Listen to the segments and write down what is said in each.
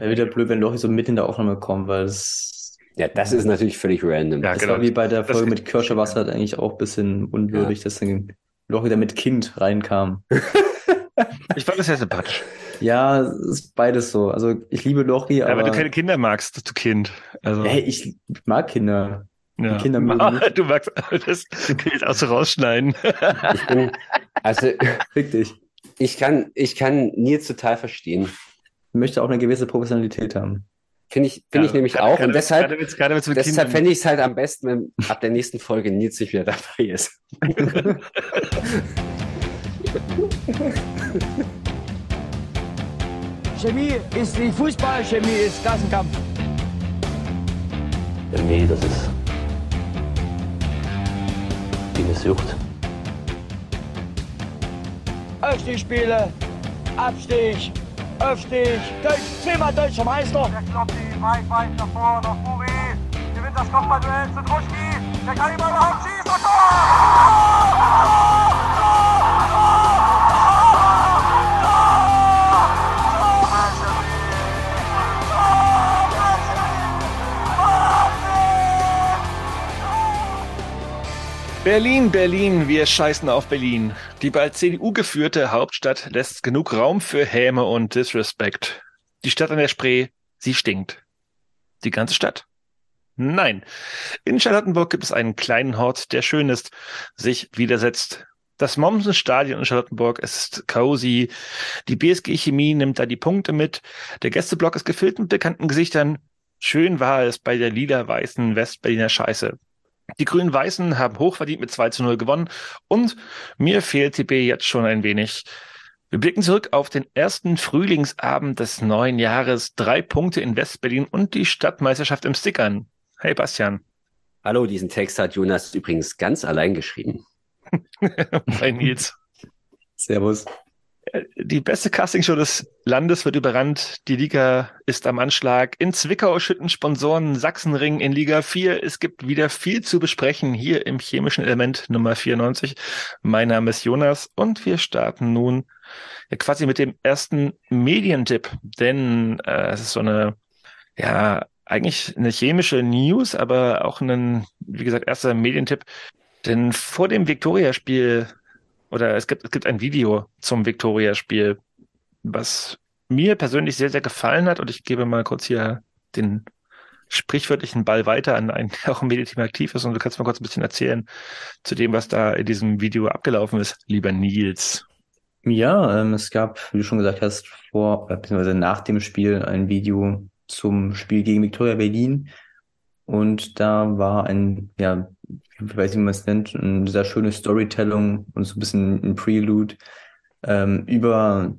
Ja, wieder blöd, wenn Lochi so mit in der Aufnahme kommt, weil es. Ja, das ist natürlich völlig random. Ja, das genau. war wie bei der Folge mit Kirsche war es halt eigentlich auch ein bisschen unwürdig, ja. dass dann Lochi da mit Kind reinkam. ich fand das sehr sympathisch. Ja, es ist beides so. Also ich liebe Lochi, aber. Ja, aber du keine Kinder magst, du Kind. Also. Hey, ich mag Kinder. Ja. Die Kinder mögen Du magst das auch so rausschneiden. Ich bin, also, Fick dich. Ich kann, ich kann Nils total verstehen. Ich möchte auch eine gewisse Professionalität haben. Finde ich, finde ja, ich nämlich auch. und deshalb, deshalb fände ich es halt am besten, wenn ab der nächsten Folge Nils nicht wieder dabei ist. Chemie ist nicht Fußball, Chemie ist Klassenkampf. Chemie, das ist wie eine Sucht. Aufstiegsspiele, Abstieg, Aufstieg, Deutsch, zehnmal deutscher Meister. Der Kloppi, weit, weit nach vorne, nach Buri. Gewinnt das Kopfballduell zu Druschki. Der kann überhaupt schießen. Tor! Berlin, Berlin, wir scheißen auf Berlin. Die bald CDU geführte Hauptstadt lässt genug Raum für Häme und Disrespect. Die Stadt an der Spree, sie stinkt. Die ganze Stadt? Nein. In Charlottenburg gibt es einen kleinen Hort, der schön ist, sich widersetzt. Das Mommsen-Stadion in Charlottenburg ist cozy. Die BSG Chemie nimmt da die Punkte mit. Der Gästeblock ist gefüllt mit bekannten Gesichtern. Schön war es bei der lila-weißen Westberliner Scheiße. Die Grün-Weißen haben hochverdient mit 2 zu 0 gewonnen und mir fehlt TP jetzt schon ein wenig. Wir blicken zurück auf den ersten Frühlingsabend des neuen Jahres. Drei Punkte in Westberlin und die Stadtmeisterschaft im Stickern. Hey Bastian. Hallo, diesen Text hat Jonas übrigens ganz allein geschrieben. Bei Nils. Servus. Die beste Castingshow des Landes wird überrannt. Die Liga ist am Anschlag. In Zwickau schütten Sponsoren Sachsenring in Liga 4. Es gibt wieder viel zu besprechen hier im chemischen Element Nummer 94. Mein Name ist Jonas und wir starten nun quasi mit dem ersten Medientipp, denn äh, es ist so eine, ja, eigentlich eine chemische News, aber auch ein, wie gesagt, erster Medientipp. Denn vor dem Viktoria-Spiel oder es gibt, es gibt ein Video zum Victoria-Spiel, was mir persönlich sehr, sehr gefallen hat. Und ich gebe mal kurz hier den sprichwörtlichen Ball weiter an einen, der auch im Medienteam aktiv ist. Und du kannst mal kurz ein bisschen erzählen zu dem, was da in diesem Video abgelaufen ist, lieber Nils. Ja, ähm, es gab, wie du schon gesagt hast, vor, beziehungsweise nach dem Spiel ein Video zum Spiel gegen Victoria Berlin. Und da war ein, ja, ich weiß nicht, wie man es nennt, eine sehr schöne Storytelling und so ein bisschen ein Prelude ähm, über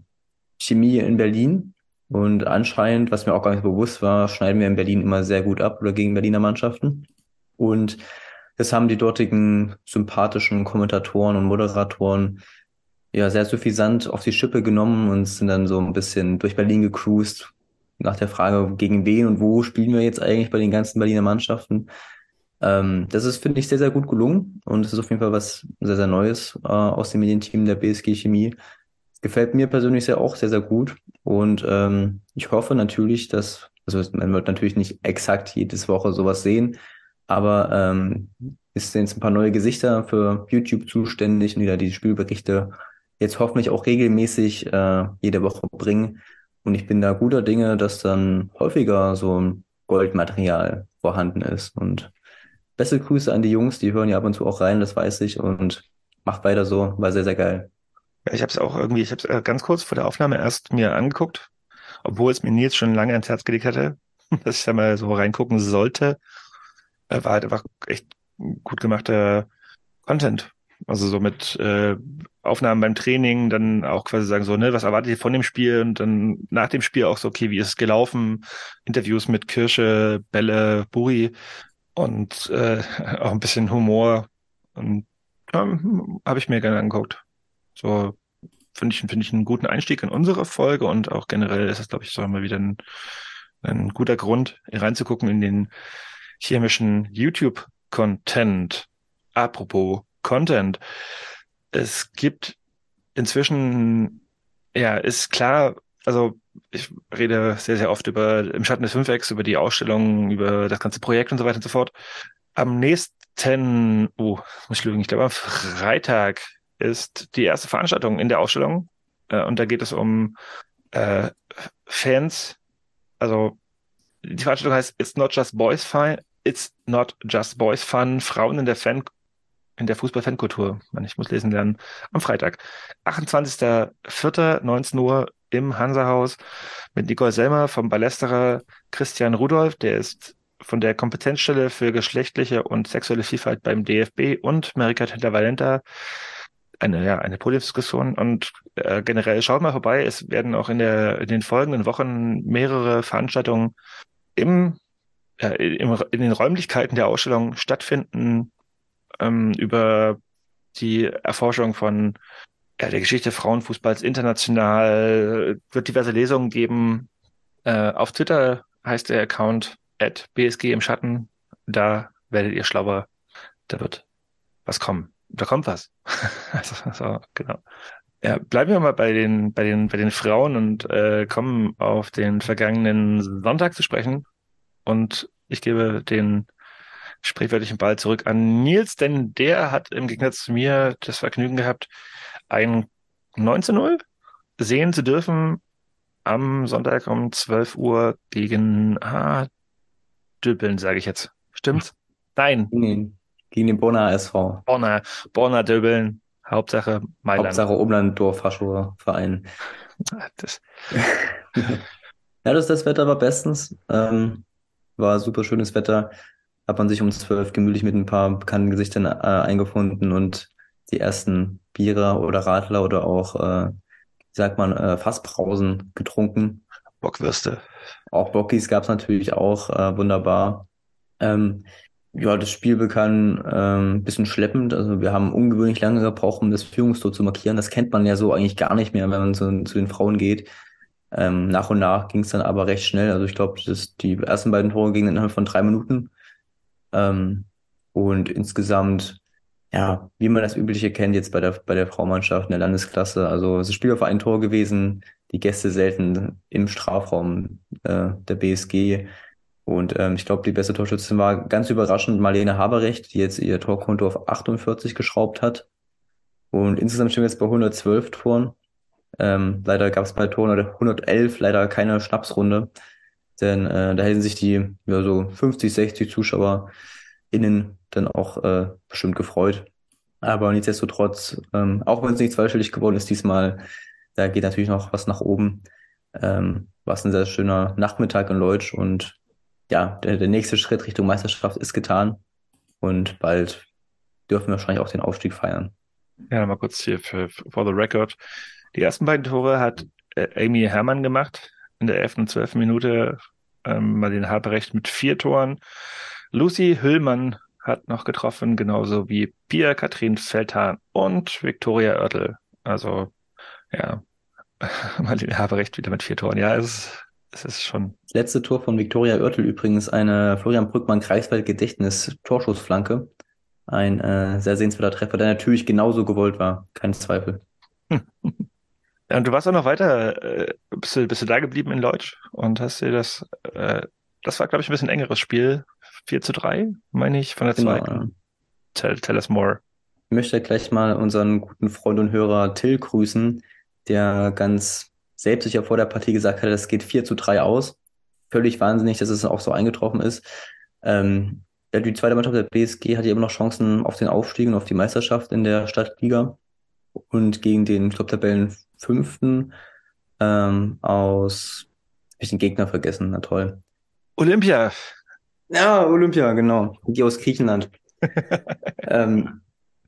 Chemie in Berlin. Und anscheinend, was mir auch gar nicht bewusst war, schneiden wir in Berlin immer sehr gut ab oder gegen Berliner Mannschaften. Und das haben die dortigen sympathischen Kommentatoren und Moderatoren ja sehr suffisant auf die Schippe genommen und sind dann so ein bisschen durch Berlin gecruised, nach der Frage, gegen wen und wo spielen wir jetzt eigentlich bei den ganzen Berliner Mannschaften. Ähm, das ist, finde ich, sehr, sehr gut gelungen und es ist auf jeden Fall was sehr, sehr Neues äh, aus dem Medienteam der BSG Chemie. Gefällt mir persönlich sehr auch sehr, sehr gut und ähm, ich hoffe natürlich, dass, also man wird natürlich nicht exakt jedes Woche sowas sehen, aber ähm, ist jetzt ein paar neue Gesichter für YouTube zuständig und die da die Spielberichte jetzt hoffentlich auch regelmäßig äh, jede Woche bringen. Und ich bin da guter Dinge, dass dann häufiger so ein Goldmaterial vorhanden ist. Und beste Grüße an die Jungs, die hören ja ab und zu auch rein, das weiß ich. Und macht weiter so, war sehr, sehr geil. Ja, ich habe es auch irgendwie, ich habe es äh, ganz kurz vor der Aufnahme erst mir angeguckt, obwohl es mir Nils schon lange ans Herz gelegt hatte, dass ich da mal so reingucken sollte. War halt einfach echt gut gemachter Content. Also so mit äh, Aufnahmen beim Training, dann auch quasi sagen so, ne, was erwartet ihr von dem Spiel und dann nach dem Spiel auch so, okay, wie ist es gelaufen? Interviews mit Kirsche, Bälle, Buri und äh, auch ein bisschen Humor und ja, habe ich mir gerne angeguckt. So finde ich, finde ich einen guten Einstieg in unsere Folge und auch generell ist es, glaube ich, so mal wieder ein, ein guter Grund, reinzugucken in den chemischen YouTube-Content. Apropos Content. Es gibt inzwischen, ja, ist klar, also ich rede sehr, sehr oft über im Schatten des Fünfecks, über die Ausstellung, über das ganze Projekt und so weiter und so fort. Am nächsten, oh, muss ich lügen, ich glaube am Freitag ist die erste Veranstaltung in der Ausstellung. Äh, und da geht es um äh, Fans. Also die Veranstaltung heißt It's not just boys fun, it's not just boys fun, Frauen in der Fan in der Fußball-Fankultur. Ich muss lesen lernen. Am Freitag, 28.04., 19 Uhr im Hansahaus mit Nicole Selmer vom Ballesterer Christian Rudolf, der ist von der Kompetenzstelle für geschlechtliche und sexuelle Vielfalt beim DFB und Marika Tenter-Valenta eine, ja, eine Podiumsdiskussion und äh, generell schaut mal vorbei. Es werden auch in, der, in den folgenden Wochen mehrere Veranstaltungen im, äh, im, in den Räumlichkeiten der Ausstellung stattfinden ähm, über die Erforschung von ja, der Geschichte Frauenfußballs international, wird diverse Lesungen geben. Äh, auf Twitter heißt der Account at BSG im Schatten. Da werdet ihr schlauer. Da wird was kommen. Da kommt was. also, so, genau. Ja, bleiben wir mal bei den, bei den, bei den Frauen und äh, kommen auf den vergangenen Sonntag zu sprechen. Und ich gebe den sprichwörtlichen Ball zurück an Nils, denn der hat im Gegensatz zu mir das Vergnügen gehabt, ein 19-0 sehen zu dürfen am Sonntag um 12 Uhr gegen ah, Düppeln, sage ich jetzt. Stimmt's? Nein. Nee, gegen den Bonner SV. Bonner, Bonner Döbeln. Hauptsache Mailand. Hauptsache Umlanddorf Verein. Das. ja, das, das Wetter war bestens. Ähm, war super schönes Wetter. Hat man sich um zwölf gemütlich mit ein paar bekannten Gesichtern äh, eingefunden und die ersten Bierer oder Radler oder auch, äh, wie sagt man, äh, Fassbrausen getrunken. Bockwürste. Auch Bockis gab es natürlich auch, äh, wunderbar. Ähm, ja, das Spiel begann ähm, bisschen schleppend. Also wir haben ungewöhnlich lange gebraucht, um das Führungstor zu markieren. Das kennt man ja so eigentlich gar nicht mehr, wenn man zu, zu den Frauen geht. Ähm, nach und nach ging es dann aber recht schnell. Also ich glaube, die ersten beiden Tore gingen innerhalb von drei Minuten. Ähm, und insgesamt, ja, wie man das Übliche kennt jetzt bei der, bei der Frauenmannschaft in der Landesklasse. Also es ist Spiel auf ein Tor gewesen, die Gäste selten im Strafraum äh, der BSG. Und ähm, ich glaube, die beste Torschützin war ganz überraschend Marlene Haberrecht, die jetzt ihr Torkonto auf 48 geschraubt hat. Und insgesamt stehen wir jetzt bei 112 Toren. Ähm, leider gab es bei Toren 111 leider keine Schnapsrunde. Denn äh, da hätten sich die ja, so 50, 60 Zuschauer innen dann auch äh, bestimmt gefreut. Aber nichtsdestotrotz, ähm, auch wenn es nicht zweistellig geworden ist diesmal, da geht natürlich noch was nach oben. Ähm, war es ein sehr schöner Nachmittag in Leutsch und ja, der, der nächste Schritt Richtung Meisterschaft ist getan und bald dürfen wir wahrscheinlich auch den Aufstieg feiern. Ja, mal kurz hier für, for the record. Die ersten beiden Tore hat äh, Amy Herrmann gemacht in der 11. und 12. Minute. Ähm, Marlene Haberecht mit vier Toren. Lucy Hüllmann hat noch getroffen, genauso wie Pia Katrin Feldhahn und Viktoria Oertel. Also, ja, Marlene Haberecht wieder mit vier Toren. Ja, es, es ist schon. Das letzte Tor von Viktoria Oertel übrigens eine Florian Brückmann Kreiswald Gedächtnis Torschussflanke. Ein äh, sehr sehenswerter Treffer, der natürlich genauso gewollt war. Kein Zweifel. Und du warst auch noch weiter, äh, bist, du, bist du da geblieben in Leutsch und hast dir das, äh, das war, glaube ich, ein bisschen engeres Spiel. 4 zu 3, meine ich, von der genau, zweiten. Ja. Tell, tell us more. Ich möchte gleich mal unseren guten Freund und Hörer Till grüßen, der ganz selbstsicher vor der Partie gesagt hat, es geht 4 zu 3 aus. Völlig wahnsinnig, dass es auch so eingetroffen ist. Ähm, die zweite Mannschaft der BSG hat ja immer noch Chancen auf den Aufstieg und auf die Meisterschaft in der Stadtliga. Und gegen den, ich glaube, Tabellen fünften ähm, aus, hab ich den Gegner vergessen, na toll. Olympia. Ja, Olympia, genau. Die aus Griechenland. ähm,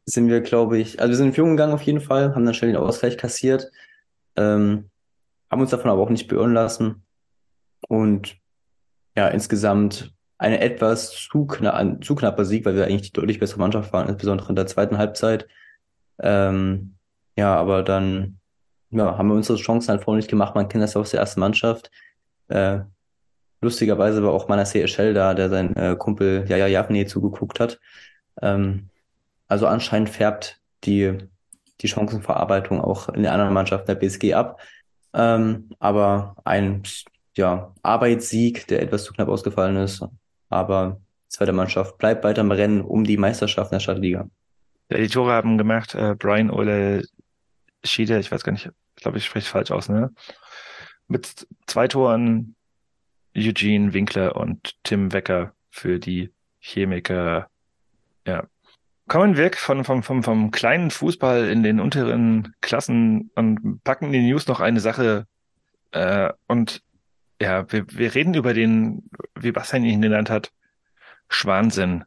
sind wir, glaube ich, also wir sind in Führung gegangen auf jeden Fall, haben dann schnell den Ausgleich kassiert, ähm, haben uns davon aber auch nicht beirren lassen. Und ja, insgesamt eine etwas zu, kna zu knapper Sieg, weil wir eigentlich die deutlich bessere Mannschaft waren, insbesondere in der zweiten Halbzeit. Ähm, ja, aber dann ja, haben wir unsere Chancen halt vorher nicht gemacht. Man kennt das aus der ersten Mannschaft. Äh, lustigerweise war auch Manasseh Eschel da, der sein äh, Kumpel Jaja Javne zugeguckt hat. Ähm, also anscheinend färbt die, die Chancenverarbeitung auch in der anderen Mannschaft der BSG ab. Ähm, aber ein ja, Arbeitssieg, der etwas zu knapp ausgefallen ist. Aber zweite Mannschaft bleibt weiter im Rennen um die Meisterschaft in der Stadtliga. Ja, die Tore haben gemacht äh, Brian Ole Schiede, ich weiß gar nicht, ich glaube, ich spreche falsch aus, ne? Mit zwei Toren Eugene Winkler und Tim Wecker für die Chemiker. Ja. Kommen weg von, vom, vom, vom kleinen Fußball in den unteren Klassen und packen in die News noch eine Sache. Äh, und ja, wir, wir reden über den, wie Bastian ihn genannt hat, Schwahnsinn.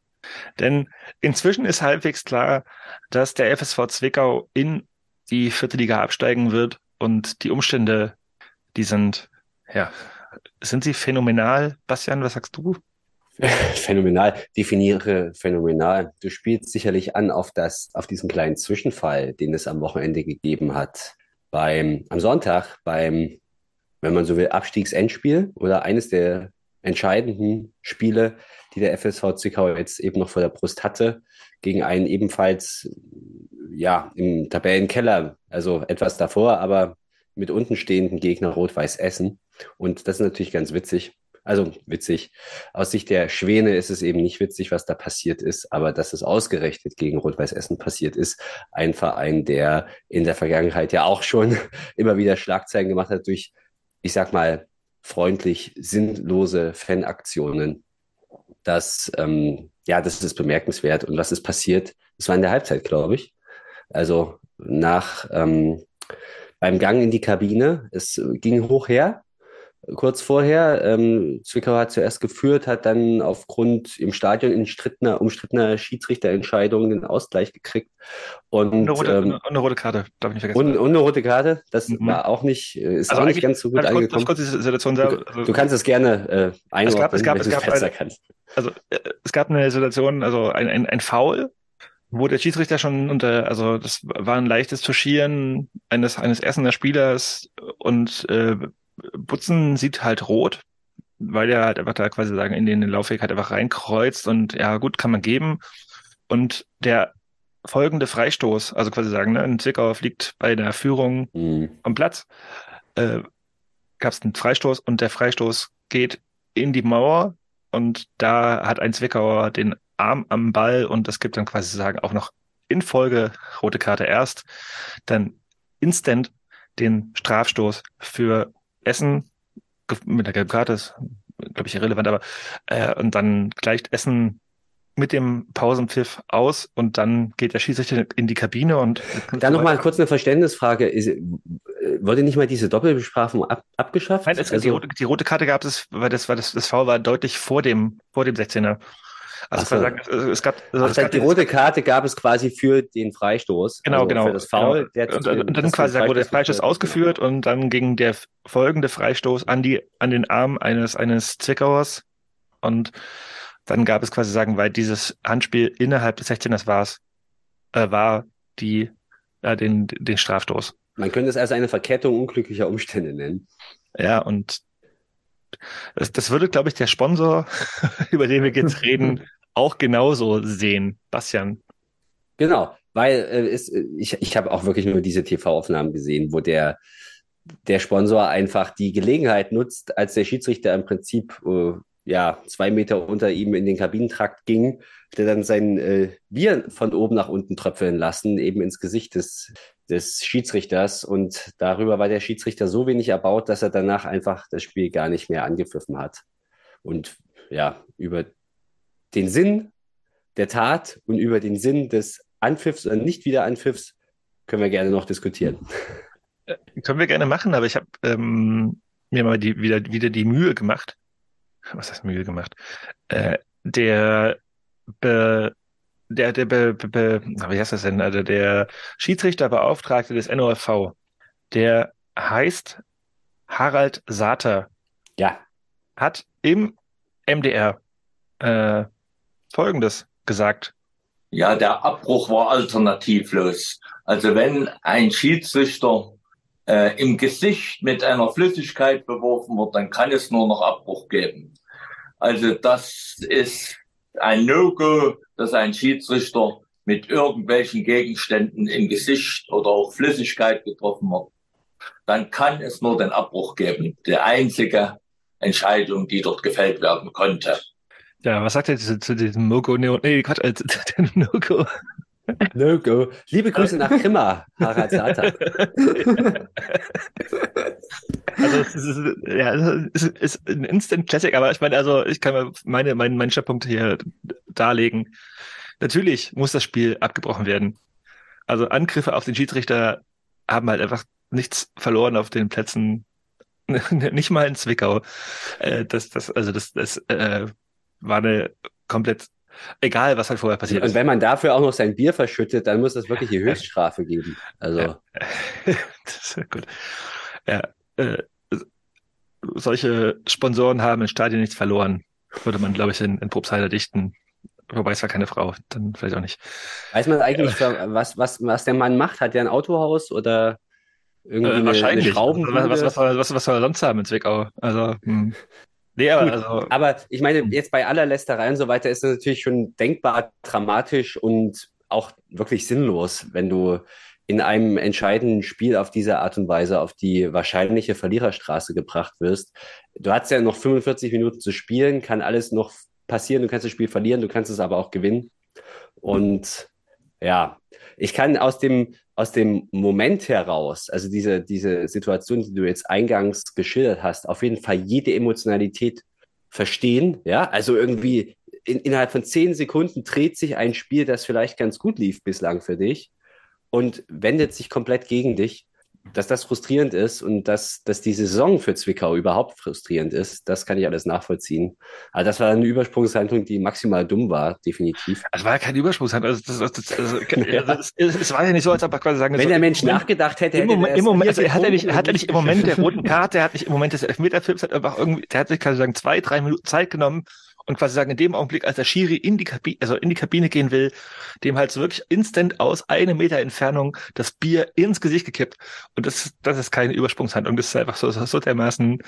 Denn inzwischen ist halbwegs klar, dass der FSV Zwickau in die vierte Liga absteigen wird und die Umstände, die sind, ja, sind sie phänomenal? Bastian, was sagst du? Phänomenal, definiere phänomenal. Du spielst sicherlich an auf das, auf diesen kleinen Zwischenfall, den es am Wochenende gegeben hat. Beim, am Sonntag beim, wenn man so will, Abstiegsendspiel oder eines der entscheidenden Spiele, die der FSV Zwickau jetzt eben noch vor der Brust hatte, gegen einen ebenfalls, ja, im Tabellenkeller, also etwas davor, aber mit untenstehenden Gegner Rot-Weiß Essen. Und das ist natürlich ganz witzig. Also witzig. Aus Sicht der Schwäne ist es eben nicht witzig, was da passiert ist, aber dass es ausgerechnet gegen Rot-Weiß Essen passiert ist. Ein Verein, der in der Vergangenheit ja auch schon immer wieder Schlagzeilen gemacht hat durch, ich sag mal, freundlich sinnlose Fanaktionen. Das, ähm, ja, das ist bemerkenswert. Und was ist passiert? Das war in der Halbzeit, glaube ich. Also nach ähm, beim Gang in die Kabine. Es ging hoch her kurz vorher. Ähm, Zwickau hat zuerst geführt, hat dann aufgrund im Stadion in strittener, umstrittener Schiedsrichterentscheidung den Ausgleich gekriegt. Und, eine, rote, ähm, eine rote Karte, darf ich nicht vergessen. Und, und eine rote Karte, das mhm. war auch nicht, äh, ist also auch nicht ganz so gut angekommen. Kurz, kurz Situation du, also, du, kannst es gerne äh, einordnen, es gab, es gab, es gab eine, Also äh, es gab eine Situation, also ein, ein, ein Foul, wo der Schiedsrichter schon unter, also das war ein leichtes Tuschieren eines, eines Essener Spielers und äh, Butzen sieht halt rot, weil er halt einfach da quasi sagen, in den Laufweg halt einfach reinkreuzt und ja, gut, kann man geben. Und der folgende Freistoß, also quasi sagen, ne, ein Zwickauer fliegt bei der Führung mhm. am Platz, äh, gab es einen Freistoß und der Freistoß geht in die Mauer und da hat ein Zwickauer den Arm am Ball und das gibt dann quasi sagen auch noch in Folge rote Karte erst, dann instant den Strafstoß für Essen mit der gelben Karte ist, glaube ich, irrelevant, aber äh, und dann gleicht Essen mit dem Pausenpfiff aus und dann geht der Schiedsrichter in die Kabine und dann noch mal kurz eine Verständnisfrage: ist, äh, Wurde nicht mal diese Doppelbestrafung ab, abgeschafft? Nein, es, also, die, rote, die rote Karte gab es, weil das war das, das Foul war deutlich vor dem vor dem 16er. Also so. sagen, es gab, also es gab die rote Karte gab es quasi für den Freistoß. Genau, also genau. Für das Foul. Genau. Und, und, dann quasi wurde der Freistoß ausgeführt und dann ging der folgende Freistoß an die, an den Arm eines, eines Zwickauers. Und dann gab es quasi sagen, weil dieses Handspiel innerhalb des 16ers war, äh, war die, äh, den, den Strafstoß. Man könnte es also eine Verkettung unglücklicher Umstände nennen. Ja, und das, das würde, glaube ich, der Sponsor, über den wir jetzt reden, auch genauso sehen. Bastian. Genau, weil äh, es, ich, ich habe auch wirklich nur diese TV-Aufnahmen gesehen, wo der, der Sponsor einfach die Gelegenheit nutzt, als der Schiedsrichter im Prinzip äh, ja zwei Meter unter ihm in den Kabinentrakt ging, der dann sein äh, Bier von oben nach unten tröpfeln lassen, eben ins Gesicht des, des Schiedsrichters. Und darüber war der Schiedsrichter so wenig erbaut, dass er danach einfach das Spiel gar nicht mehr angepfiffen hat. Und ja, über den Sinn der Tat und über den Sinn des Anpfiffs oder nicht wieder Anpfiffs können wir gerne noch diskutieren. Äh, können wir gerne machen, aber ich habe ähm, mir mal die, wieder, wieder die Mühe gemacht. Was heißt Mühe gemacht? Äh, der be, der, der, be, be, wie heißt das denn? Also der Schiedsrichterbeauftragte des NOFV, der heißt Harald Sater. Ja. Hat im MDR äh, Folgendes gesagt. Ja, der Abbruch war alternativlos. Also wenn ein Schiedsrichter äh, im Gesicht mit einer Flüssigkeit beworfen wird, dann kann es nur noch Abbruch geben. Also das ist ein No-Go, dass ein Schiedsrichter mit irgendwelchen Gegenständen im Gesicht oder auch Flüssigkeit getroffen wird. dann kann es nur den Abbruch geben. Die einzige Entscheidung, die dort gefällt werden konnte. Ja, was sagt er zu, diesem No-Go? Nee, Quatsch, äh, zu dem No-Go. No-Go. Liebe Grüße nach Krimmer, Harald Sata. Also es ist, ja, es ist, ein Instant Classic, aber ich meine, also ich kann meine, meine, meinen Schwerpunkt hier darlegen. Natürlich muss das Spiel abgebrochen werden. Also Angriffe auf den Schiedsrichter haben halt einfach nichts verloren auf den Plätzen. Nicht mal in Zwickau. Äh, das, das, also das, das äh, war eine komplett egal, was halt vorher passiert Und ist. wenn man dafür auch noch sein Bier verschüttet, dann muss es wirklich die Höchststrafe geben. Also, das ist ja gut. Ja, äh, solche Sponsoren haben im Stadion nichts verloren. Würde man, glaube ich, in, in Probstheider dichten. Wobei es war keine Frau, dann vielleicht auch nicht. weiß man eigentlich, was, was, was der Mann macht? Hat der ein Autohaus oder irgendwie Äh, wahrscheinlich. eine Schraubenbude? was, was, was, was, was soll er sonst haben in Zwickau? Also, hm. Nee, aber also, Aber ich meine, jetzt bei aller Lästerei und so weiter ist es natürlich schon denkbar dramatisch und auch wirklich sinnlos, wenn du in einem entscheidenden Spiel auf diese Art und Weise auf die wahrscheinliche Verliererstraße gebracht wirst. Du hast ja noch 45 Minuten zu spielen, kann alles noch passieren, du kannst das Spiel verlieren, du kannst es aber auch gewinnen. Und ja, ich kann aus dem, aus dem Moment heraus, also diese, diese Situation, die du jetzt eingangs geschildert hast, auf jeden Fall jede Emotionalität verstehen. Ja, also irgendwie in, innerhalb von zehn Sekunden dreht sich ein Spiel, das vielleicht ganz gut lief bislang für dich und wendet sich komplett gegen dich. Dass das frustrierend ist und dass, dass die Saison für Zwickau überhaupt frustrierend ist, das kann ich alles nachvollziehen. Aber das war eine Übersprungshandlung, die maximal dumm war, definitiv. es war ja kein Übersprungshandel. Also, das, das, das, also, Ja. also, es, war ja nicht so, als ob er quasi sagen Wenn der Mensch im Moment- nachgedacht hätte, Im hätte Moment, er im Moment, also er hat ja nicht, hat er nicht im Moment der roten Karte, er hat nicht im Moment des Elfmeterfilms, hat einfach irgendwie, der hat sich quasi sagen zwei, drei Minuten Zeit genommen und quasi sagen in dem Augenblick, als der Schiri in die Kabine, also in die Kabine gehen will, dem halt so wirklich instant aus einem Meter Entfernung das Bier ins Gesicht gekippt. Und das, das ist keine Übersprungshandlung, das ist einfach so, so dermaßen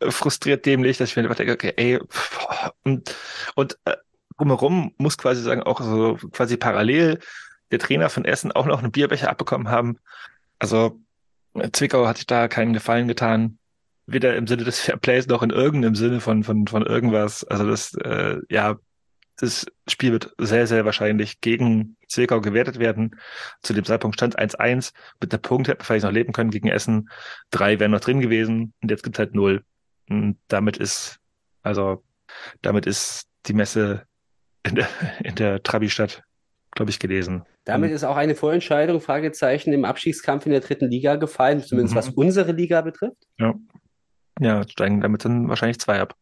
äh, frustriert dämlich, dass ich mir einfach denke, okay, ey, und, und äh, drumherum muss quasi sagen, auch so quasi parallel der Trainer von Essen auch noch einen Bierbecher abbekommen haben. Also äh, Zwickau hat sich da keinen Gefallen getan. Weder im Sinne des Fairplays noch in irgendeinem Sinne von, von, von irgendwas. Also das, äh, ja, das Spiel wird sehr, sehr wahrscheinlich gegen Zwickau gewertet werden. Zu dem Zeitpunkt stand 1-1. Mit einer Punkt hätte man vielleicht noch leben können gegen Essen. Drei wären noch drin gewesen und jetzt gibt's halt null. Und damit ist, also, damit ist die Messe in der, in der Trabi-Stadt, glaube ich, gelesen. Damit ist auch eine Vorentscheidung, Fragezeichen, im Abstiegskampf in der dritten Liga gefallen, zumindest Mhm. was unsere Liga betrifft. Ja, steigen damit dann wahrscheinlich zwei ab.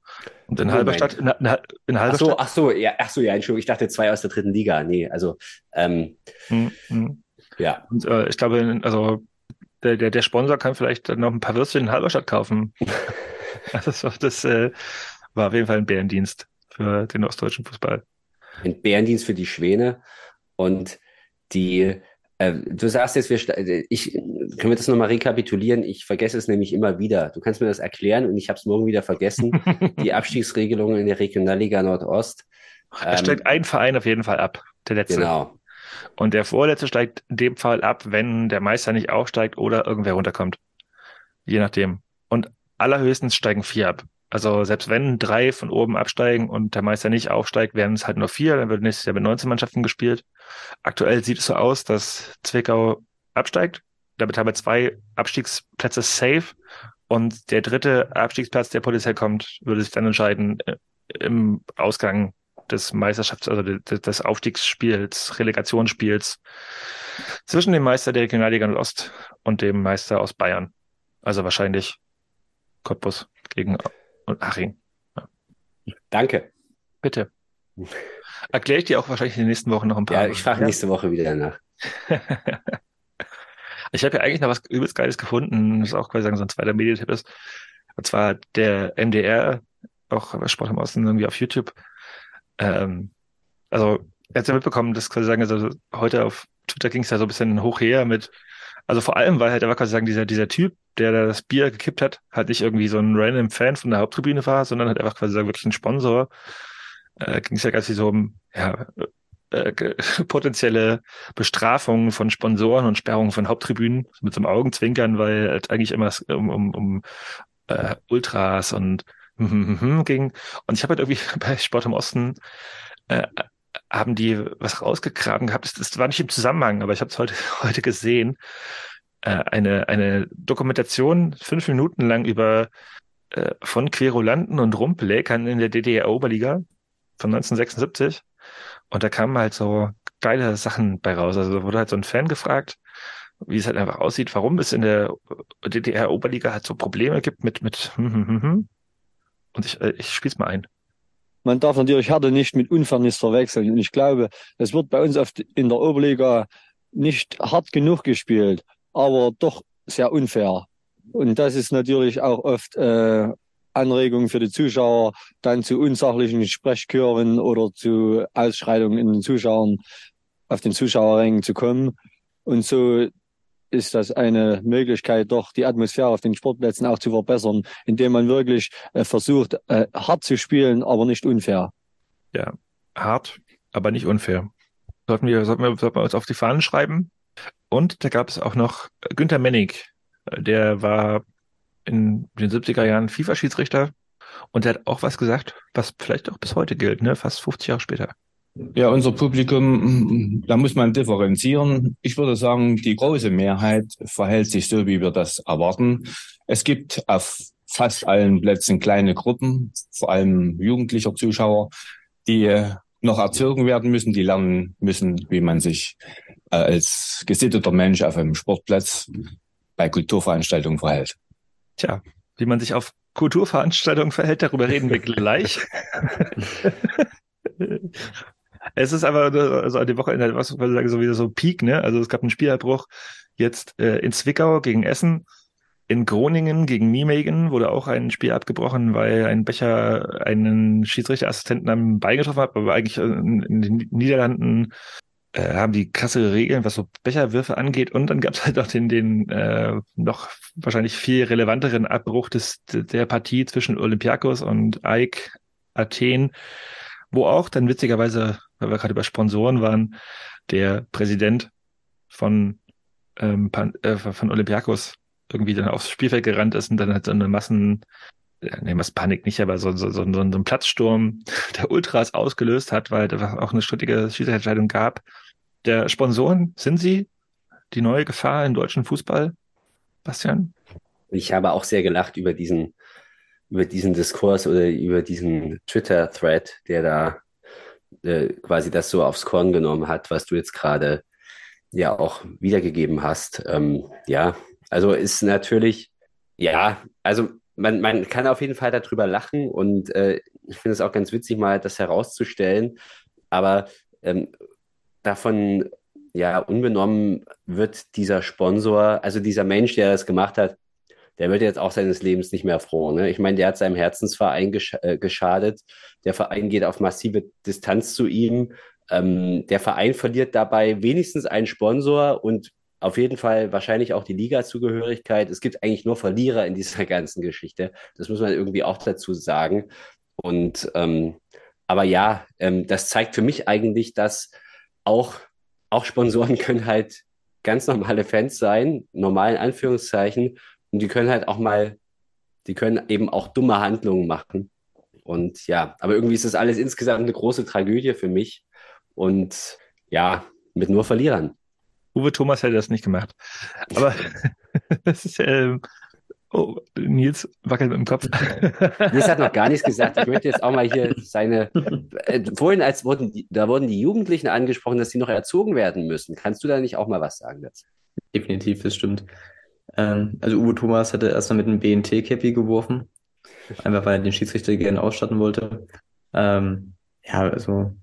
Und in Moment. Halberstadt, in, in, in Ach Halberstadt, so, ach so, ja, ach so, ja, Entschuldigung, ich dachte zwei aus der dritten Liga. Nee, also, ähm, Hm, hm. ja. Und äh, ich glaube, also der, der, der Sponsor kann vielleicht dann noch ein paar Würstchen in Halberstadt kaufen. Also das, war- das äh, war auf jeden Fall ein Bärendienst für den ostdeutschen Fußball. Ein Bärendienst für die Schwäne und die, äh, du sagst jetzt, wir, ich, können wir das nochmal rekapitulieren? Ich vergesse es nämlich immer wieder. Du kannst mir das erklären und ich habe es morgen wieder vergessen. Die Abstiegsregelungen in der Regionalliga Nordost. Es Ähm, steigt ein Verein auf jeden Fall ab, der letzte. Genau. Und der vorletzte steigt in dem Fall ab, wenn der Meister nicht aufsteigt oder irgendwer runterkommt. Je nachdem. Und allerhöchstens steigen vier ab. Also selbst wenn drei von oben absteigen und der Meister nicht aufsteigt, werden es halt nur vier, dann wird nächstes Jahr mit 19 Mannschaften gespielt. Aktuell sieht es so aus, dass Zwickau absteigt. Damit haben wir zwei Abstiegsplätze safe. Und der dritte Abstiegsplatz, der potenziell kommt, würde sich dann entscheiden äh, im Ausgang des Meisterschafts, also de- de- des Aufstiegsspiels, Relegationsspiels zwischen dem Meister der Regionalliga Nordost und dem Meister aus Bayern. Also wahrscheinlich Cottbus gegen Aching. Danke. Bitte. Erkläre ich dir auch wahrscheinlich in den nächsten Wochen noch ein paar. Ja, ich frage nächste Woche wieder nach. Ich habe ja eigentlich noch was übelst Geiles gefunden, das auch quasi sagen, so ein zweiter Medientipp ist. Und zwar der MDR, auch Sport im Osten irgendwie auf YouTube. Ähm, also, er hat ja mitbekommen, dass quasi sagen, also heute auf Twitter ging es ja so ein bisschen hoch her mit, also vor allem, weil halt einfach quasi sagen, dieser, dieser Typ, der da das Bier gekippt hat, halt nicht irgendwie so ein random Fan von der Haupttribüne war, sondern halt einfach quasi sagen, wirklich ein Sponsor. Äh, ging es ja ganz viel so um, ja, äh, potenzielle Bestrafungen von Sponsoren und Sperrungen von Haupttribünen mit so einem Augenzwinkern, weil es eigentlich immer um, um, um äh, Ultras und ging. Und ich habe halt irgendwie bei Sport im Osten äh, haben die was rausgegraben gehabt. Das, das war nicht im Zusammenhang, aber ich habe es heute, heute gesehen. Äh, eine, eine Dokumentation fünf Minuten lang über äh, von Querulanten und Rumpelekern in der DDR-Oberliga von 1976. Und da kamen halt so geile Sachen bei raus. Also wurde halt so ein Fan gefragt, wie es halt einfach aussieht, warum es in der DDR-Oberliga halt so Probleme gibt mit, mit, hm, hm, hm, hm. und ich, äh, ich spiel's mal ein. Man darf natürlich Härte nicht mit Unfairness verwechseln. Und ich glaube, es wird bei uns oft in der Oberliga nicht hart genug gespielt, aber doch sehr unfair. Und das ist natürlich auch oft äh, Anregungen für die Zuschauer, dann zu unsachlichen Sprechchören oder zu Ausschreitungen in den Zuschauern auf den Zuschauerrängen zu kommen. Und so ist das eine Möglichkeit, doch die Atmosphäre auf den Sportplätzen auch zu verbessern, indem man wirklich äh, versucht, äh, hart zu spielen, aber nicht unfair. Ja, hart, aber nicht unfair. Sollten wir, sollten wir, sollten wir uns auf die Fahnen schreiben. Und da gab es auch noch Günter Mennig, der war in den 70er Jahren FIFA-Schiedsrichter und der hat auch was gesagt, was vielleicht auch bis heute gilt, ne? fast 50 Jahre später. Ja, unser Publikum, da muss man differenzieren. Ich würde sagen, die große Mehrheit verhält sich so, wie wir das erwarten. Es gibt auf fast allen Plätzen kleine Gruppen, vor allem jugendlicher Zuschauer, die noch erzogen werden müssen, die lernen müssen, wie man sich äh, als gesitteter Mensch auf einem Sportplatz bei Kulturveranstaltungen verhält. Tja, wie man sich auf Kulturveranstaltungen verhält, darüber reden wir gleich. Es ist aber also an dem Wochenende was ich sagen, so wieder so Peak, ne? Also es gab einen Spielabbruch jetzt äh, in Zwickau gegen Essen. In Groningen gegen Nijmegen wurde auch ein Spiel abgebrochen, weil ein Becher einen Schiedsrichterassistenten am Bein getroffen hat, aber eigentlich in, in den Niederlanden äh, haben die krasse Regeln, was so Becherwürfe angeht. Und dann gab es halt auch den, den äh, noch wahrscheinlich viel relevanteren Abbruch des, der Partie zwischen Olympiakos und AEK Athen, wo auch dann witzigerweise weil wir gerade über Sponsoren waren, der Präsident von, ähm, Pan, äh, von Olympiakos irgendwie dann aufs Spielfeld gerannt ist und dann hat so eine Massen, ja, nee, was Panik nicht, aber so, so, so, so, so ein Platzsturm der Ultras ausgelöst hat, weil es auch eine strittige Schiedsrichterentscheidung gab. Der Sponsoren, sind sie die neue Gefahr im deutschen Fußball, Bastian? Ich habe auch sehr gelacht über diesen, über diesen Diskurs oder über diesen Twitter-Thread, der da äh, quasi das so aufs Korn genommen hat, was du jetzt gerade ja auch wiedergegeben hast. Ähm, ja, also ist natürlich, ja, also man, man kann auf jeden Fall darüber lachen und äh, ich finde es auch ganz witzig, mal das herauszustellen. Aber ähm, davon ja unbenommen wird dieser Sponsor, also dieser Mensch, der das gemacht hat, der wird jetzt auch seines Lebens nicht mehr froh. Ne? Ich meine, der hat seinem Herzensverein gesch äh, geschadet. Der Verein geht auf massive Distanz zu ihm. Ähm, der Verein verliert dabei wenigstens einen Sponsor und auf jeden Fall wahrscheinlich auch die Liga-Zugehörigkeit. Es gibt eigentlich nur Verlierer in dieser ganzen Geschichte. Das muss man irgendwie auch dazu sagen. Und ähm, aber ja, ähm, das zeigt für mich eigentlich, dass auch, auch Sponsoren können halt ganz normale Fans sein, normalen Anführungszeichen, und die können halt auch mal, die können eben auch dumme Handlungen machen. Und ja, aber irgendwie ist das alles insgesamt eine große Tragödie für mich. Und ja, mit nur Verlierern. Uwe Thomas hätte das nicht gemacht. Aber das ist ähm, Oh, Nils wackelt mit dem Kopf. Nils hat noch gar nichts gesagt. Ich möchte jetzt auch mal hier seine. Äh, vorhin, als wurden die, da wurden die Jugendlichen angesprochen, dass sie noch erzogen werden müssen. Kannst du da nicht auch mal was sagen dazu? Definitiv, das stimmt. Ähm, also Uwe Thomas hatte erstmal mit einem BNT-Cappy geworfen, einfach weil er den Schiedsrichter gerne ausstatten wollte. Ähm, ja, also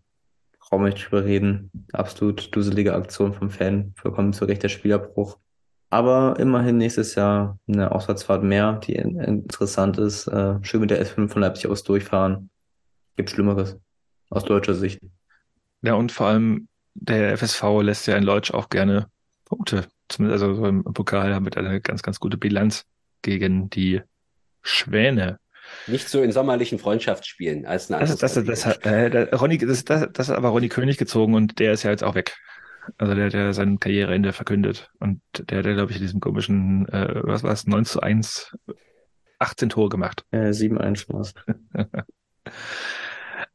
brauchen wir nicht drüber reden. Absolut dusselige Aktion vom Fan, vollkommen zu Recht der Spielabbruch. Aber immerhin nächstes Jahr eine Auswärtsfahrt mehr, die interessant ist. Äh, schön mit der S5 von Leipzig aus durchfahren. Gibt Schlimmeres aus deutscher Sicht. Ja, und vor allem der FSV lässt ja in Leutsch auch gerne Punkte zumindest also so im Pokal mit einer ganz, ganz gute Bilanz gegen die Schwäne. Nicht so in sommerlichen Freundschaftsspielen als eine Das, ist- das, das, hat- äh, der, Ronny, das, das, das hat aber Ronny König gezogen und der ist ja jetzt auch weg. Also der, der sein Karriereende verkündet. Und der hat, glaube ich, in diesem komischen, äh, was war es, 9 zu 1, 18 Tore gemacht. Äh, 7-1 war's.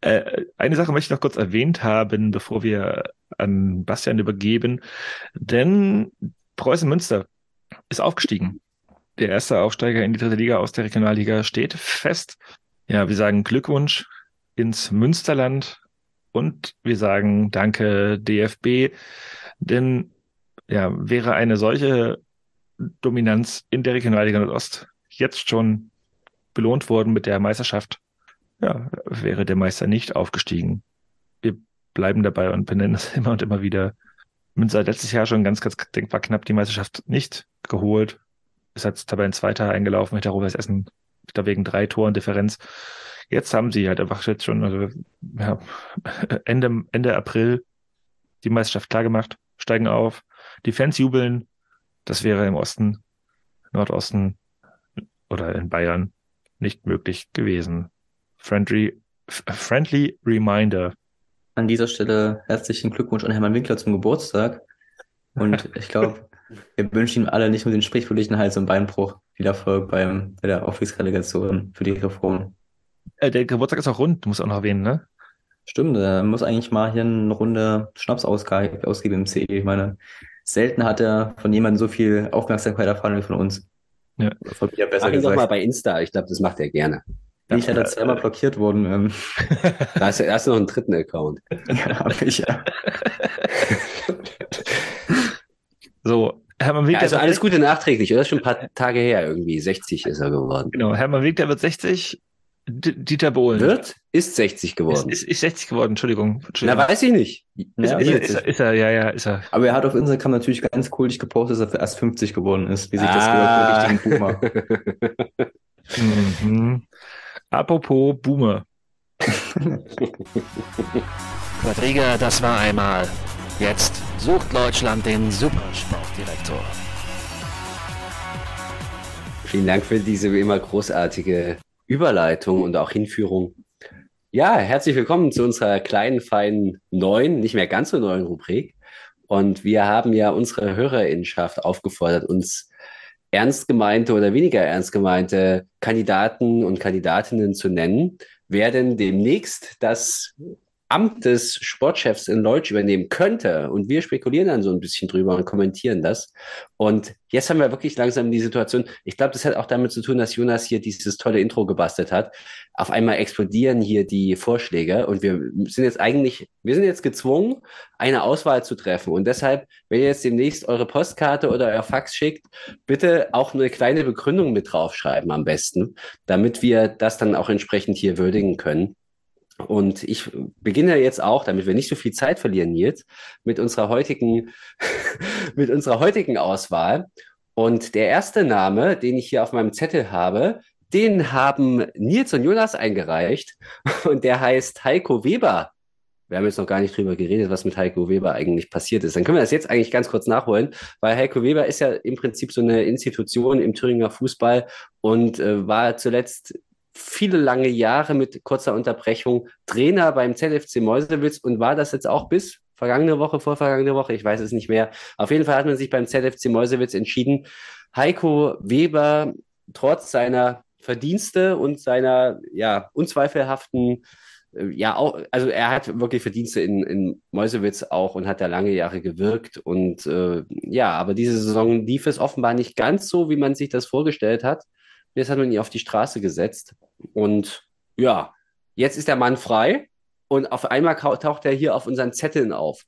Äh, eine Sache möchte ich noch kurz erwähnt haben, bevor wir an Bastian übergeben. Denn Preußen Münster ist aufgestiegen. Der erste Aufsteiger in die dritte Liga aus der Regionalliga steht fest. Ja, wir sagen Glückwunsch ins Münsterland und wir sagen Danke DFB, denn ja, wäre eine solche Dominanz in der Regionalliga Nordost jetzt schon belohnt worden mit der Meisterschaft, ja, wäre der Meister nicht aufgestiegen. Wir bleiben dabei und benennen es immer und immer wieder. Münster hat letztes Jahr schon ganz, ganz denkbar knapp die Meisterschaft nicht geholt. Ist als Tabellenzweiter eingelaufen mit der Rot-Weiß Essen, glaube wegen drei Toren Differenz. Jetzt haben sie halt einfach jetzt schon, also, ja, Ende, Ende April die Meisterschaft klargemacht, steigen auf. Die Fans jubeln. Das wäre im Osten, Nordosten oder in Bayern nicht möglich gewesen. Friendly, friendly reminder. An dieser Stelle herzlichen Glückwunsch an Hermann Winkler zum Geburtstag. Und ich glaube, wir wünschen ihm alle nicht nur den sprichwörtlichen Hals- und Beinbruch. Viel Erfolg beim, bei der Aufstiegsrelegation für die Reform. Äh, der Geburtstag ist auch rund, muss auch noch erwähnen, ne? Stimmt, er muss eigentlich mal hier eine Runde Schnaps ausge- ausgeben im CE. Ich meine, selten hat er von jemandem so viel Aufmerksamkeit erfahren wie von uns. Ja. Von mir besser Mach ihn doch mal bei Insta. Ich glaube, das macht er gerne. Bin ich leider zweimal blockiert worden. Ähm, Da hast du erst noch einen dritten Account. ja, hab ich, ja. So, Hermann Ja, Winkler also wird alles 60 Gute nachträglich. Oder? Das ist schon ein paar Tage her irgendwie. 60 ist er geworden. Genau, Hermann Winkler wird 60. D Dieter Bohlen Wird? Ist 60 ist, geworden. ist, ist 60 geworden, Entschuldigung. Na, Entschuldigung. weiß ich nicht. ist, Ja, ist, ist ist, jetzt- er, ist er, ja, ja, ist er. Aber er hat auf Instagram natürlich ganz kultig gepostet, dass er erst 50 geworden ist, wie sich das Ah. gehört für einen richtigen Boomer. Mhm. Apropos Boomer. Quadriga, das war einmal. Jetzt sucht Deutschland den Supersportdirektor. Vielen Dank für diese wie immer großartige Überleitung und auch Hinführung. Ja, herzlich willkommen zu unserer kleinen, feinen neuen, nicht mehr ganz so neuen Rubrik. Und wir haben ja unsere Hörerinnenschaft aufgefordert, uns ernst gemeinte oder weniger ernst gemeinte Kandidaten und Kandidatinnen zu nennen, wer denn demnächst das Amt des Sportchefs in Leutsch übernehmen könnte. Und wir spekulieren dann so ein bisschen drüber und kommentieren das. Und jetzt haben wir wirklich langsam die Situation, ich glaube, das hat auch damit zu tun, dass Jonas hier dieses tolle Intro gebastelt hat. Auf einmal explodieren hier die Vorschläge und wir sind jetzt eigentlich, wir sind jetzt gezwungen, eine Auswahl zu treffen. Und deshalb, wenn ihr jetzt demnächst eure Postkarte oder euer Fax schickt, bitte auch eine kleine Begründung mit draufschreiben am besten, damit wir das dann auch entsprechend hier würdigen können. Und ich beginne jetzt auch, damit wir nicht so viel Zeit verlieren, Nils, mit unserer heutigen, mit unserer heutigen Auswahl. Und der erste Name, den ich hier auf meinem Zettel habe, den haben Nils und Jonas eingereicht. Und der heißt Heiko Weber. Wir haben jetzt noch gar nicht drüber geredet, was mit Heiko Weber eigentlich passiert ist. Dann können wir das jetzt eigentlich ganz kurz nachholen, weil Heiko Weber ist ja im Prinzip so eine Institution im Thüringer Fußball und äh, war zuletzt viele lange Jahre mit kurzer Unterbrechung Trainer beim ZFC Meuselwitz und war das jetzt auch bis vergangene Woche, vorvergangene Woche, ich weiß es nicht mehr. Auf jeden Fall hat man sich beim ZFC Meuselwitz entschieden, Heiko Weber trotz seiner Verdienste und seiner ja unzweifelhaften äh, ja auch, also er hat wirklich Verdienste in, in Meuselwitz auch und hat da lange Jahre gewirkt und äh, ja, aber diese Saison lief es offenbar nicht ganz so, wie man sich das vorgestellt hat. Jetzt hat man ihn auf die Straße gesetzt. Und ja, jetzt ist der Mann frei und auf einmal taucht er hier auf unseren Zetteln auf.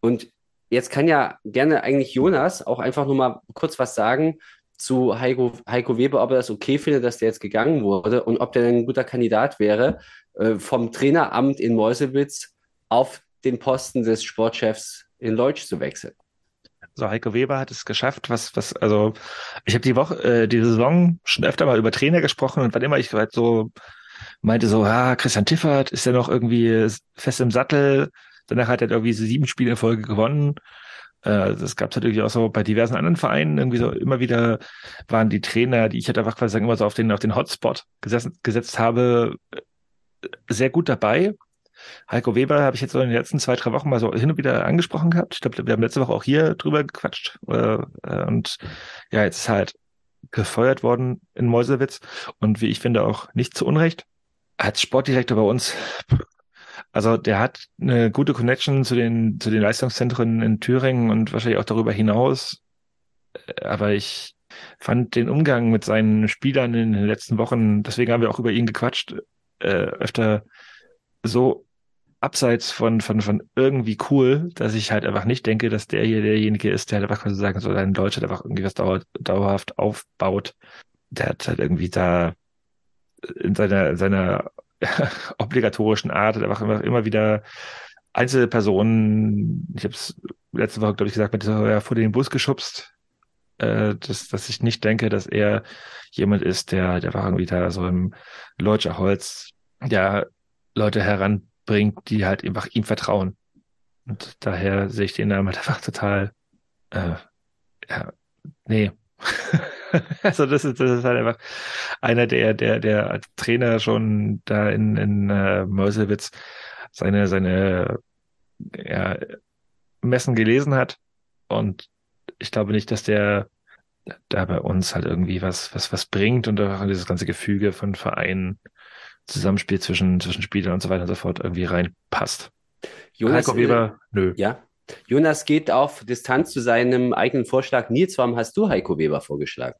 Und jetzt kann ja gerne eigentlich Jonas auch einfach nur mal kurz was sagen zu Heiko, Heiko Weber, ob er das okay findet, dass der jetzt gegangen wurde und ob der ein guter Kandidat wäre, äh, vom Traineramt in Meuselwitz auf den Posten des Sportchefs in Leutsch zu wechseln. So, Heiko Weber hat es geschafft, was, was, also ich habe die Woche, äh, die Saison schon öfter mal über Trainer gesprochen und wann immer ich halt so meinte so, ah, Christian Tiffert ist ja noch irgendwie fest im Sattel, danach hat er irgendwie so sieben Spiele in Folge gewonnen Äh, das gab es natürlich auch so bei diversen anderen Vereinen. Irgendwie so immer wieder waren die Trainer, die ich halt einfach quasi sagen, immer so auf den, auf den Hotspot gesetzt, gesetzt habe, äh, sehr gut dabei. Heiko Weber habe ich jetzt so in den letzten zwei, drei Wochen mal so hin und wieder angesprochen gehabt. Ich glaube, wir haben letzte Woche auch hier drüber gequatscht. Äh, und ja, jetzt ist halt gefeuert worden in Meuselwitz und wie ich finde auch nicht zu Unrecht. Als Sportdirektor bei uns, also der hat eine gute Connection zu den, zu den Leistungszentren in Thüringen und wahrscheinlich auch darüber hinaus. Aber ich fand den Umgang mit seinen Spielern in den letzten Wochen, deswegen haben wir auch über ihn gequatscht, äh, öfter so abseits von, von, von irgendwie cool, dass ich halt einfach nicht denke, dass der hier derjenige ist, der halt einfach quasi sagen soll, ein Deutscher, der einfach irgendwie was dauer, dauerhaft aufbaut. Der hat halt irgendwie da in seiner, seiner obligatorischen Art halt einfach immer, immer wieder einzelne Personen, ich habe es letzte Woche, glaube ich, gesagt, mit ja, vor den Bus geschubst, äh, dass, dass ich nicht denke, dass er jemand ist, der, der war irgendwie da so im Leutscher Holz, ja, Leute heran bringt, die halt einfach ihm vertrauen. Und daher sehe ich den Namen halt einfach total, äh, ja, nee. also das ist, das ist halt einfach einer, der, der, der als Trainer schon da in, in äh, Meuselwitz seine, seine ja, Messen gelesen hat. Und ich glaube nicht, dass der da bei uns halt irgendwie was, was, was bringt und auch dieses ganze Gefüge von Vereinen Zusammenspiel zwischen, zwischen Spielern und so weiter und so fort irgendwie reinpasst. Jonas, Heiko Weber, nö. Ja. Jonas geht auf Distanz zu seinem eigenen Vorschlag. Nils, warum hast du Heiko Weber vorgeschlagen?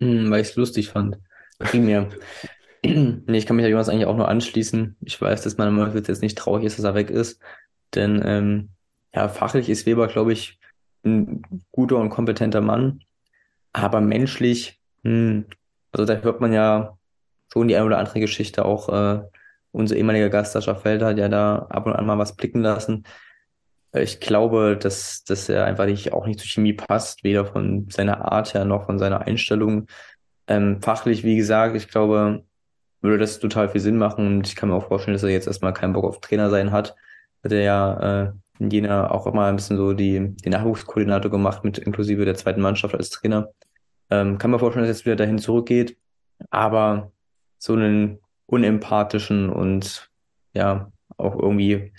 Hm, weil ich es lustig fand. Primär. nee, ich kann mich ja Jonas eigentlich auch nur anschließen. Ich weiß, dass man jetzt nicht traurig ist, dass er weg ist. Denn ähm, ja, fachlich ist Weber, glaube ich, ein guter und kompetenter Mann. Aber menschlich, hm, also da hört man ja schon die eine oder andere Geschichte. Auch äh, unser ehemaliger Gast Sascha Felder hat ja da ab und an mal was blicken lassen. Äh, ich glaube, dass, dass er einfach nicht, auch nicht zur Chemie passt, weder von seiner Art her noch von seiner Einstellung. Ähm, fachlich, wie gesagt, ich glaube, würde das total viel Sinn machen und ich kann mir auch vorstellen, dass er jetzt erstmal keinen Bock auf Trainer sein hat. Hat er ja äh, in Jena auch immer ein bisschen so die, die Nachwuchskoordinator gemacht, mit inklusive der zweiten Mannschaft als Trainer. Ähm, kann mir vorstellen, dass er jetzt wieder dahin zurückgeht. Aber so einen unempathischen und ja, auch irgendwie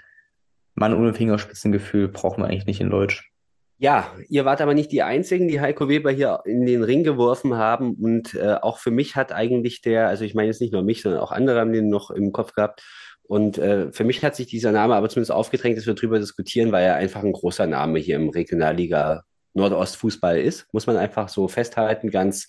Mann ohne Fingerspitzengefühl braucht man eigentlich nicht in Deutsch. Ja, ihr wart aber nicht die Einzigen, die Heiko Weber hier in den Ring geworfen haben. Und äh, auch für mich hat eigentlich der, also ich meine jetzt nicht nur mich, sondern auch andere haben den noch im Kopf gehabt. Und äh, für mich hat sich dieser Name aber zumindest aufgedrängt, dass wir drüber diskutieren, weil er einfach ein großer Name hier im Regionalliga Nordostfußball ist. Muss man einfach so festhalten, ganz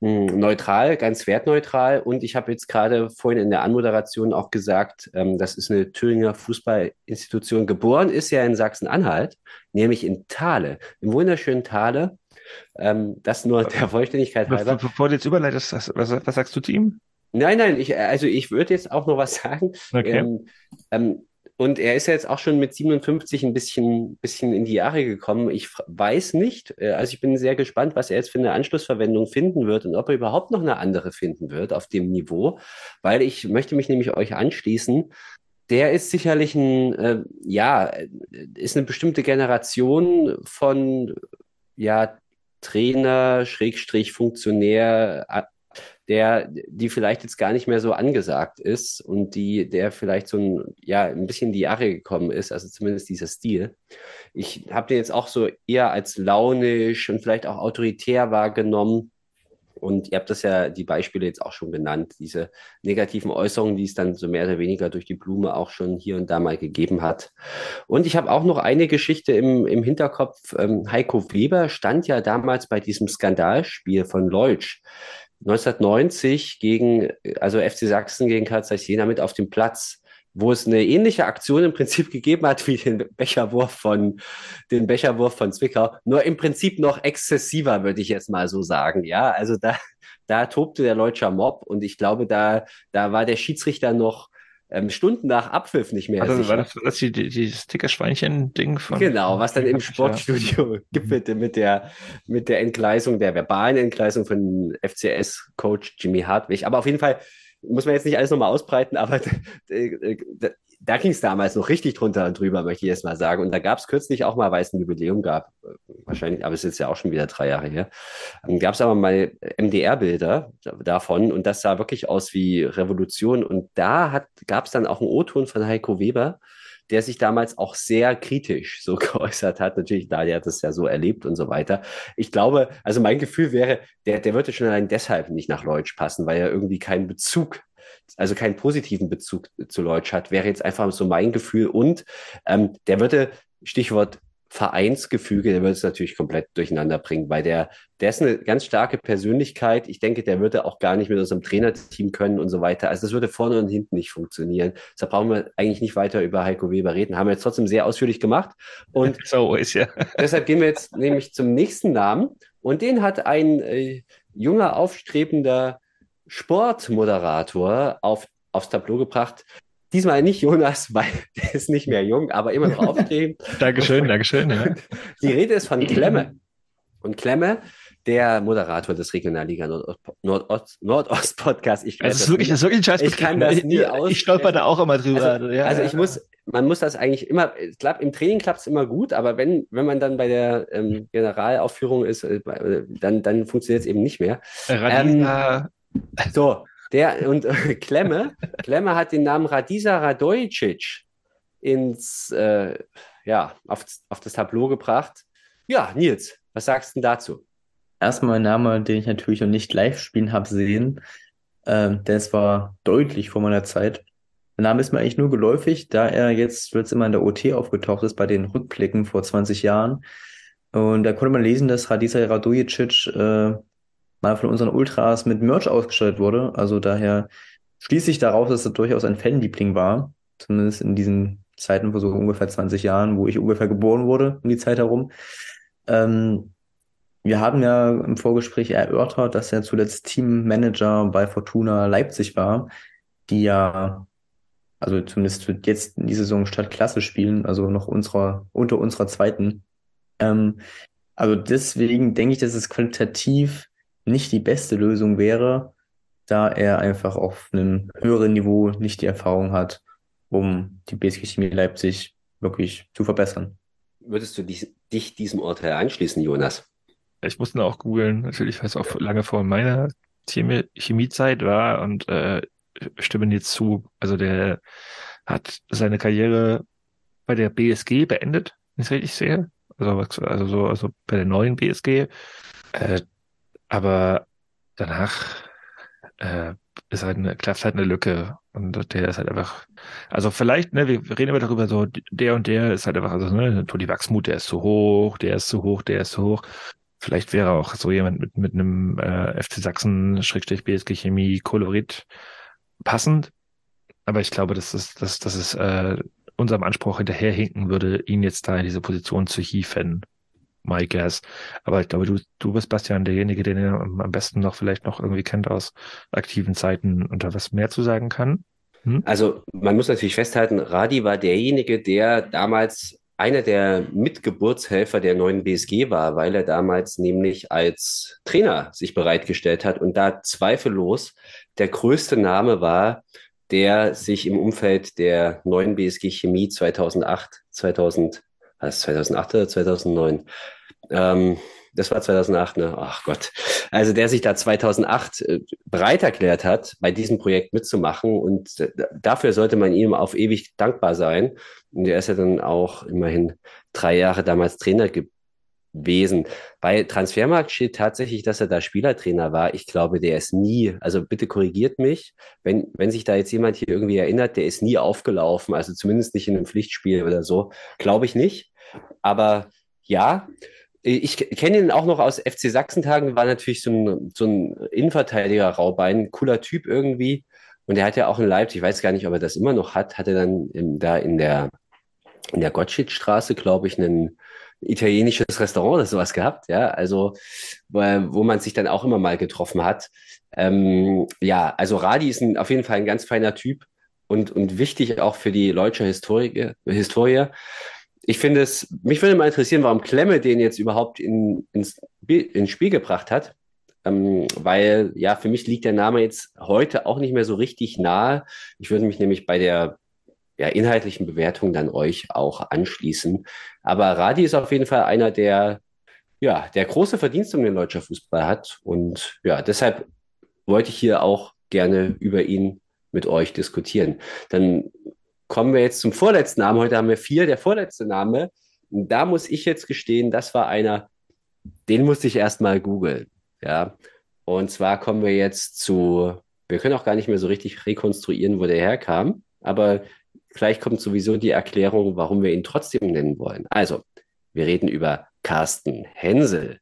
neutral, ganz wertneutral. Und ich habe jetzt gerade vorhin in der Anmoderation auch gesagt, ähm, das ist eine Thüringer Fußballinstitution. Geboren ist ja in Sachsen-Anhalt, nämlich in Thale, im wunderschönen Thale. Ähm, das nur der Vollständigkeit halber. Bevor du jetzt überleitest, was, was sagst du zu ihm? Nein, nein, ich, also ich würde jetzt auch noch was sagen. Okay. Ähm, ähm, und er ist ja jetzt auch schon mit 57 ein bisschen, bisschen in die Jahre gekommen. Ich weiß nicht, äh, also ich bin sehr gespannt, was er jetzt für eine Anschlussverwendung finden wird und ob er überhaupt noch eine andere finden wird auf dem Niveau, weil ich möchte mich nämlich euch anschließen. Der ist sicherlich ein, äh, ja, ist eine bestimmte Generation von, ja, Trainer, Schrägstrich, Funktionär, der, die vielleicht jetzt gar nicht mehr so angesagt ist und die, der vielleicht so ein, ja, ein bisschen in die Jahre gekommen ist, also zumindest dieser Stil. Ich habe den jetzt auch so eher als launisch und vielleicht auch autoritär wahrgenommen. Und ihr habt das ja, die Beispiele jetzt auch schon genannt, diese negativen Äußerungen, die es dann so mehr oder weniger durch die Blume auch schon hier und da mal gegeben hat. Und ich habe auch noch eine Geschichte im, im Hinterkopf. Ähm, Heiko Weber stand ja damals bei diesem Skandalspiel von Leutsch 1990 gegen, also FC Sachsen gegen Karl Zeiss Jena mit auf dem Platz, wo es eine ähnliche Aktion im Prinzip gegeben hat wie den Becherwurf von, den Becherwurf von Zwickau, nur im Prinzip noch exzessiver, würde ich jetzt mal so sagen. Ja, also da, da tobte der Leutscher Mob und ich glaube, da, da war der Schiedsrichter noch ähm, Stunden nach Abpfiff nicht mehr. Also sicher. war das, das die, die, die Sticker-Schweinchen-Ding von. Genau, was dann im Sportstudio ja. gipfelte mit der, mit der Entgleisung, der verbalen Entgleisung von FCS-Coach Jimmy Hartwig. Aber auf jeden Fall muss man jetzt nicht alles nochmal ausbreiten, aber da ging es damals noch richtig drunter und drüber, möchte ich jetzt mal sagen. Und da gab es kürzlich auch mal, weil es ein Jubiläum gab, äh, wahrscheinlich, aber es ist jetzt ja auch schon wieder drei Jahre her, gab es aber mal MDR-Bilder davon und das sah wirklich aus wie Revolution. Und da gab es dann auch einen O-Ton von Heiko Weber, der sich damals auch sehr kritisch so geäußert hat. Natürlich, da der hat das ja so erlebt und so weiter. Ich glaube, also mein Gefühl wäre, der, der würde schon allein deshalb nicht nach Leutsch passen, weil er irgendwie keinen Bezug also keinen positiven Bezug zu Leutsch hat, wäre jetzt einfach so mein Gefühl. Und ähm, der würde, Stichwort Vereinsgefüge, der würde es natürlich komplett durcheinander bringen, weil der, der ist eine ganz starke Persönlichkeit. Ich denke, der würde auch gar nicht mit unserem Trainerteam können und so weiter. Also das würde vorne und hinten nicht funktionieren. Deshalb brauchen wir eigentlich nicht weiter über Heiko Weber reden. Haben wir jetzt trotzdem sehr ausführlich gemacht. Und so ist ja. deshalb gehen wir jetzt nämlich zum nächsten Namen. Und den hat ein äh, junger, aufstrebender Sportmoderator auf, aufs Tableau gebracht, Diesmal nicht Jonas, weil der ist nicht mehr jung, aber immer noch aufstrebend. Dankeschön, Dankeschön. Ja. Die Rede ist von Klemme. Und Klemme, der Moderator des Regionalliga Nordost, Nordost Podcast. Ich das, ist wirklich, das ist wirklich ein scheiß Ich kann das nie aus. Ich stolper da auch immer drüber. Also, ja, also ich ja. muss, man muss das eigentlich immer, klappt, im Training klappt es immer gut, aber wenn, wenn man dann bei der ähm, Generalaufführung ist, äh, dann, dann funktioniert es eben nicht mehr. Radina. Ähm, so, der und äh, Klemme, Klemme hat den Namen Radisa Radojicic ins äh, ja, auf, auf das Tableau gebracht. Ja, Nils, was sagst du dazu? Erstmal ein Name, den ich natürlich noch nicht live spielen habe sehen, äh, denn war deutlich vor meiner Zeit. Der Name ist mir eigentlich nur geläufig, da er jetzt jetzt immer in der OT aufgetaucht ist bei den Rückblicken vor 20 Jahren. Und da konnte man lesen, dass Radisa Radojicic äh, mal von unseren Ultras mit Merch ausgestattet wurde. Also daher schließe ich daraus, dass er durchaus ein Fanliebling war. Zumindest in diesen Zeiten vor so ungefähr 20 Jahren, wo ich ungefähr geboren wurde, um die Zeit herum. Ähm, wir haben ja im Vorgespräch erörtert, dass er zuletzt Teammanager bei Fortuna Leipzig war, die ja, also zumindest jetzt in dieser Saison statt Klasse spielen, also noch unserer, unter unserer zweiten. Ähm, also deswegen denke ich, dass es qualitativ nicht die beste Lösung wäre, da er einfach auf einem höheren Niveau nicht die Erfahrung hat, um die BSG Chemie Leipzig wirklich zu verbessern. Würdest du dich, dich diesem Urteil anschließen, Jonas? Ich musste auch googeln, natürlich, weil es auch lange vor meiner Chemie Chemiezeit war und äh, stimme dir zu. Also der hat seine Karriere bei der BSG beendet, wenn ich es richtig sehe. Also, also so, also bei der neuen BSG. Äh, aber danach äh, ist halt eine, klafft halt eine Lücke. Und der ist halt einfach, also vielleicht, ne, wir reden immer darüber, so, der und der ist halt einfach, also, ne, Toni Wachsmut, der ist zu hoch, der ist zu hoch, der ist zu hoch. Vielleicht wäre auch so jemand mit, mit einem äh, FC Sachsen, Schrägstrich BSG Chemie, Kolorit passend. Aber ich glaube, dass es, dass, dass es äh, unserem Anspruch hinterherhinken würde, ihn jetzt da in diese Position zu hieven my guess. Aber ich glaube, du, du bist, Bastian, derjenige, den er am besten noch vielleicht noch irgendwie kennt aus aktiven Zeiten und da was mehr zu sagen kann. Hm? Also man muss natürlich festhalten, Radi war derjenige, der damals einer der Mitgeburtshelfer der neuen BSG war, weil er damals nämlich als Trainer sich bereitgestellt hat und da zweifellos der größte Name war, der sich im Umfeld der neuen BSG Chemie 2008, 2000 was, 2008 oder 2009? Ähm, das war 2008, ne? Ach Gott. Also der sich da 2008 äh, bereit erklärt hat, bei diesem Projekt mitzumachen und äh, dafür sollte man ihm auf ewig dankbar sein. Und er ist ja dann auch immerhin drei Jahre damals Trainer gewesen. Bei Transfermarkt steht tatsächlich, dass er da Spielertrainer war. Ich glaube, der ist nie, also bitte korrigiert mich, wenn, wenn sich da jetzt jemand hier irgendwie erinnert, der ist nie aufgelaufen, also zumindest nicht in einem Pflichtspiel oder so. Glaube ich nicht. Aber ja, ich kenne ihn auch noch aus FC Sachsen-Tagen, war natürlich so ein, so ein Innenverteidiger-Raubein, cooler Typ irgendwie. Und er hat ja auch in Leipzig, ich weiß gar nicht, ob er das immer noch hat, hat er dann im, da in der, in der Gottschedstraße, glaube ich, ein italienisches Restaurant oder sowas gehabt, ja, also wo, wo man sich dann auch immer mal getroffen hat. Ähm, ja, also Radi ist ein, auf jeden Fall ein ganz feiner Typ und, und wichtig auch für die deutsche Historie. Historie ich finde es, mich würde mal interessieren, warum Klemme den jetzt überhaupt in, ins, ins Spiel gebracht hat. Ähm, weil ja, für mich liegt der Name jetzt heute auch nicht mehr so richtig nahe. Ich würde mich nämlich bei der ja, inhaltlichen Bewertung dann euch auch anschließen. Aber Radi ist auf jeden Fall einer, der ja, der große Verdienst um den deutschen Fußball hat. Und ja, deshalb wollte ich hier auch gerne über ihn mit euch diskutieren. Dann kommen wir jetzt zum vorletzten Namen. Heute haben wir vier. Der vorletzte Name, da muss ich jetzt gestehen, das war einer, den musste ich erstmal googeln. Ja. Und zwar kommen wir jetzt zu, wir können auch gar nicht mehr so richtig rekonstruieren, wo der herkam, aber vielleicht kommt sowieso die Erklärung, warum wir ihn trotzdem nennen wollen. Also, wir reden über Carsten Hensel.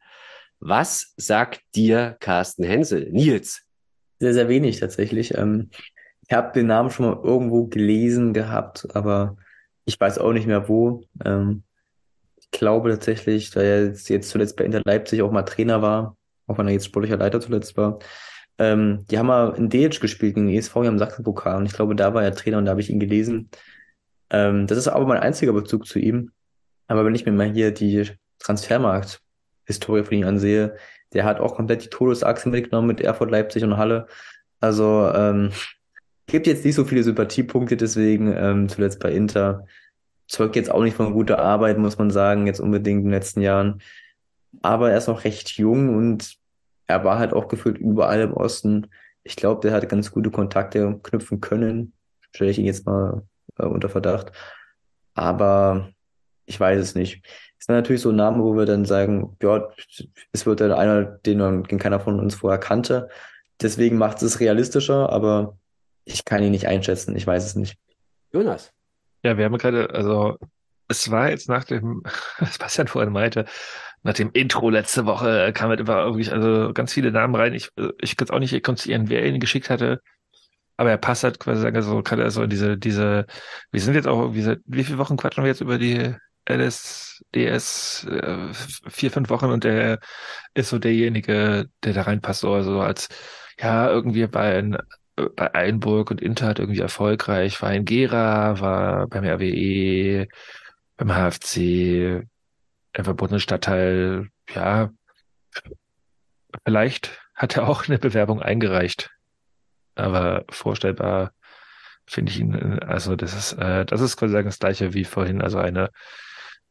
Was sagt dir Carsten Hensel? Nils? Sehr, sehr wenig tatsächlich. Ähm, ich habe den Namen schon mal irgendwo gelesen gehabt, aber ich weiß auch nicht mehr wo. Ähm, ich glaube tatsächlich, da er jetzt, zuletzt bei Inter Leipzig auch mal Trainer war, auch wenn er jetzt sportlicher Leiter zuletzt war, ähm, die haben mal in Delitzsch gespielt gegen ESV hier im Sachsenpokal und ich glaube, da war er Trainer und da habe ich ihn gelesen. Ähm, das ist aber mein einziger Bezug zu ihm. Aber wenn ich mir mal hier die Transfermarkt-Historie von ihm ansehe, der hat auch komplett die Todesachse mitgenommen mit Erfurt, Leipzig und Halle. Also ähm, gibt jetzt nicht so viele Sympathiepunkte, deswegen ähm, zuletzt bei Inter. Zeugt jetzt auch nicht von guter Arbeit, muss man sagen, jetzt unbedingt in den letzten Jahren. Aber er ist noch recht jung und er war halt auch gefühlt überall im Osten. Ich glaube, der hat ganz gute Kontakte knüpfen können. Stelle ich ihn jetzt mal äh, unter Verdacht. Aber ich weiß es nicht. Sind natürlich so Namen, wo wir dann sagen, ja, es wird dann einer, den, den keiner von uns vorher kannte. Deswegen macht es realistischer, aber ich kann ihn nicht einschätzen. Ich weiß es nicht. Jonas. Ja, wir haben gerade, also es war jetzt nach dem, was Bastian vorhin meinte, nach dem Intro letzte Woche kam halt immer irgendwie, also ganz viele Namen rein. Ich, ich kann es auch nicht rekonstruieren, wer ihn geschickt hatte. Aber er passt halt quasi sagen, so, kann er so in diese, diese, wir sind jetzt auch irgendwie seit, wie viele Wochen quatschen wir jetzt über die LSDS äh, vier, fünf Wochen und der ist so derjenige, der da reinpasst, so also als ja, irgendwie bei, ein, bei Einburg und Inter hat irgendwie erfolgreich, war in Gera, war beim RWE, beim HFC, der verbotene Stadtteil, ja, vielleicht hat er auch eine Bewerbung eingereicht. Aber vorstellbar finde ich ihn, also das ist, äh, das ist quasi das gleiche wie vorhin, also eine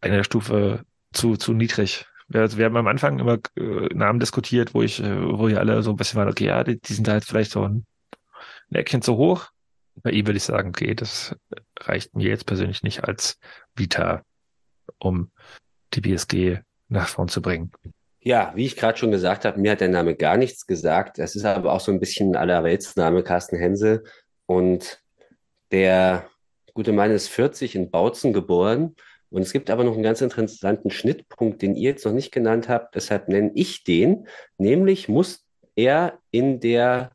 eine Stufe zu, zu niedrig. Wir, wir haben am Anfang immer äh, Namen diskutiert, wo ich, äh, wo wir alle so ein bisschen waren, okay, ja, die, die sind halt vielleicht so ein, ein Eckchen zu hoch. Bei ihm würde ich sagen, okay, das reicht mir jetzt persönlich nicht als Vita, um die BSG nach vorn zu bringen. Ja, wie ich gerade schon gesagt habe, mir hat der Name gar nichts gesagt. Es ist aber auch so ein bisschen aller Weltsname, Carsten Hensel. Und der gute Mann ist 40 in Bautzen geboren und es gibt aber noch einen ganz interessanten Schnittpunkt, den ihr jetzt noch nicht genannt habt. Deshalb nenne ich den. Nämlich muss er in der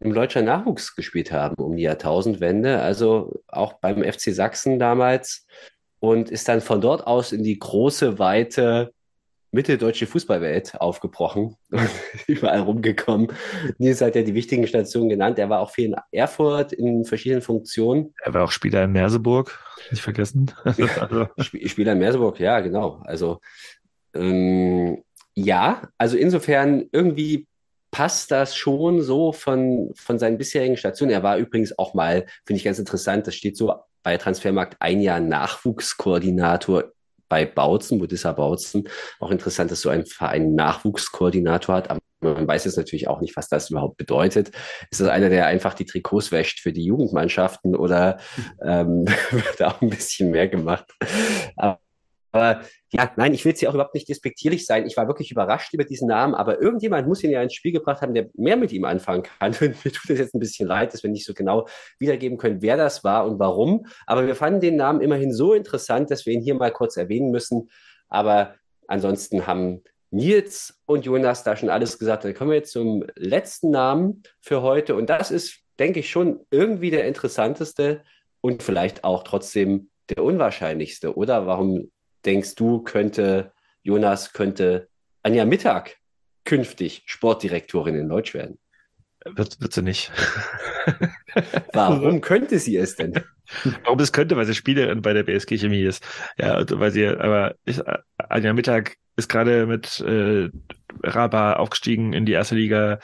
im deutscher Nachwuchs gespielt haben um die Jahrtausendwende, also auch beim FC Sachsen damals und ist dann von dort aus in die große, weite mitteldeutsche Fußballwelt aufgebrochen und überall rumgekommen. Nils hat ja die wichtigen Stationen genannt. Er war auch viel in Erfurt in verschiedenen Funktionen. Er war auch Spieler in Merseburg, nicht vergessen. also. Spieler in Merseburg, ja, genau. Also ähm, ja, also insofern irgendwie passt das schon so von, von seinen bisherigen Stationen. Er war übrigens auch mal, finde ich ganz interessant, das steht so bei Transfermarkt ein Jahr Nachwuchskoordinator bei Bautzen, Budissa Bautzen. Auch interessant, dass so ein Verein Nachwuchskoordinator hat, aber man weiß jetzt natürlich auch nicht, was das überhaupt bedeutet. Ist das einer, der einfach die Trikots wäscht für die Jugendmannschaften oder ähm, wird auch ein bisschen mehr gemacht? Aber aber ja, nein, ich will jetzt hier auch überhaupt nicht despektierlich sein. Ich war wirklich überrascht über diesen Namen, aber irgendjemand muss ihn ja ins Spiel gebracht haben, der mehr mit ihm anfangen kann. Und mir tut es jetzt ein bisschen leid, dass wir nicht so genau wiedergeben können, wer das war und warum. Aber wir fanden den Namen immerhin so interessant, dass wir ihn hier mal kurz erwähnen müssen. Aber ansonsten haben Nils und Jonas da schon alles gesagt. Dann kommen wir jetzt zum letzten Namen für heute. Und das ist, denke ich, schon irgendwie der interessanteste und vielleicht auch trotzdem der unwahrscheinlichste. Oder warum denkst du, könnte Jonas, könnte Anja Mittag künftig Sportdirektorin in Deutsch werden? Wird, wird sie nicht. Warum könnte sie es denn? Warum es könnte, weil sie Spielerin bei der BSG Chemie ist. Ja, weil sie, aber ich, Anja Mittag ist gerade mit äh, Raba aufgestiegen in die erste Liga.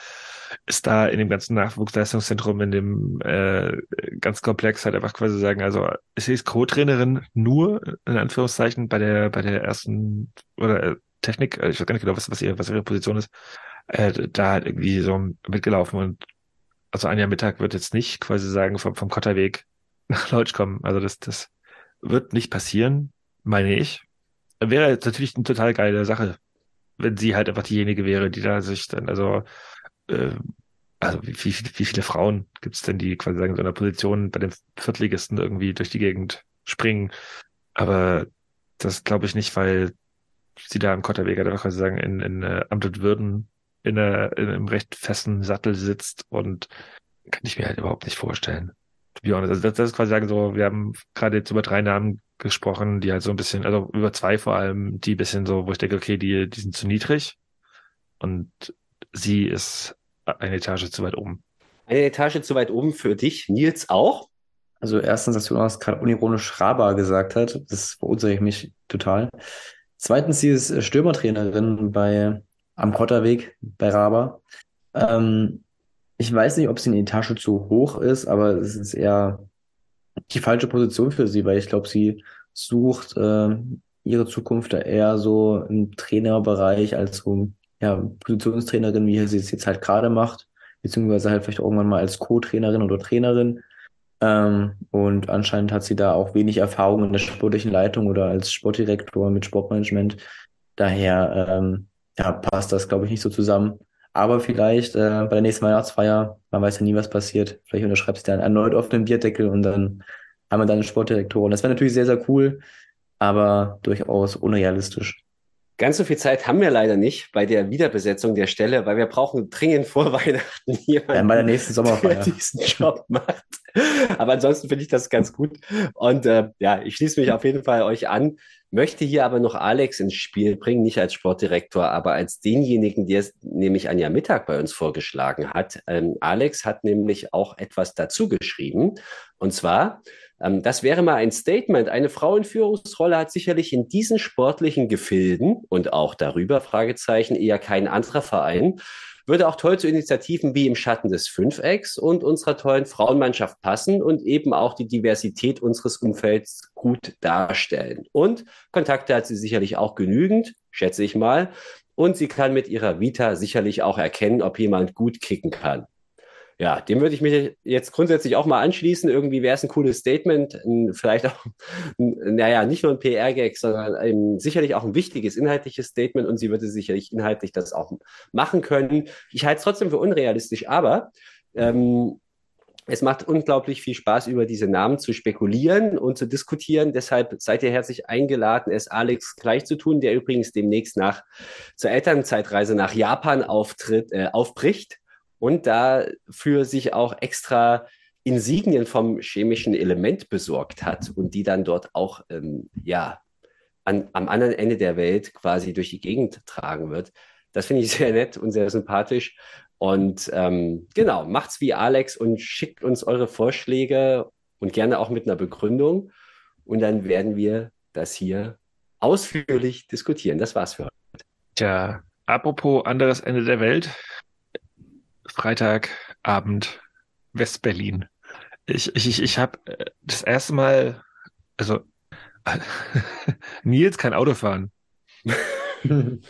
Ist da in dem ganzen Nachwuchsleistungszentrum, in dem äh, ganz Komplex halt einfach quasi sagen, also sie ist Co-Trainerin nur, in Anführungszeichen, bei der, bei der ersten oder äh, Technik, äh, ich weiß gar nicht genau, was, was, ihre, was ihre Position ist, äh, da halt irgendwie so mitgelaufen und also Anja Mittag wird jetzt nicht quasi sagen, vom, vom Kotterweg nach Leutsch kommen. Also das, das wird nicht passieren, meine ich. Wäre jetzt natürlich eine total geile Sache, wenn sie halt einfach diejenige wäre, die da sich dann, also, äh, also wie, wie, wie viele Frauen gibt es denn, die quasi sagen, in so einer Position bei den Viertligisten irgendwie durch die Gegend springen. Aber das glaube ich nicht, weil sie da im Kotterweg halt einfach quasi sagen, in, in äh, Amt und Würden in, einer, in einem recht festen Sattel sitzt und kann ich mir halt überhaupt nicht vorstellen. Also das, das ist quasi sagen so, wir haben gerade jetzt über drei Namen gesprochen, die halt so ein bisschen, also über zwei vor allem, die ein bisschen so, wo ich denke, okay, die, die sind zu niedrig und sie ist eine Etage zu weit oben. Eine Etage zu weit oben für dich, Nils auch? Also erstens, dass Jonas gerade unironisch Raber gesagt hat, das verursache mich total. Zweitens, sie ist Stürmertrainerin bei am Kotterweg bei Raber. Ähm, ich weiß nicht, ob sie eine Etage zu hoch ist, aber es ist eher die falsche Position für sie, weil ich glaube, sie sucht äh, ihre Zukunft eher so im Trainerbereich als so ja, Positionstrainerin, wie sie es jetzt halt gerade macht, beziehungsweise halt vielleicht irgendwann mal als Co-Trainerin oder Trainerin. Ähm, und anscheinend hat sie da auch wenig Erfahrung in der sportlichen Leitung oder als Sportdirektor mit Sportmanagement. Daher ähm, ja, passt das, glaube ich, nicht so zusammen. Aber vielleicht äh, bei der nächsten Weihnachtsfeier, man weiß ja nie, was passiert. Vielleicht unterschreibst du dann erneut auf den Bierdeckel und dann haben wir dann eine Sportdirektorin. Das wäre natürlich sehr, sehr cool, aber durchaus unrealistisch. Ganz so viel Zeit haben wir leider nicht bei der Wiederbesetzung der Stelle, weil wir brauchen dringend vor Weihnachten jemanden, ja, bei der nächsten Sommerfeier. der diesen Job macht. Aber ansonsten finde ich das ganz gut. Und äh, ja, ich schließe mich auf jeden Fall euch an, möchte hier aber noch Alex ins Spiel bringen, nicht als Sportdirektor, aber als denjenigen, der es nämlich Anja Mittag bei uns vorgeschlagen hat. Ähm, Alex hat nämlich auch etwas dazu geschrieben. Und zwar, das wäre mal ein Statement. Eine Frau in Führungsrolle hat sicherlich in diesen sportlichen Gefilden und auch darüber Fragezeichen eher kein anderer Verein. Würde auch toll zu Initiativen wie im Schatten des Fünfecks und unserer tollen Frauenmannschaft passen und eben auch die Diversität unseres Umfelds gut darstellen. Und Kontakte hat sie sicherlich auch genügend, schätze ich mal. Und sie kann mit ihrer Vita sicherlich auch erkennen, ob jemand gut kicken kann ja, dem würde ich mich jetzt grundsätzlich auch mal anschließen. Irgendwie wäre es ein cooles Statement, vielleicht auch, naja, nicht nur ein PR-Gag, sondern ein, sicherlich auch ein wichtiges inhaltliches Statement und sie würde sicherlich inhaltlich das auch machen können. Ich halte es trotzdem für unrealistisch, aber ähm, es macht unglaublich viel Spaß, über diese Namen zu spekulieren und zu diskutieren. Deshalb seid ihr herzlich eingeladen, es Alex gleich zu tun, der übrigens demnächst nach zur Elternzeitreise nach Japan auftritt, äh, aufbricht und dafür sich auch extra Insignien vom chemischen Element besorgt hat und die dann dort auch ähm, ja an, am anderen Ende der Welt quasi durch die Gegend tragen wird. Das finde ich sehr nett und sehr sympathisch. Und ähm, genau, macht's wie Alex und schickt uns eure Vorschläge und gerne auch mit einer Begründung. Und dann werden wir das hier ausführlich diskutieren. Das war's für heute. Tja, apropos anderes Ende der Welt. Freitagabend Westberlin. Ich, ich, ich, ich habe äh, das erste Mal, also Nils kann Auto fahren.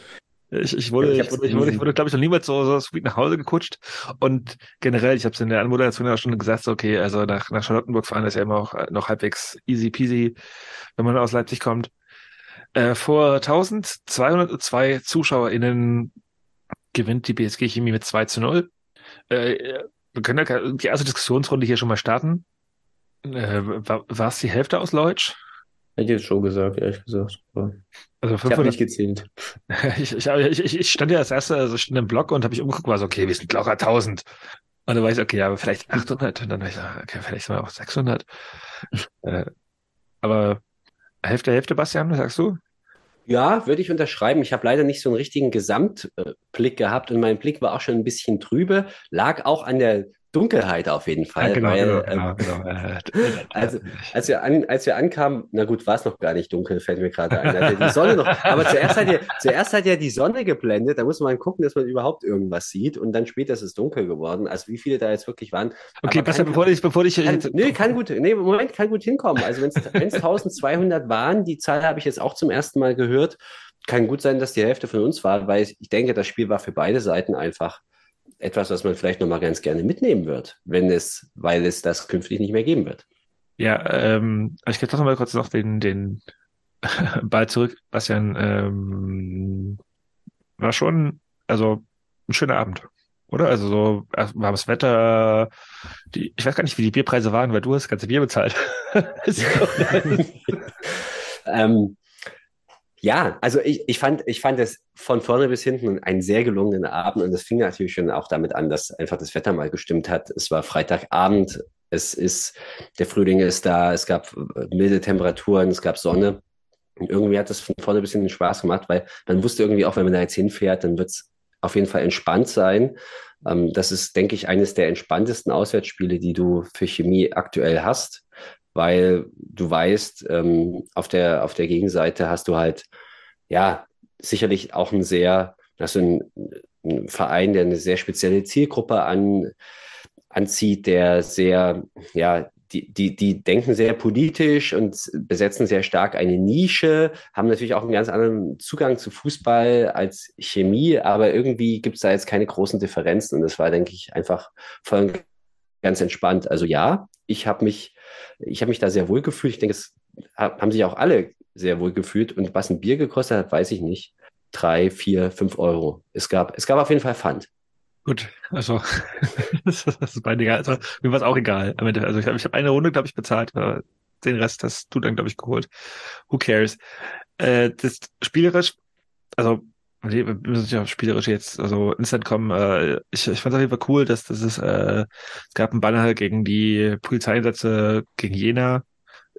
Ich, ich wurde, ich, wurde, ich wurde, ich wurde, glaube ich, noch niemals so, so sweet nach Hause gekutscht. Und generell, ich habe es in der Anmoderation ja schon gesagt, okay, also nach, nach Charlottenburg fahren ist ja immer auch noch halbwegs easy peasy, wenn man aus Leipzig kommt. Äh, vor 1202 ZuschauerInnen gewinnt die BSG Chemie mit 2 zu 0. Äh, wir können ja die erste Diskussionsrunde hier schon mal starten. Äh, war es die Hälfte aus Leutsch? Hätte ich jetzt schon gesagt, ehrlich gesagt. Also 500, ich habe nicht gezählt. ich, ich, ich, ich stand ja als erster, also stand im Blog und habe ich umgeguckt, war so, okay, wir sind locker 1000. Und dann war ich, okay, aber vielleicht 800. Und dann war ich so, okay, vielleicht sind wir auch 600. äh, aber Hälfte, Hälfte, Bastian, sagst du? Ja, würde ich unterschreiben. Ich habe leider nicht so einen richtigen Gesamtblick gehabt und mein Blick war auch schon ein bisschen trübe. Lag auch an der Dunkelheit auf jeden Fall. Ja, genau, weil, genau, ähm, genau, genau. Also, als wir, an, als wir ankamen, na gut, war es noch gar nicht dunkel, fällt mir gerade ein. Also die Sonne noch, aber zuerst hat, ja, zuerst hat ja die Sonne geblendet, da muss man gucken, dass man überhaupt irgendwas sieht und dann später ist es dunkel geworden. Also wie viele da jetzt wirklich waren. Okay, besser, kann- bevor ich, bevor ich kann, nee, kann gut, nee, Moment, kann gut hinkommen. Also wenn es 1200 waren, die Zahl habe ich jetzt auch zum ersten Mal gehört, kann gut sein, dass die Hälfte von uns war, weil ich denke, das Spiel war für beide Seiten einfach etwas, was man vielleicht nochmal ganz gerne mitnehmen wird, wenn es, weil es das künftig nicht mehr geben wird. Ja, ähm, aber ich gebe doch noch mal kurz noch den, den Ball zurück. Bastian, ähm, war schon, also ein schöner Abend, oder? Also so warmes Wetter. Die, ich weiß gar nicht, wie die Bierpreise waren, weil du hast das ganze Bier bezahlt. ähm, ja, also ich, ich fand, ich fand es von vorne bis hinten einen sehr gelungenen Abend und es fing natürlich schon auch damit an, dass einfach das Wetter mal gestimmt hat. Es war Freitagabend, es ist, der Frühling ist da, es gab äh, milde Temperaturen, es gab Sonne. Und irgendwie hat es von vorne bis hinten Spaß gemacht, weil man wusste irgendwie auch, wenn man da jetzt hinfährt, dann wird es auf jeden Fall entspannt sein. Ähm, das ist, denke ich, eines der entspanntesten Auswärtsspiele, die du für Chemie aktuell hast, weil du weißt, ähm, auf der, auf der Gegenseite hast du halt, ja, sicherlich auch ein sehr, hast du einen, einen Verein, der eine sehr spezielle Zielgruppe an, anzieht, der sehr, ja, die, die, die denken sehr politisch und besetzen sehr stark eine Nische, haben natürlich auch einen ganz anderen Zugang zu Fußball als Chemie, aber irgendwie gibt es da jetzt keine großen Differenzen und das war, denke ich, einfach voll ganz entspannt. Also ja, ich habe mich, ich habe mich da sehr wohl gefühlt. Ich denke, es haben sich auch alle sehr wohl gefühlt und was ein Bier gekostet hat, weiß ich nicht. Drei, vier, fünf Euro. Es gab, es gab auf jeden Fall Pfand. Gut, also das ist beide egal. Also, mir war es auch egal. Also ich habe ich hab eine Runde, glaube ich, bezahlt. Den Rest hast du dann, glaube ich, geholt. Who cares? Äh, das spielerisch, also nee, wir müssen ja spielerisch jetzt, also instant kommen. Äh, ich ich fand es auf jeden Fall cool, dass das ist, äh, es gab einen Banner gegen die Polizeieinsätze gegen Jena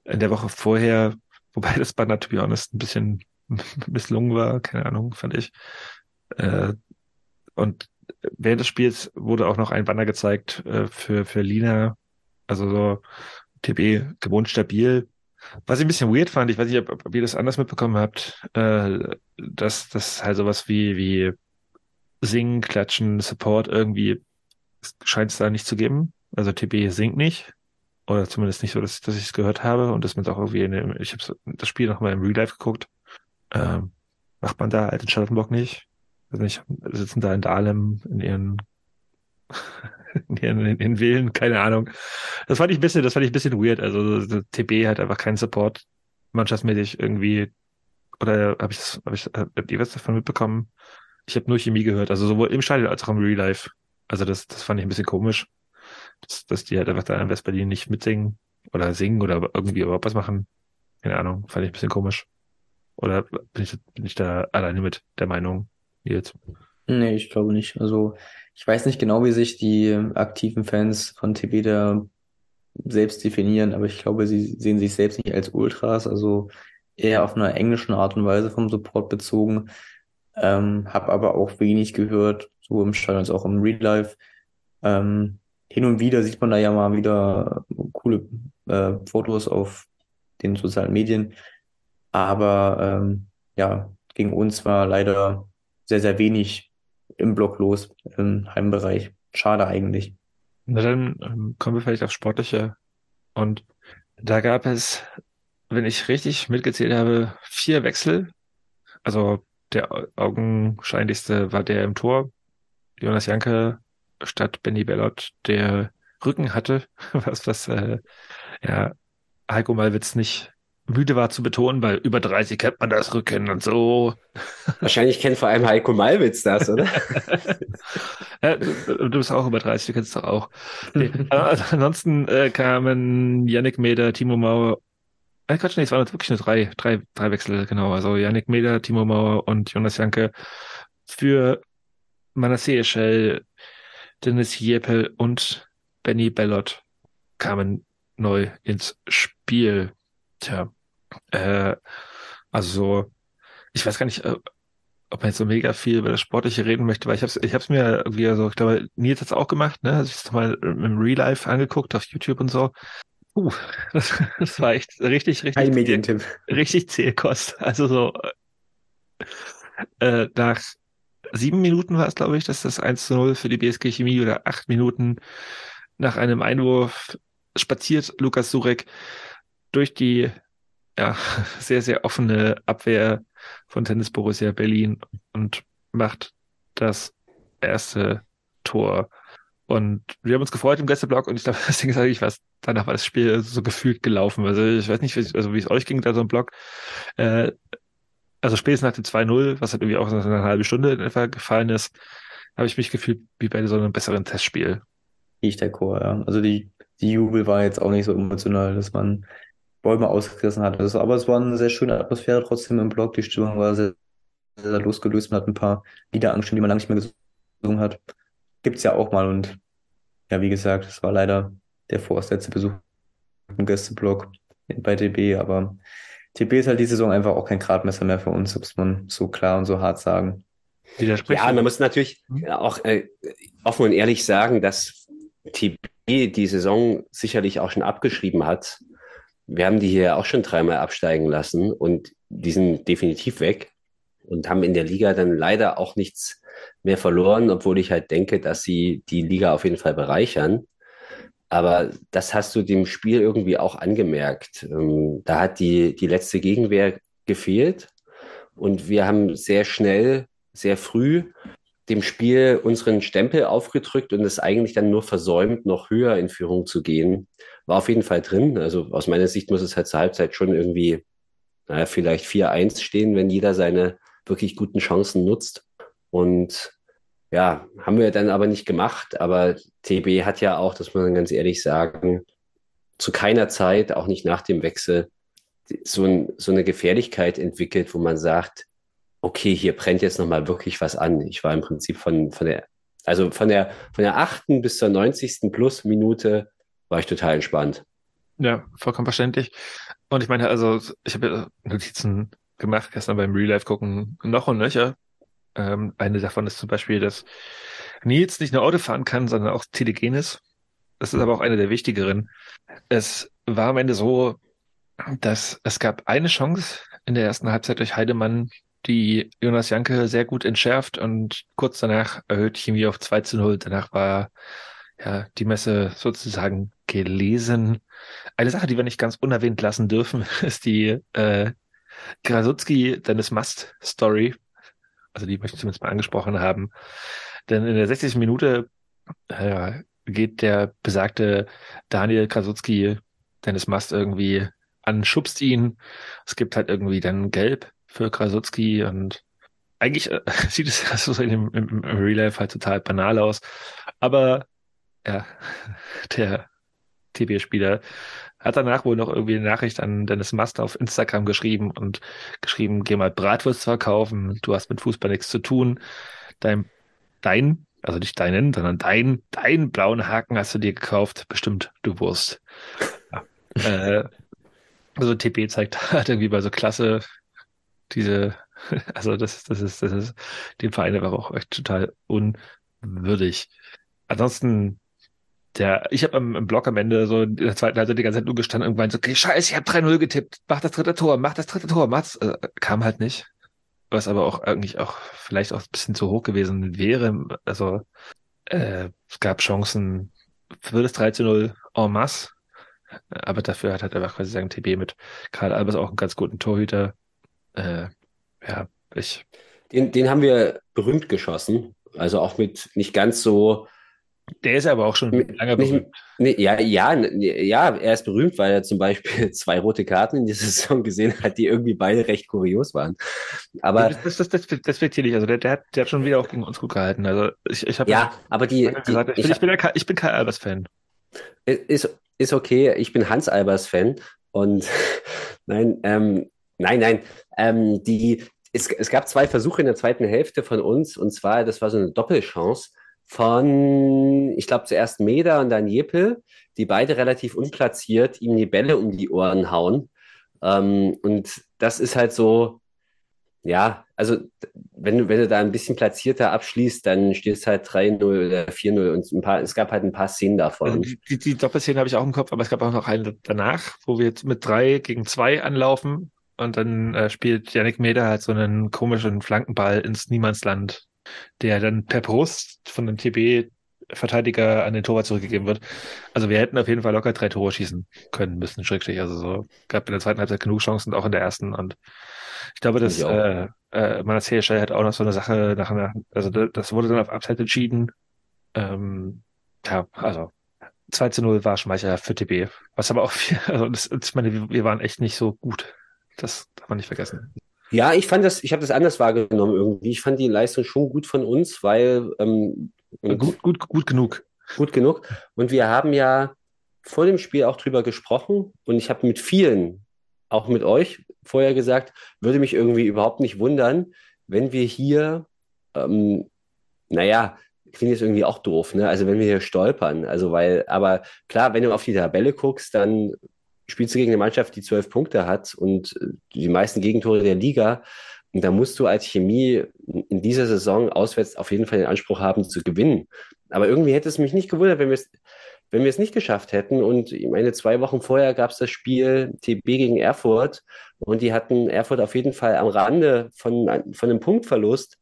in der Woche vorher, wobei das Banner, to be honest, ein bisschen misslungen war, keine Ahnung, fand ich. Äh, und während des Spiels wurde auch noch ein Banner gezeigt äh, für, für Lina, also so TB gewohnt stabil. Was ich ein bisschen weird fand, ich weiß nicht, ob, ob ihr das anders mitbekommen habt, äh, dass das halt sowas wie, wie Singen, Klatschen, Support irgendwie scheint es da nicht zu geben. Also TB singt nicht. Oder zumindest nicht so, dass, dass ich es gehört habe und dass man es auch irgendwie in dem, ich habe das Spiel nochmal im Real Life geguckt. Ähm, macht man da in Charlottenburg nicht. Also nicht, sitzen da in Dahlem in ihren, in in ihren Villen, keine Ahnung. Das fand ich ein bisschen, das fand ich ein bisschen weird. Also so, TB hat einfach keinen Support mannschaftsmäßig irgendwie. Oder habe ich das, habe ich, habt ihr was davon mitbekommen? Ich habe nur Chemie gehört, also sowohl im Stadion als auch im Real Life. Also das, das fand ich ein bisschen komisch, dass, dass die halt einfach da in West-Berlin nicht mitsingen oder singen oder irgendwie überhaupt was machen. Keine Ahnung, fand ich ein bisschen komisch. Oder bin ich, bin ich da alleine mit der Meinung jetzt? Nee, ich glaube nicht. Also ich weiß nicht genau, wie sich die aktiven Fans von TB da selbst definieren, aber ich glaube, sie sehen sich selbst nicht als Ultras, also eher auf einer englischen Art und Weise vom Support bezogen. Ähm, habe aber auch wenig gehört, so im Stadion als auch im Real Life. Ähm, hin und wieder sieht man da ja mal wieder coole äh, Fotos auf den sozialen Medien. Aber ähm, ja, gegen uns war leider sehr, sehr wenig im Block los, im Heimbereich. Schade eigentlich. Na dann ähm, kommen wir vielleicht aufs Sportliche. Und da gab es, wenn ich richtig mitgezählt habe, vier Wechsel. Also der augenscheinlichste war der im Tor. Jonas Janke statt Benny Bellot, der Rücken hatte, was, was äh, ja, Heiko Malwitz nicht müde war zu betonen, weil über 30 kennt man das Rücken und so. Wahrscheinlich kennt vor allem Heiko Malwitz das, oder? ja, du, bist auch über 30, du kennst doch auch. Nee, also ansonsten äh, kamen Yannick Meder, Timo Mauer, äh, Quatsch, nee, es waren wirklich nur drei, drei, drei Wechsel, genau. Also Yannick Meder, Timo Mauer und Jonas Janke für Manasseh Eschel, Dennis Jeppel und Benny Bellot kamen neu ins Spiel. Tja, äh, also so, ich weiß gar nicht, äh, ob man jetzt so mega viel über das Sportliche reden möchte, weil ich habe es ich hab's mir irgendwie so, ich glaube, Nils hat es auch gemacht, ne? Also ich es mal im Real Life angeguckt auf YouTube und so. Uh, das, das war echt richtig, richtig. Ein Medientipp. Richtig Zählkost. Also so äh, nach sieben Minuten war es, glaube ich, dass das 1 zu 0 für die BSG Chemie oder acht Minuten nach einem Einwurf spaziert Lukas Surek durch die ja, sehr, sehr offene Abwehr von Tennis Borussia Berlin und macht das erste Tor. Und wir haben uns gefreut im Gästeblock und ich glaube, das Ding ist eigentlich was, danach war das Spiel so gefühlt gelaufen. Also ich weiß nicht, wie, also wie es euch ging da so im Block. Äh, also spätestens nach dem 2-0, was halt irgendwie auch nach einer halben Stunde in etwa gefallen ist, habe ich mich gefühlt wie bei so einem besseren Testspiel. Ich der Chor, ja. Also die, die Jubel war jetzt auch nicht so emotional, dass man Bäume ausgerissen hat. Also, aber es war eine sehr schöne Atmosphäre trotzdem im Block. Die Stimmung war sehr, sehr losgelöst. Man hat ein paar Lieder angestimmt, die man lange nicht mehr gesungen hat. Gibt's ja auch mal. Und ja, wie gesagt, es war leider der vorerst letzte Besuch im Gästeblock bei DB. Aber TB ist halt die Saison einfach auch kein Gradmesser mehr für uns, muss man so klar und so hart sagen. Ja, man muss natürlich auch äh, offen und ehrlich sagen, dass TB die Saison sicherlich auch schon abgeschrieben hat wir haben die hier auch schon dreimal absteigen lassen und die sind definitiv weg und haben in der Liga dann leider auch nichts mehr verloren, obwohl ich halt denke, dass sie die Liga auf jeden Fall bereichern. Aber das hast du dem Spiel irgendwie auch angemerkt. Ähm, da hat die, die letzte Gegenwehr gefehlt und wir haben sehr schnell, sehr früh dem Spiel unseren Stempel aufgedrückt und es eigentlich dann nur versäumt, noch höher in Führung zu gehen war auf jeden Fall drin. Also aus meiner Sicht muss es halt zur Halbzeit schon irgendwie, naja, vielleicht 4-1 stehen, wenn jeder seine wirklich guten Chancen nutzt. Und ja, haben wir dann aber nicht gemacht. Aber TB hat ja auch, das muss man ganz ehrlich sagen, zu keiner Zeit, auch nicht nach dem Wechsel, so, ein, so eine Gefährlichkeit entwickelt, wo man sagt, okay, hier brennt jetzt nochmal wirklich was an. Ich war im Prinzip von, von der, also von der, von der achten bis zur 90. Plus Minute war ich total entspannt. Ja, vollkommen verständlich. Und ich meine, also ich habe Notizen gemacht gestern beim Real Life gucken noch und nöcher. Ähm, eine davon ist zum Beispiel, dass Nils nicht nur Auto fahren kann, sondern auch telegen ist. Das ist aber auch eine der wichtigeren. Es war am Ende so, dass es gab eine Chance in der ersten Halbzeit durch Heidemann, die Jonas Janke sehr gut entschärft und kurz danach erhöht Chemie auf 2 zu 0. Danach war ja die Messe sozusagen gelesen. Eine Sache, die wir nicht ganz unerwähnt lassen dürfen, ist die äh, Krasutski Dennis Must Story. Also die möchte ich zumindest mal angesprochen haben. Denn in der 60. Minute äh, geht der besagte Daniel Krasutski Dennis Must irgendwie an, schubst ihn. Es gibt halt irgendwie dann Gelb für Krasutski und eigentlich äh, sieht es also im, im, im Real Life halt total banal aus. Aber ja, der TB-Spieler, hat danach wohl noch irgendwie eine Nachricht an Dennis Master auf Instagram geschrieben und geschrieben, geh mal Bratwurst verkaufen, du hast mit Fußball nichts zu tun. Dein, dein, also nicht deinen, sondern dein, dein blauen Haken hast du dir gekauft, bestimmt du Wurst. Ja. äh, also TP zeigt halt irgendwie bei so Klasse diese, also das, das ist, das ist dem Verein aber auch echt total unwürdig. Ansonsten der, ich habe im, im Blog am Ende so in der zweiten Halbzeit die ganze Zeit nur gestanden, irgendwann so, okay, scheiße, ich habe 3-0 getippt, mach das dritte Tor, mach das dritte Tor, mach's. Äh, kam halt nicht. Was aber auch eigentlich auch vielleicht auch ein bisschen zu hoch gewesen wäre. Also äh, es gab Chancen für das 3-0 en masse. Aber dafür hat halt einfach quasi sagen TB mit Karl Albers auch einen ganz guten Torhüter. Äh, ja, ich. Den, den haben wir berühmt geschossen. Also auch mit nicht ganz so der ist aber auch schon lange berühmt. Nee, ja, ja, ja, er ist berühmt, weil er zum Beispiel zwei rote Karten in dieser Saison gesehen hat, die irgendwie beide recht kurios waren. Aber das, das, das, das, wird hier nicht. Also der, der, hat, der hat schon wieder auch gegen uns gut gehalten. Also ich, ich habe ja, aber die, die gesagt, ich, ich, bin, ich, bin, ich bin kein Albers-Fan. Ist, ist okay. Ich bin Hans Albers-Fan und nein, ähm, nein, nein. Ähm, die, es, es gab zwei Versuche in der zweiten Hälfte von uns und zwar, das war so eine Doppelchance von, ich glaube, zuerst Meda und dann Jeppe, die beide relativ unplatziert ihm die Bälle um die Ohren hauen. Ähm, und das ist halt so, ja, also wenn du, wenn du da ein bisschen platzierter abschließt, dann stehst halt 3-0 oder 4-0 und ein paar, es gab halt ein paar Szenen davon. Also die, die, die Doppelszene habe ich auch im Kopf, aber es gab auch noch eine danach, wo wir mit drei gegen zwei anlaufen und dann äh, spielt Yannick Meder halt so einen komischen Flankenball ins Niemandsland, der dann per Brust von dem TB Verteidiger an den Torwart zurückgegeben wird. Also wir hätten auf jeden Fall locker drei Tore schießen können müssen, schrecklich. Also so gab in der zweiten Halbzeit genug Chancen, auch in der ersten. Und ich glaube, dass äh, äh, Manasseh Shell hat auch noch so eine Sache nach einer, also das wurde dann auf Abseits entschieden. Ähm, ja, also 2 zu 0 war Schmeicher für TB. Was aber auch viel, also das, ich meine, wir waren echt nicht so gut. Das darf man nicht vergessen. Ja, ich fand das, ich habe das anders wahrgenommen irgendwie. Ich fand die Leistung schon gut von uns, weil ähm, gut, gut, gut genug. Gut genug. Und wir haben ja vor dem Spiel auch drüber gesprochen und ich habe mit vielen, auch mit euch, vorher gesagt, würde mich irgendwie überhaupt nicht wundern, wenn wir hier, ähm, naja, ich finde es irgendwie auch doof, ne? Also wenn wir hier stolpern, also weil, aber klar, wenn du auf die Tabelle guckst, dann spielst du gegen eine Mannschaft, die zwölf Punkte hat und äh, die meisten Gegentore der Liga. Und da musst du als Chemie in dieser Saison auswärts auf jeden Fall den Anspruch haben zu gewinnen. Aber irgendwie hätte es mich nicht gewundert, wenn wir es, wenn wir es nicht geschafft hätten. Und ich meine, zwei Wochen vorher gab es das Spiel TB gegen Erfurt und die hatten Erfurt auf jeden Fall am Rande von, von einem Punktverlust.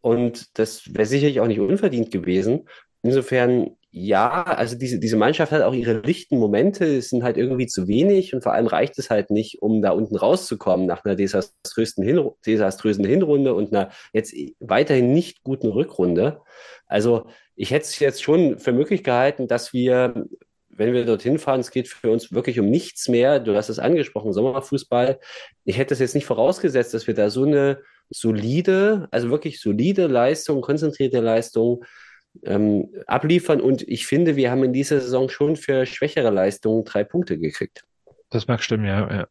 Und das wäre sicherlich auch nicht unverdient gewesen. Insofern ja, also diese, diese Mannschaft hat auch ihre lichten Momente, es sind halt irgendwie zu wenig und vor allem reicht es halt nicht, um da unten rauszukommen nach einer desaströsen, Hinru desaströsen Hinrunde und einer jetzt weiterhin nicht guten Rückrunde. Also ich hätte es jetzt schon für möglich gehalten, dass wir, wenn wir dorthin fahren, es geht für uns wirklich um nichts mehr. Du hast es angesprochen, Sommerfußball. Ich hätte es jetzt nicht vorausgesetzt, dass wir da so eine solide, also wirklich solide Leistung, konzentrierte Leistung ähm, abliefern. Und ich finde, wir haben in dieser Saison schon für schwächere Leistungen drei Punkte gekriegt. Das mag stimmen, ja. ja.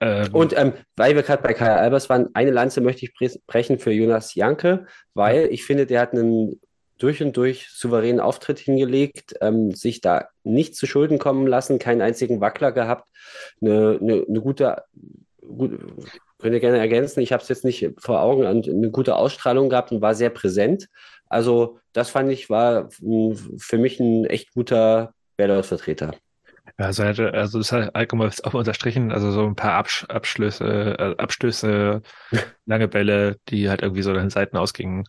Ähm, und ähm, weil wir gerade bei Kaya Albers waren, eine Lanze möchte ich brechen für Jonas Janke, weil ich finde, der hat einen durch und durch souveränen Auftritt hingelegt, ähm, sich da nicht zu Schulden kommen lassen, keinen einzigen Wackler gehabt, eine, eine, eine gute, gut, könnt ihr gerne ergänzen, ich habe es jetzt nicht vor Augen, eine gute Ausstrahlung gehabt und war sehr präsent. Also das fand ich war für mich ein echt guter Bärlaut-Vertreter. Ja, also, also das hat allgemein auch unterstrichen, also so ein paar Absch Abschlüsse, äh, Abstöße, lange Bälle, die halt irgendwie so den Seiten ausgingen.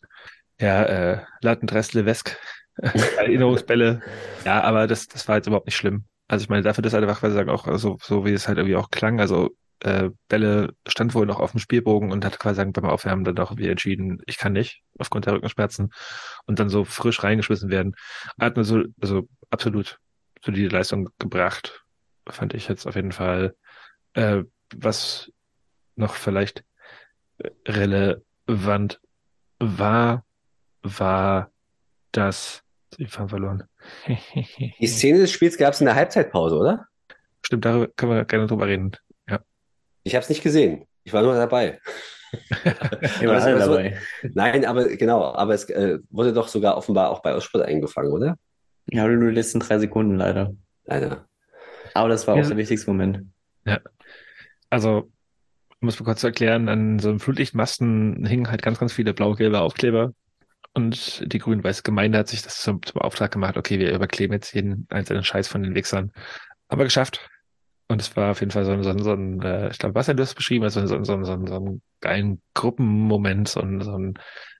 Ja, äh, Latten Dressle Wesk, Erinnerungsbälle. Ja, aber das, das war jetzt überhaupt nicht schlimm. Also ich meine, dafür, dass einfach, weil sagen, auch so, so wie es halt irgendwie auch klang, also äh, Bälle stand wohl noch auf dem Spielbogen und hat quasi beim Aufwärmen dann auch wieder entschieden, ich kann nicht, aufgrund der Rückenschmerzen und dann so frisch reingeschmissen werden. Er hat also, also absolut solide Leistung gebracht, fand ich jetzt auf jeden Fall. Äh, was noch vielleicht relevant war, war das, ich fand verloren. Die Szene des Spiels gab es in der Halbzeitpause, oder? Stimmt, darüber können wir gerne drüber reden. Ich habe es nicht gesehen. Ich war nur dabei. Immer alle dabei. Nein, aber genau, aber es äh, wurde doch sogar offenbar auch bei Aussport eingefangen, oder? Ja, nur die letzten drei Sekunden leider. Leider. Aber das war auch der wichtigste Moment. Ja. Also, muss man kurz erklären, an so einem Flutlichtmasten hingen halt ganz, ganz viele blau-gelbe Aufkleber. Und die grün-weiße Gemeinde hat sich das zum, zum Auftrag gemacht, okay, wir überkleben jetzt jeden einzelnen Scheiß von den Wichsern. Aber geschafft. Und es war auf jeden Fall so, so, so ein, äh, ich glaube, was er das beschrieben hat, so, so, so, so, so einen geilen Gruppenmoment, so, ein, so ein,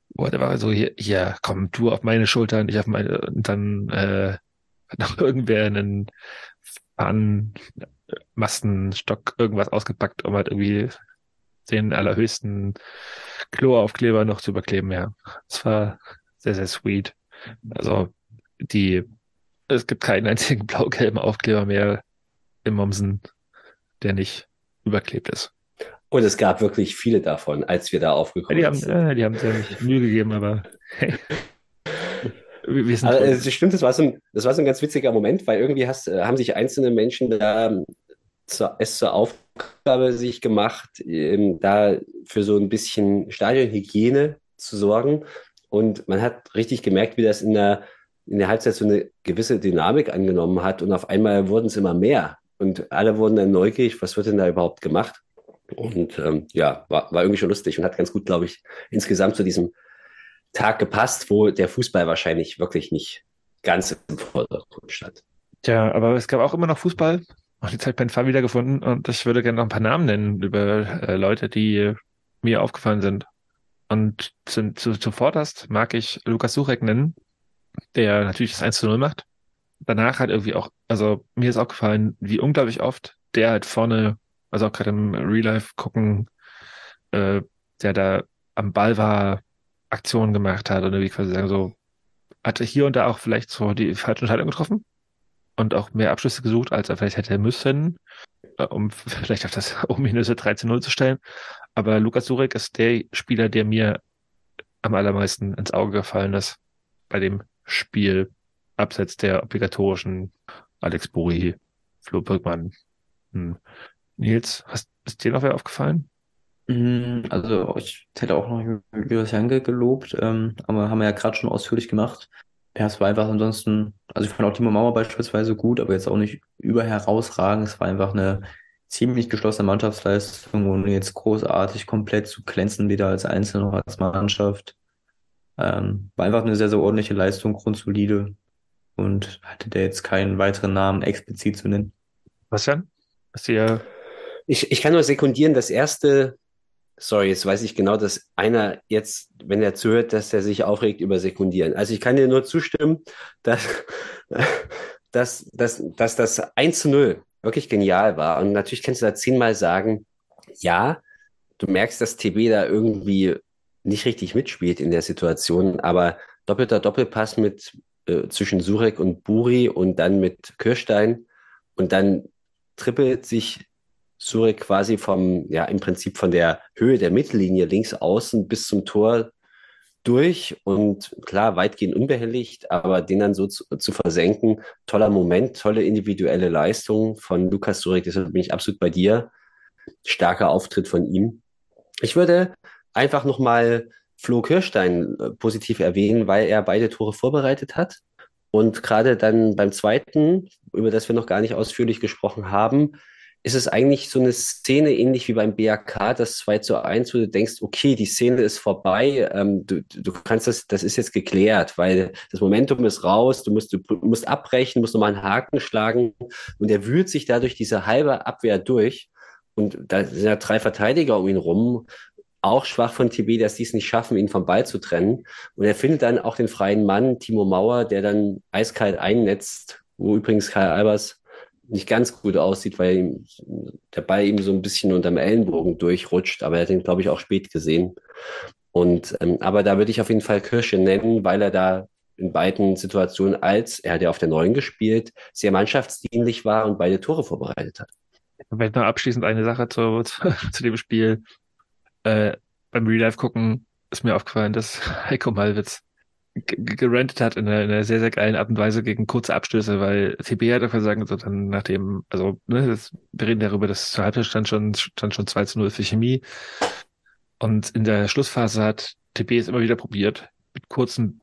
wo er war so, hier, hier, komm, du auf meine Schulter und ich auf meine, und dann äh, hat noch irgendwer einen Fahnenmastenstock irgendwas ausgepackt, um halt irgendwie den allerhöchsten Kloaufkleber noch zu überkleben, ja. Es war sehr, sehr sweet. Also, die, es gibt keinen einzigen blau-gelben Aufkleber mehr, im Momsen, der nicht überklebt ist. Und es gab wirklich viele davon, als wir da aufgekommen die sind. Haben, äh, die haben ja nicht Mühe gegeben, aber hey. Wir sind also, das stimmt, das war, so ein, das war so ein ganz witziger Moment, weil irgendwie hast, äh, haben sich einzelne Menschen da zu, es zur Aufgabe sich gemacht, ähm, da für so ein bisschen Stadionhygiene zu sorgen. Und man hat richtig gemerkt, wie das in der, in der Halbzeit so eine gewisse Dynamik angenommen hat. Und auf einmal wurden es immer mehr. Und alle wurden dann neugierig, was wird denn da überhaupt gemacht? Und ähm, ja, war, war irgendwie schon lustig und hat ganz gut, glaube ich, insgesamt zu diesem Tag gepasst, wo der Fußball wahrscheinlich wirklich nicht ganz im Vordergrund stand. Tja, aber es gab auch immer noch Fußball. Und jetzt habe ich meinen Fall wiedergefunden und ich würde gerne noch ein paar Namen nennen über äh, Leute, die mir aufgefallen sind. Und zu, zu, zuvorderst mag ich Lukas Suchek nennen, der natürlich das 1 zu 0 macht. Danach halt irgendwie auch, also mir ist aufgefallen, wie unglaublich oft der halt vorne, also auch gerade im Real Life gucken, äh, der da am Ball war, Aktionen gemacht hat oder wie quasi sagen, so hatte hier und da auch vielleicht so die falsche Entscheidung getroffen und auch mehr Abschlüsse gesucht, als er vielleicht hätte müssen, äh, um vielleicht auf das ominöse 13-0 zu stellen. Aber Lukas Surek ist der Spieler, der mir am allermeisten ins Auge gefallen ist bei dem Spiel, abseits der obligatorischen Alex Buri, Flo Birkmann. Hm. Nils, hast, ist dir noch wer aufgefallen? Mm, Also ich hätte auch noch Julius Janke gelobt, ähm, aber haben wir ja gerade schon ausführlich gemacht. Ja, es war einfach ansonsten, also ich fand auch Timo Mauer beispielsweise gut, aber jetzt auch nicht über herausragend. Es war einfach eine ziemlich geschlossene Mannschaftsleistung, ohne jetzt großartig komplett zu glänzen, weder als Einzelne noch als Mannschaft. Ähm, war einfach eine sehr, sehr ordentliche Leistung, grundsolide und hatte der jetzt keinen weiteren Namen explizit zu nennen. Was denn? Ist dir Ich, ich kann nur sekundieren, das erste, sorry, jetzt weiß ich genau, dass einer jetzt, wenn er zuhört, dass er sich aufregt über Sekundieren. Also ich kann dir nur zustimmen, dass, dass, dass, dass das 1 zu 0 wirklich genial war. Und natürlich kannst du da zehnmal sagen, ja, du merkst, dass TB da irgendwie nicht richtig mitspielt in der Situation, aber doppelter Doppelpass mit äh, zwischen Surek und Buri und dann mit Kirstein und dann trippelt sich Surek quasi vom, ja, im Prinzip von der Höhe der Mittellinie links außen bis zum Tor durch und klar, weitgehend unbehelligt, aber den dann so zu, zu versenken, toller Moment, tolle individuelle Leistung von Lukas Surek, deshalb bin ich absolut bei dir. Starker Auftritt von ihm. Ich würde einfach nochmal Flo Kirstein äh, positiv erwähnen, weil er beide Tore vorbereitet hat. Und gerade dann beim zweiten, über das wir noch gar nicht ausführlich gesprochen haben, ist es eigentlich so eine Szene ähnlich wie beim BAK, das 2 zu 1, wo du denkst, okay, die Szene ist vorbei, ähm, du, du kannst das, das ist jetzt geklärt, weil das Momentum ist raus, du musst, du musst abbrechen, musst nochmal einen Haken schlagen und er wühlt sich dadurch diese halbe Abwehr durch und da sind ja drei Verteidiger um ihn rum, auch schwach von TB, dass die es nicht schaffen, ihn vom Ball zu trennen. Und er findet dann auch den freien Mann, Timo Mauer, der dann eiskalt einnetzt, wo übrigens Karl Albers nicht ganz gut aussieht, weil ihm, der Ball ihm so ein bisschen unterm Ellenbogen durchrutscht, aber er hat ihn, glaube ich, auch spät gesehen. Und ähm, aber da würde ich auf jeden Fall Kirsche nennen, weil er da in beiden Situationen als, er hat ja auf der Neuen gespielt, sehr mannschaftsdienlich war und beide Tore vorbereitet hat. Vielleicht noch abschließend eine Sache zu, zu, zu dem Spiel. Äh, beim Real Life gucken ist mir aufgefallen, dass Heiko Malwitz gerantet hat in einer, in einer, sehr, sehr geilen Art und Weise gegen kurze Abstöße, weil TB hat dafür sagen, so dann nachdem, also ne, das, wir reden darüber, dass zur Halbzeit stand schon, stand schon 2 zu 0 für Chemie. Und in der Schlussphase hat TB es immer wieder probiert, mit kurzen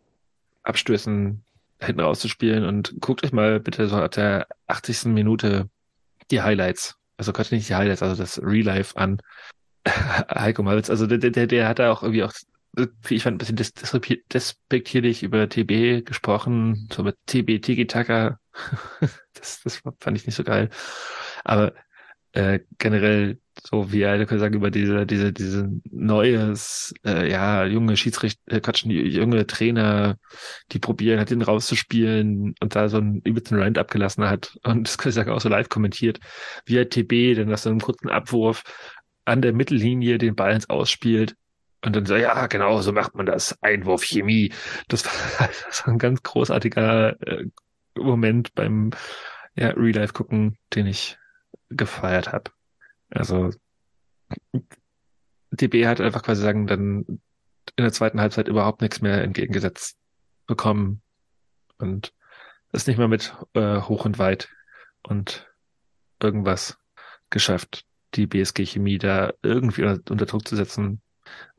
Abstößen hinten rauszuspielen und guckt euch mal bitte so ab der 80. Minute die Highlights, also Gott nicht die Highlights, also das Real Life an Heiko Malwitz. Also der, der, der hat da auch irgendwie auch wie ich fand, ein bisschen despektierlich über TB gesprochen, so mit TB Tiki Taka. das, das fand ich nicht so geil. Aber äh, generell so wie er kann sagen über diese diese diese neues äh, ja junge Schiedsrichter äh, Quatsch, junge Trainer die probieren hat den rauszuspielen und da so einen übelsten Rant abgelassen hat und das kann ich sagen auch so live kommentiert wie er TB dann nach so einem kurzen Abwurf an der Mittellinie den Ball ins Ausspielt und dann so, ja, genau, so macht man das. Einwurf Chemie. Das war, das war ein ganz großartiger äh, Moment beim ja, Real Life gucken, den ich gefeiert habe. Also DB hat einfach quasi sagen, dann in der zweiten Halbzeit überhaupt nichts mehr entgegengesetzt bekommen und ist nicht mehr mit äh, hoch und weit und irgendwas geschafft, die BSG Chemie da irgendwie unter, Druck zu setzen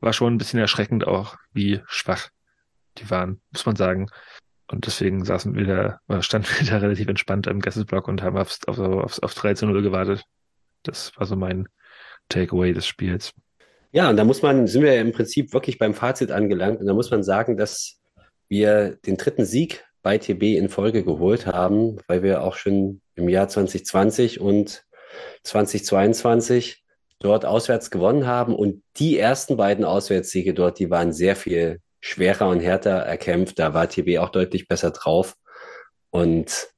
war schon ein bisschen erschreckend auch, wie schwach die waren, muss man sagen. Und deswegen saßen wir da, oder standen wir da relativ entspannt im Gästeblock und haben aufs, auf, aufs, auf 13-0 gewartet. Das war so mein Takeaway des Spiels. Ja, und da muss man, sind wir im Prinzip wirklich beim Fazit angelangt. Und da muss man sagen, dass wir den dritten Sieg bei TB in Folge geholt haben, weil wir auch schon im Jahr 2020 und 2022 dort auswärts gewonnen haben. Und die ersten beiden Auswärtssiege dort, die waren sehr viel schwerer und härter erkämpft. Da war TB auch deutlich besser drauf. Und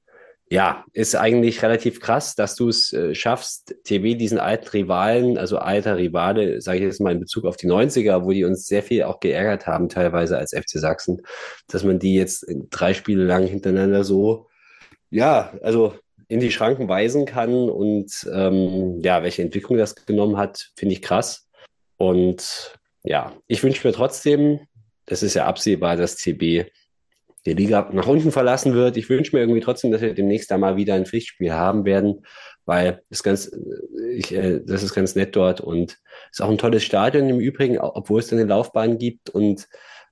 ja, ist eigentlich relativ krass, dass du es äh, schaffst, TB diesen alten Rivalen, also alter Rivale, sage ich jetzt mal in Bezug auf die 90er, wo die uns sehr viel auch geärgert haben, teilweise als FC Sachsen, dass man die jetzt drei Spiele lang hintereinander so, ja, also in die Schranken weisen kann und ähm, ja, welche Entwicklung das genommen hat, finde ich krass. Und ja, ich wünsche mir trotzdem, das ist ja absehbar, dass TB die Liga nach unten verlassen wird. Ich wünsche mir irgendwie trotzdem, dass wir demnächst einmal wieder ein Pflichtspiel haben werden, weil es ganz, ich, äh, das ist ganz nett dort und ist auch ein tolles Stadion im Übrigen, obwohl es dann eine Laufbahn gibt und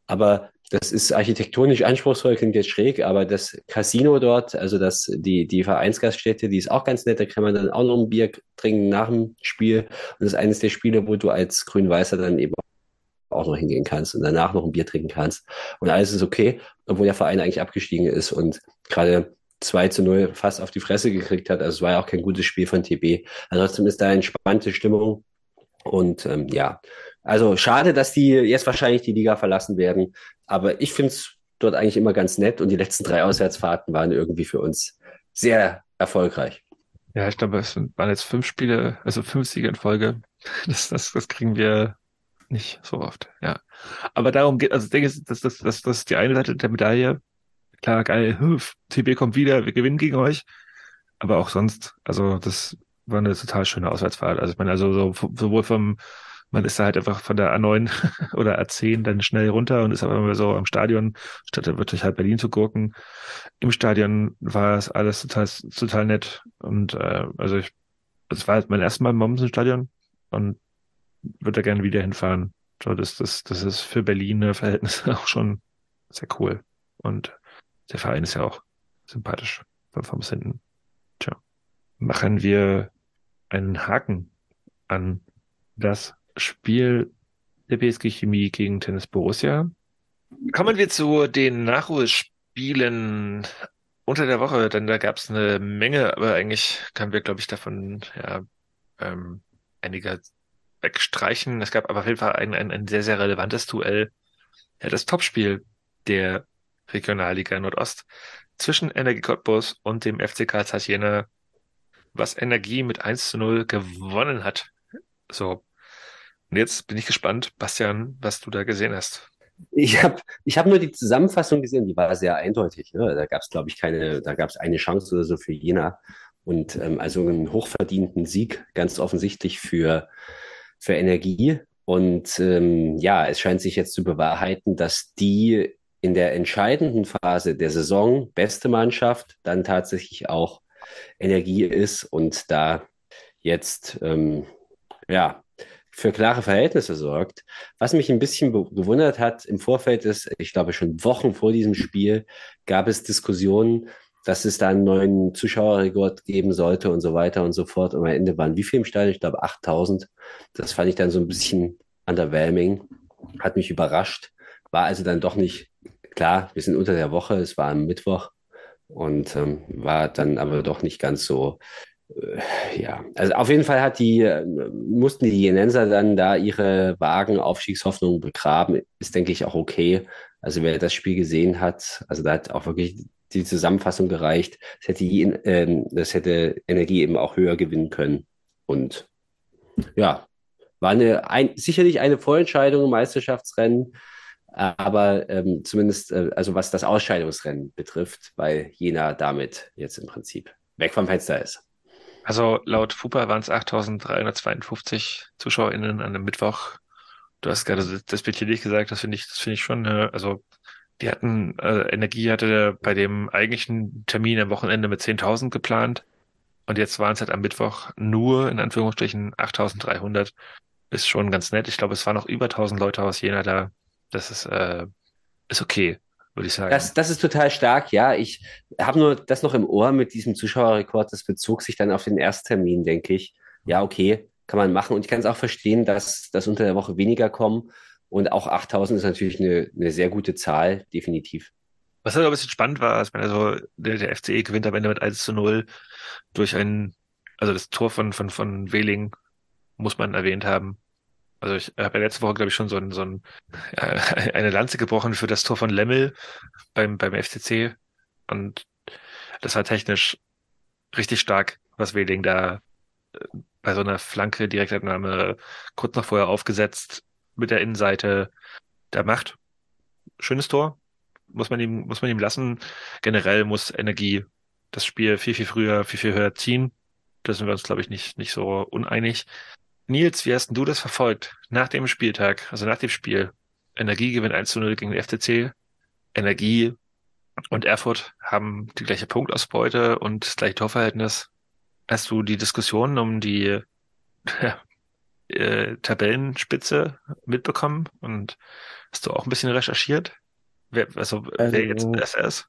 aber das ist architektonisch anspruchsvoll, klingt jetzt schräg, aber das Casino dort, also das, die, die Vereinsgaststätte, die ist auch ganz nett. Da kann man dann auch noch ein Bier trinken nach dem Spiel. Und das ist eines der Spiele, wo du als Grün-Weißer dann eben auch noch hingehen kannst und danach noch ein Bier trinken kannst. Und alles ist okay, obwohl der Verein eigentlich abgestiegen ist und gerade 2 zu 0 fast auf die Fresse gekriegt hat. Also es war ja auch kein gutes Spiel von TB. Trotzdem ist da entspannte Stimmung. Und ähm, ja, also schade, dass die jetzt wahrscheinlich die Liga verlassen werden. Aber ich finde es dort eigentlich immer ganz nett. Und die letzten drei Auswärtsfahrten waren irgendwie für uns sehr erfolgreich. Ja, ich glaube, es waren jetzt fünf Spiele, also fünf Siege in Folge. Das, das, das kriegen wir nicht so oft, ja. Aber darum geht, also ich denke, das, das, das, das ist die eine Seite der Medaille. Klar, geil, TB kommt wieder, wir gewinnen gegen euch. Aber auch sonst, also das war eine total schöne Auswärtsfahrt. Also ich meine, also so, sowohl vom, man ist da halt einfach von der A9 oder A10 dann schnell runter und ist aber immer so am Stadion, statt da wirklich halt Berlin zu gucken. Im Stadion war es alles total, total nett. Und äh, also ich, das war halt mein erstes Mal im Mommsen-Stadion und würde da gerne wieder hinfahren. So, das, das, das ist für Berliner Verhältnisse auch schon sehr cool. Und der Verein ist ja auch sympathisch von vom hinten. Tja. Machen wir einen Haken an das Spiel der PSG Chemie gegen Tennis Borussia. Kommen wir zu den Nachholspielen unter der Woche, denn da gab es eine Menge, aber eigentlich kamen wir, glaube ich, davon ja ähm, einiger wegstreichen. Es gab aber auf jeden Fall ein, ein, ein sehr, sehr relevantes Duell. Ja, das Topspiel der Regionalliga Nordost zwischen Energie Cottbus und dem FC Karl Jena, was Energie mit 1 zu 0 gewonnen hat. So. Und jetzt bin ich gespannt, Bastian, was du da gesehen hast. Ich habe ich hab nur die Zusammenfassung gesehen, die war sehr eindeutig. Ne? Da gab es, glaube ich, keine, da gab es eine Chance oder so für Jena. Und ähm, also einen hochverdienten Sieg, ganz offensichtlich für für Energie. Und ähm, ja, es scheint sich jetzt zu bewahrheiten, dass die in der entscheidenden Phase der Saison beste Mannschaft dann tatsächlich auch Energie ist und da jetzt ähm, ja für klare Verhältnisse sorgt. Was mich ein bisschen gewundert hat im Vorfeld ist, ich glaube schon Wochen vor diesem Spiel gab es Diskussionen, dass es da einen neuen Zuschauerrekord geben sollte und so weiter und so fort. Und am Ende waren wie viel im Stadion? Ich glaube 8000. Das fand ich dann so ein bisschen underwhelming. Hat mich überrascht. War also dann doch nicht klar. Wir sind unter der Woche. Es war am Mittwoch und ähm, war dann aber doch nicht ganz so. Ja, also auf jeden Fall hat die, äh, mussten die Jenenser dann da ihre vagen Aufstiegshoffnungen begraben. Ist, denke ich, auch okay. Also wer das Spiel gesehen hat, also da hat auch wirklich die Zusammenfassung gereicht. Das hätte, äh, das hätte Energie eben auch höher gewinnen können. Und ja, war eine, ein, sicherlich eine Vorentscheidung im Meisterschaftsrennen, aber ähm, zumindest, äh, also was das Ausscheidungsrennen betrifft, weil Jena damit jetzt im Prinzip weg vom Fenster ist. Also laut FUPA waren es 8.352 ZuschauerInnen an dem Mittwoch. Du hast gerade das Bildchen nicht gesagt, das finde ich, das finde ich schon, äh, also die hatten, äh, Energie hatte bei dem eigentlichen Termin am Wochenende mit 10.000 geplant. Und jetzt waren es halt am Mittwoch nur, in Anführungsstrichen, 8.300. Ist schon ganz nett. Ich glaube, es waren noch über 1.000 Leute aus Jena da. Das ist, äh, ist okay, würde ich sagen. Das, das ist total stark, ja. Ich habe nur das noch im Ohr mit diesem Zuschauerrekord. Das bezog sich dann auf den Ersttermin, denke ich. Ja, okay, kann man machen. Und ich kann es auch verstehen, dass das unter der Woche weniger kommen. Und auch 8000 ist natürlich eine, eine sehr gute Zahl, definitiv. Was halt ein bisschen spannend war, ich meine, also der, der FCE gewinnt am Ende mit 1 zu 0 durch ein, also das Tor von, von, von Wehling muss man erwähnt haben. Also ich habe ja letzte Woche, glaube ich, schon so, ein, so ein, äh, eine Lanze gebrochen für das Tor von Lemmel beim, beim FCC. Und das war technisch richtig stark, was Wehling da äh, bei so einer Flanke Direktabnahme kurz noch vorher aufgesetzt mit der Innenseite da macht. Schönes Tor. Muss man ihm, muss man ihm lassen. Generell muss Energie das Spiel viel, viel früher, viel, viel höher ziehen. Da sind wir uns, glaube ich, nicht, nicht so uneinig. Nils, wie hast denn du das verfolgt? Nach dem Spieltag, also nach dem Spiel. Energie gewinnt 1 zu 0 gegen den FCC. Energie und Erfurt haben die gleiche Punktausbeute und das gleiche Torverhältnis. Hast du die Diskussion um die äh, Tabellenspitze mitbekommen und hast du auch ein bisschen recherchiert? Wer, also, Also, wer jetzt besser ist?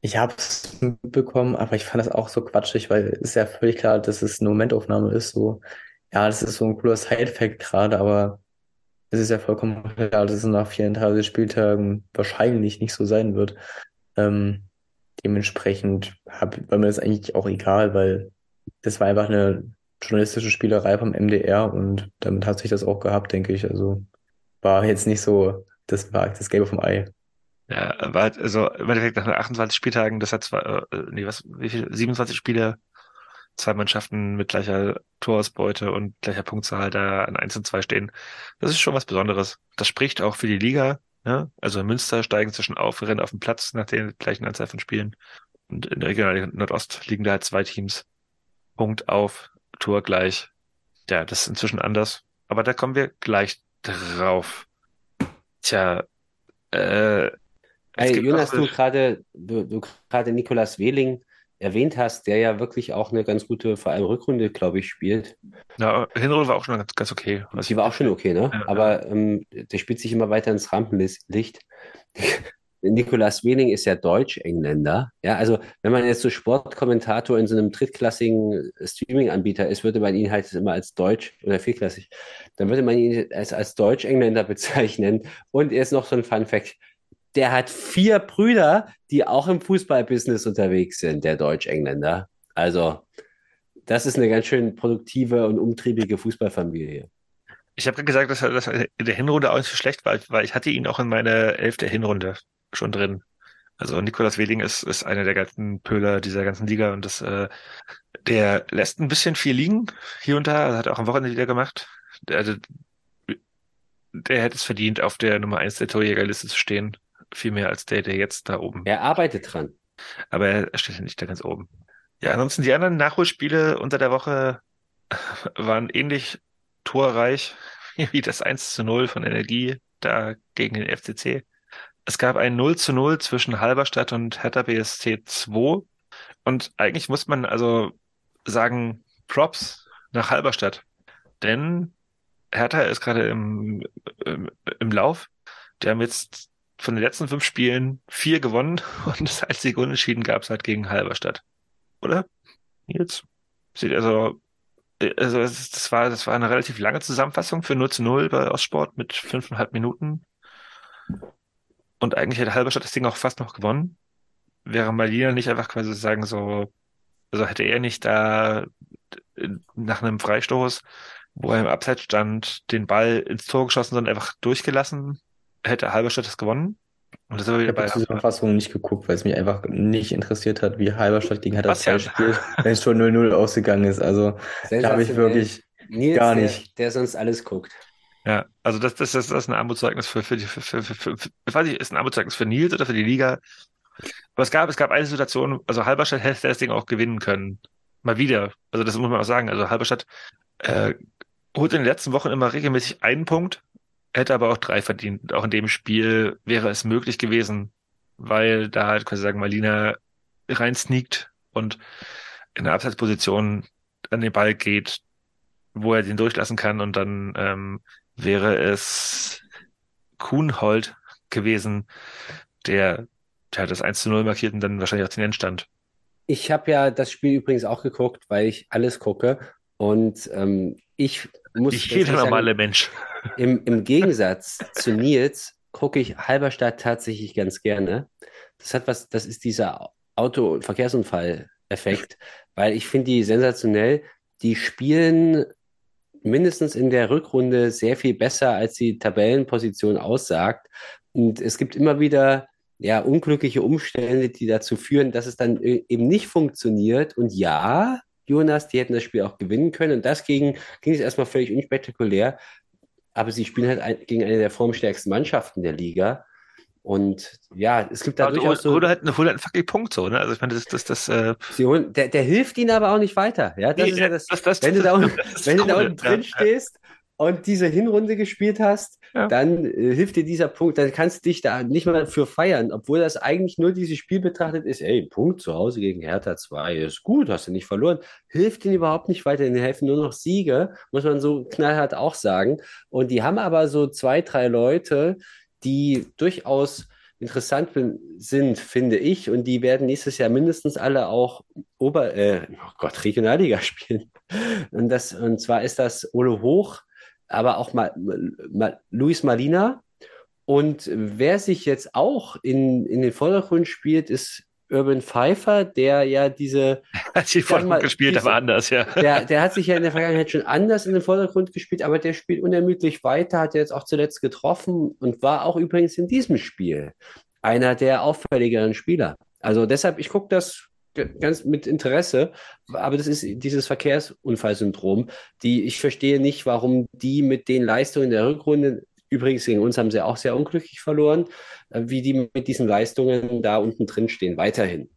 Ich habe es mitbekommen, aber ich fand das auch so quatschig, weil es ist ja völlig klar, dass es eine Momentaufnahme ist. So, ja, das ist so ein cooler Side-Fact gerade, aber es ist ja vollkommen klar, dass es nach 34 Spieltagen wahrscheinlich nicht so sein wird. Ähm, dementsprechend hab, war mir das eigentlich auch egal, weil das war einfach eine journalistische Spielerei vom MDR und damit hat sich das auch gehabt, denke ich. Also war jetzt nicht so, das war das Gelbe vom Ei. Ja, halt, also im Endeffekt nach 28 Spieltagen, das hat zwar, äh, nee, was, wie viel, 27 Spiele, zwei Mannschaften mit gleicher Torausbeute und gleicher Punktzahl da an 1 und 2 stehen. Das ist schon was Besonderes. Das spricht auch für die Liga. Ja? Also in Münster steigen zwischen auf, rennen auf den Platz nach der gleichen Anzahl von Spielen. Und in der Regionalliga Nordost liegen da halt zwei Teams. Punkt auf, Tor gleich. Ja, das ist inzwischen anders. Aber da kommen wir gleich drauf. Tja, äh, Hey, Jonas, du gerade, du, du gerade Nikolas Wehling erwähnt hast, der ja wirklich auch eine ganz gute, vor allem Rückrunde, glaube ich, spielt. na, Hinrunde war auch schon ganz, ganz okay. Die war auch schon okay, ne? Ja, Aber ähm, der spielt sich immer weiter ins Rampenlicht. Nikolas Wehling ist ja Deutsch-Engländer. Ja, also wenn man jetzt so Sportkommentator in so einem drittklassigen Streaming-Anbieter ist, würde man ihn halt immer als Deutsch oder vierklassig, dann würde man ihn als, als Deutsch-Engländer bezeichnen. Und er ist noch so ein Fun-Fact. Der hat vier Brüder, die auch im Fußballbusiness unterwegs sind, der Deutsch-Engländer. Also, das ist eine ganz schön produktive und umtriebige Fußballfamilie. Ich habe gesagt, dass dass in der Hinrunde auch nicht so schlecht war, weil ich hatte ihn auch in meiner Elf der Hinrunde schon drin. Also Nikolas Wehling ist, ist einer der ganzen Pöhler dieser ganzen Liga und das, äh, der lässt ein bisschen viel liegen hier und da, hat auch am Wochenende wieder gemacht. Der, der, der hätte es verdient, auf der Nummer eins der Torjägerliste zu stehen. Viel mehr als der, der jetzt da oben. Er arbeitet dran. Aber er steht ja nicht da ganz oben. Ja, ansonsten die anderen Nachholspiele unter der Woche waren ähnlich torreich wie das 1 zu 0 von Energie da gegen den FCC. Es gab ein 0 zu 0 zwischen Halberstadt und Hertha BSC 2. Und eigentlich muss man also sagen, Props nach Halberstadt. Denn Hertha ist gerade im, im, im Lauf. Die haben jetzt von den letzten fünf Spielen vier gewonnen und das einzige Unentschieden gab es halt gegen Halberstadt. Oder? Jetzt? Sieht also, also das, war, das war eine relativ lange Zusammenfassung für 0 zu 0 bei Ostsport mit fünfeinhalb Minuten. Und eigentlich hätte Halberstadt das Ding auch fast noch gewonnen. Wäre Malina nicht einfach quasi sagen so, also hätte er nicht da nach einem Freistoß, wo er im Abseits stand, den Ball ins Tor geschossen, sondern einfach durchgelassen, hätte Halberstadt das gewonnen. Und das sind wir Ich habe die. Zusammenfassung nicht geguckt, weil es mich einfach nicht interessiert hat, wie Halberstadt gegen Hertha Was ja? 2 spielt, wenn es schon 0-0 ausgegangen ist. Also da habe ich wirklich Nils, gar der, nicht. der sonst alles guckt. Ja, also das, das, das, das ist ein Armutszeugnis für, für, die- für, für, für, für, für ich weiß nicht, ist ein Armutszeugnis für Nils oder für die Liga. Aber es gab, es gab eine Situation, also Halberstadt hätte das Ding auch gewinnen können. Mal wieder. Also das muss man auch sagen. Also Halberstadt äh, holt in den letzten Wochen immer regelmäßig einen Punkt, hätte aber auch drei verdient. Auch in dem Spiel wäre es möglich gewesen, weil da halt quasi sagen, Malina rein sneakt und in der Abseitsposition an den Ball geht, wo er den durchlassen kann und dann ähm, wäre es Kuhnhold gewesen, der, der das 1 zu 0 markiert und dann wahrscheinlich auch den Endstand. Ich habe ja das Spiel übrigens auch geguckt, weil ich alles gucke. Und ähm, ich muss Nicht jeder normale sagen, Mensch. im, im Gegensatz zu Nils gucke ich Halberstadt tatsächlich ganz gerne. Das hat was, das ist dieser Auto- und Verkehrsunfall-Effekt, weil ich finde die sensationell. Die spielen mindestens in der Rückrunde sehr viel besser, als die Tabellenposition aussagt. Und es gibt immer wieder ja, unglückliche Umstände, die dazu führen, dass es dann e- eben nicht funktioniert. Und ja, Jonas, die hätten das Spiel auch gewinnen können. Und das ging, ging es erstmal völlig unspektakulär. Aber sie spielen halt ein, gegen eine der formstärksten Mannschaften der Liga. Und ja, es gibt da Also, durchaus so. oder halt, hol halt einen fucking Punkt so, ne? Also ich meine, das, das, das, äh, der, der hilft ihnen aber auch nicht weiter. Ja, das Nee, ist ja das, das- das- wenn du da, unten- wenn du da unten drin ja. stehst und diese Hinrunde gespielt hast, Ja. dann äh, hilft dir dieser Punkt, dann kannst du dich da nicht mal für feiern, obwohl das eigentlich nur dieses Spiel betrachtet ist, ey, Punkt zu Hause gegen Hertha 2 ist gut, hast du nicht verloren, hilft ihnen überhaupt nicht weiter, ihnen helfen nur noch Siege, muss man so knallhart auch sagen. Und die haben aber so zwei, drei Leute, die durchaus interessant sind, finde ich, und die werden nächstes Jahr mindestens alle auch Ober, äh, oh Gott, Regionalliga spielen. Und das, und zwar ist das Ole Hoch, aber auch mal, mal Luis Malina. Und wer sich jetzt auch in, in den Vordergrund spielt, ist Urban Pfeiffer, der ja diese, hat mal, vorhin gespielt, diese- aber anders, ja. der, der hat sich ja in der Vergangenheit schon anders in den Vordergrund gespielt, aber der spielt unermüdlich weiter, hat jetzt auch zuletzt getroffen und war auch übrigens in diesem Spiel einer der auffälligeren Spieler. Also deshalb, ich gucke das ganz mit Interesse, aber das ist dieses Verkehrsunfallsyndrom, die ich verstehe nicht, warum die mit den Leistungen der Rückrunde, übrigens gegen uns haben sie auch sehr unglücklich verloren, äh, wie die mit diesen Leistungen da unten drin stehen, weiterhin.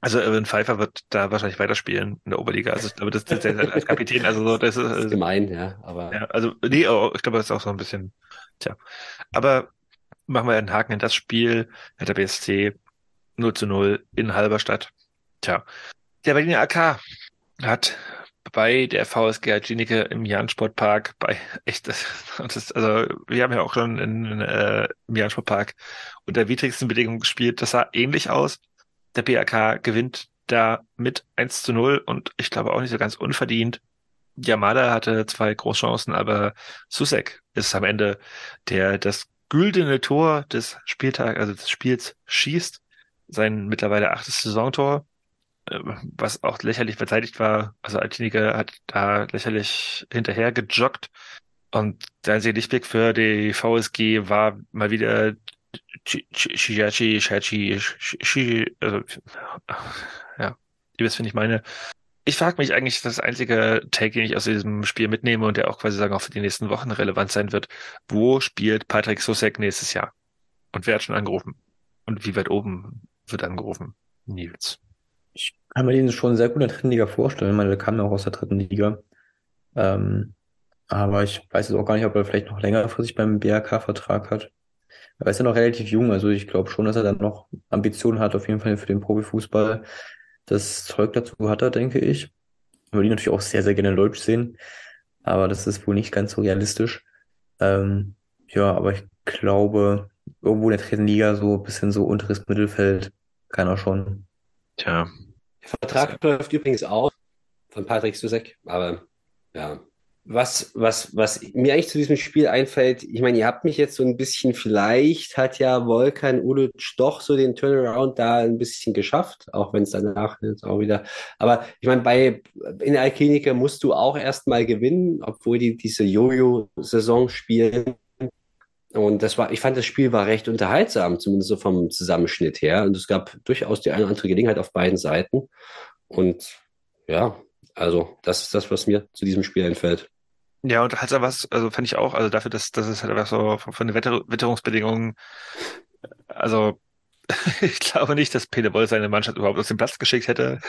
Also Irwin Pfeiffer wird da wahrscheinlich weiterspielen in der Oberliga. Also ich glaube, das ist der als Kapitän, also so, das ist, Das ist also, gemein, ja, aber ja, also nee, oh, ich glaube, das ist auch so ein bisschen, tja. Aber machen wir einen Haken in das Spiel. Hertha BSC 0 zu 0 in Halberstadt. Tja. Der Berliner AK hat bei der VSG Alginicke im Jahn-Sportpark bei echt das, also wir haben ja auch schon in, äh, im Jahn-Sportpark unter widrigsten Bedingungen gespielt. Das sah ähnlich aus. Der BAK gewinnt da mit 1 zu 0 und ich glaube auch nicht so ganz unverdient. Yamada hatte zwei Großchancen, aber Susek ist am Ende der das güldene Tor des Spieltags, also des Spiels schießt. Sein mittlerweile achtes Saisontor, was auch lächerlich verteidigt war. Also Altiniger hat da lächerlich hinterher gejoggt. Und der einzige Lichtblick für die VSG war mal wieder Shijachi, Shachi, Shi, also, ja, ihr wisst, wen ich meine. Ich frage mich eigentlich, das einzige Take, den ich aus diesem Spiel mitnehme und der auch quasi sagen auch für die nächsten Wochen relevant sein wird, wo spielt Patrick Susek nächstes Jahr? Und wer hat schon angerufen? Und wie weit oben wird angerufen? Nils. Kann mir den schon sehr gut in der dritten Liga vorstellen. Ich meine, der kam ja auch aus der dritten Liga. Ähm, aber ich weiß jetzt auch gar nicht, ob er vielleicht noch längerfristig beim BRK-Vertrag hat. Er ist ja noch relativ jung, also ich glaube schon, dass er dann noch Ambitionen hat, auf jeden Fall für den Profifußball. Das Zeug dazu hat er, denke ich. Ich würde ihn natürlich auch sehr, sehr gerne in Deutsch sehen, aber das ist wohl nicht ganz so realistisch. Ähm, ja, aber ich glaube, irgendwo in der dritten Liga so ein bisschen so unteres Mittelfeld kann er schon. Tja. Vertrag läuft übrigens auch von Patrick Susek, aber ja. Was, was, was mir eigentlich zu diesem Spiel einfällt, ich meine, ihr habt mich jetzt so ein bisschen, vielleicht hat ja Volkan Ulic doch so den Turnaround da ein bisschen geschafft, auch wenn es danach jetzt auch wieder, aber ich meine, bei, in der Alklinike musst du auch erstmal gewinnen, obwohl die diese Jojo-Saison spielen. Und das war, ich fand, das Spiel war recht unterhaltsam, zumindest so vom Zusammenschnitt her. Und es gab durchaus die eine oder andere Gelegenheit auf beiden Seiten. Und ja, also das ist das, was mir zu diesem Spiel einfällt. Ja, und halt was, also fand ich auch, also dafür, dass, dass es halt einfach so von, von den Wetter, Witterungsbedingungen, also ich glaube nicht, dass Peter Boll seine Mannschaft überhaupt aus dem Platz geschickt hätte.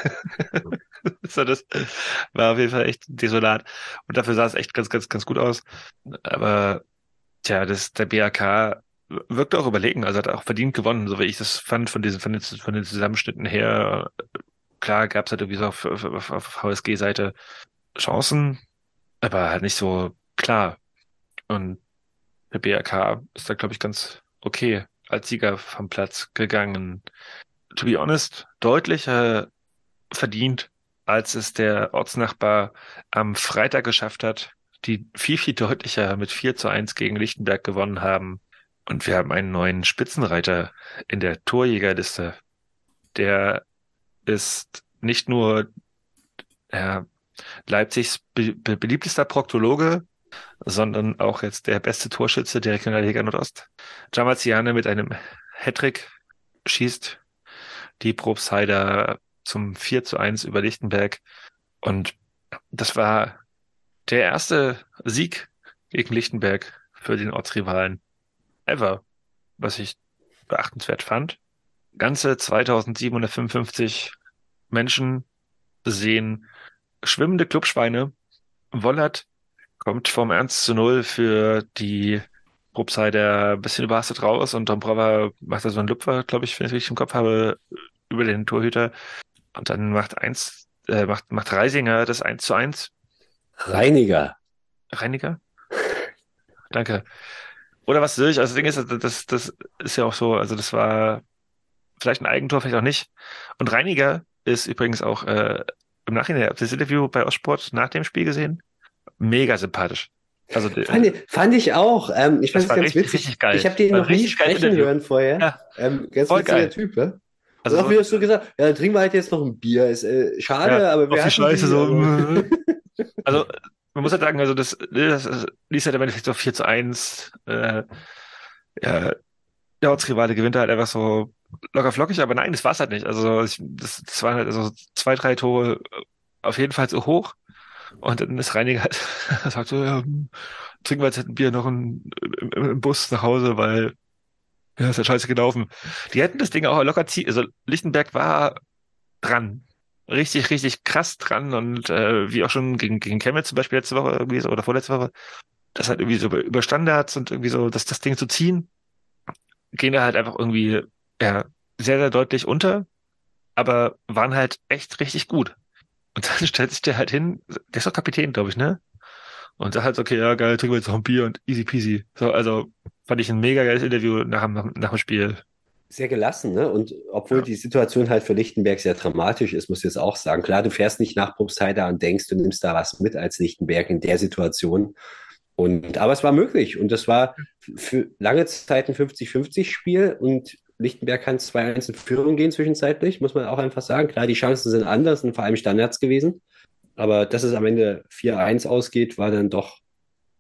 so, das war auf jeden Fall echt desolat. Und dafür sah es echt ganz, ganz, ganz gut aus. Aber tja, das, der BAK wirkte auch überlegen, also hat auch verdient gewonnen, so wie ich das fand von diesen, von den, von den Zusammenschnitten her. Klar gab es halt irgendwie so auf, auf, auf, VSG-Seite Chancen, aber halt nicht so klar. Und der BRK ist da, glaube ich, ganz okay als Sieger vom Platz gegangen. To be honest, deutlich äh, verdient, als es der Ortsnachbar am Freitag geschafft hat, die viel, viel deutlicher mit 4 zu 1 gegen Lichtenberg gewonnen haben. Und wir haben einen neuen Spitzenreiter in der Torjägerliste. Der ist nicht nur ja, Leipzigs be be beliebtester Proktologe, sondern auch jetzt der beste Torschütze der Regionalliga Nordost. Jamaziane mit einem Hattrick schießt die Probstheider zum 4 zu 1 über Lichtenberg. Und das war der erste Sieg gegen Lichtenberg für den Ortsrivalen ever, was ich beachtenswert fand. Ganze 2755 Menschen sehen schwimmende Clubschweine. Wollert kommt vom Ernst zu Null für die Probstheider ein bisschen überhastet raus und Dombrava macht da so einen Lupfer, glaube ich, wenn ich richtig im Kopf habe, über den Torhüter. Und dann macht eins, äh, macht, macht Reisinger das 1 zu 1. Reiniger. Reiniger? Danke. Oder was soll ich? Also das Ding ist, das, das ist ja auch so, also das war vielleicht ein Eigentor, vielleicht auch nicht. Und Reiniger ist übrigens auch äh, im Nachhinein, habt ihr das Interview bei Ostsport nach dem Spiel gesehen? Mega sympathisch. Also, fand, ich, fand ich auch. Ähm, ich fand es ganz richtig, witzig. Richtig. Ich habe den War noch nie sprechen hören vorher. Ja. Ähm, ganz Voll witziger geil. Typ, ja? Also Also auch so- wieder so gesagt, ja, dann trinken wir halt jetzt noch ein Bier. Ist äh, schade, Ja, aber wir auf die Scheiße so. Also, man muss halt sagen, also das, das liest halt im Endeffekt so 4 zu 1. Äh, ja, der Ortsrivale gewinnt halt einfach so locker flockig, aber nein, das war's halt nicht. Also ich, das, das waren halt also zwei, drei Tore auf jeden Fall so hoch. Und dann ist Reiniger halt, sagt so, ja, hm, trinken wir jetzt halt ein Bier noch im, im, im Bus nach Hause, weil ja, ist ja scheiße gelaufen. Die hätten das Ding auch locker ziehen, also Lichtenberg war dran. Richtig, richtig krass dran und äh, wie auch schon gegen, gegen Chemnitz zum Beispiel letzte Woche irgendwie so oder vorletzte Woche, das halt irgendwie so über, Standards und irgendwie so, das, das Ding zu ziehen, gehen da halt einfach irgendwie ja, sehr, sehr deutlich unter, aber waren halt echt richtig gut. Und dann stellt sich der halt hin, der ist doch Kapitän, glaube ich, ne? Und sagt halt, okay, ja, geil, trinken wir jetzt noch ein Bier und easy peasy. So, also fand ich ein mega geiles Interview nach, nach, nach dem Spiel. Sehr gelassen, ne? Und obwohl Ja. die Situation halt für Lichtenberg sehr dramatisch ist, muss ich jetzt auch sagen. Klar, du fährst nicht nach Probstheida und denkst, du nimmst da was mit als Lichtenberg in der Situation. Und, aber es war möglich. Und das war für lange Zeit ein 50-50-Spiel und Lichtenberg kann 2-1 in Führung gehen zwischenzeitlich, muss man auch einfach sagen. Klar, die Chancen sind anders und vor allem Standards gewesen. Aber dass es am Ende 4-1 ausgeht, war dann doch,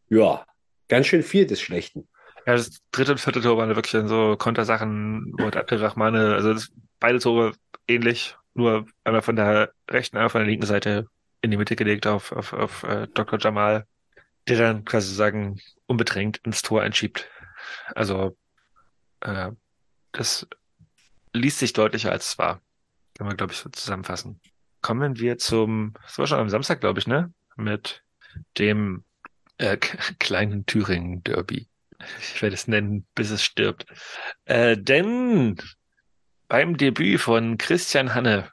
ja, ganz schön viel des Schlechten. Ja, das dritte und vierte Tor waren wirklich dann so Kontersachen, wo der Abdelrahmane, also das, beide Tore ähnlich, nur einmal von der rechten, einmal von der linken Seite in die Mitte gelegt auf, auf, auf äh, Dr. Jamal, der dann quasi sagen, unbedrängt ins Tor einschiebt. Also äh, das liest sich deutlicher als es war. Kann man, glaube ich, so zusammenfassen. Kommen wir zum, das war schon am Samstag, glaube ich, ne? Mit dem äh, kleinen Thüringen-Derby. Ich werde es nennen, bis es stirbt. Äh, denn beim Debüt von Christian Hanne,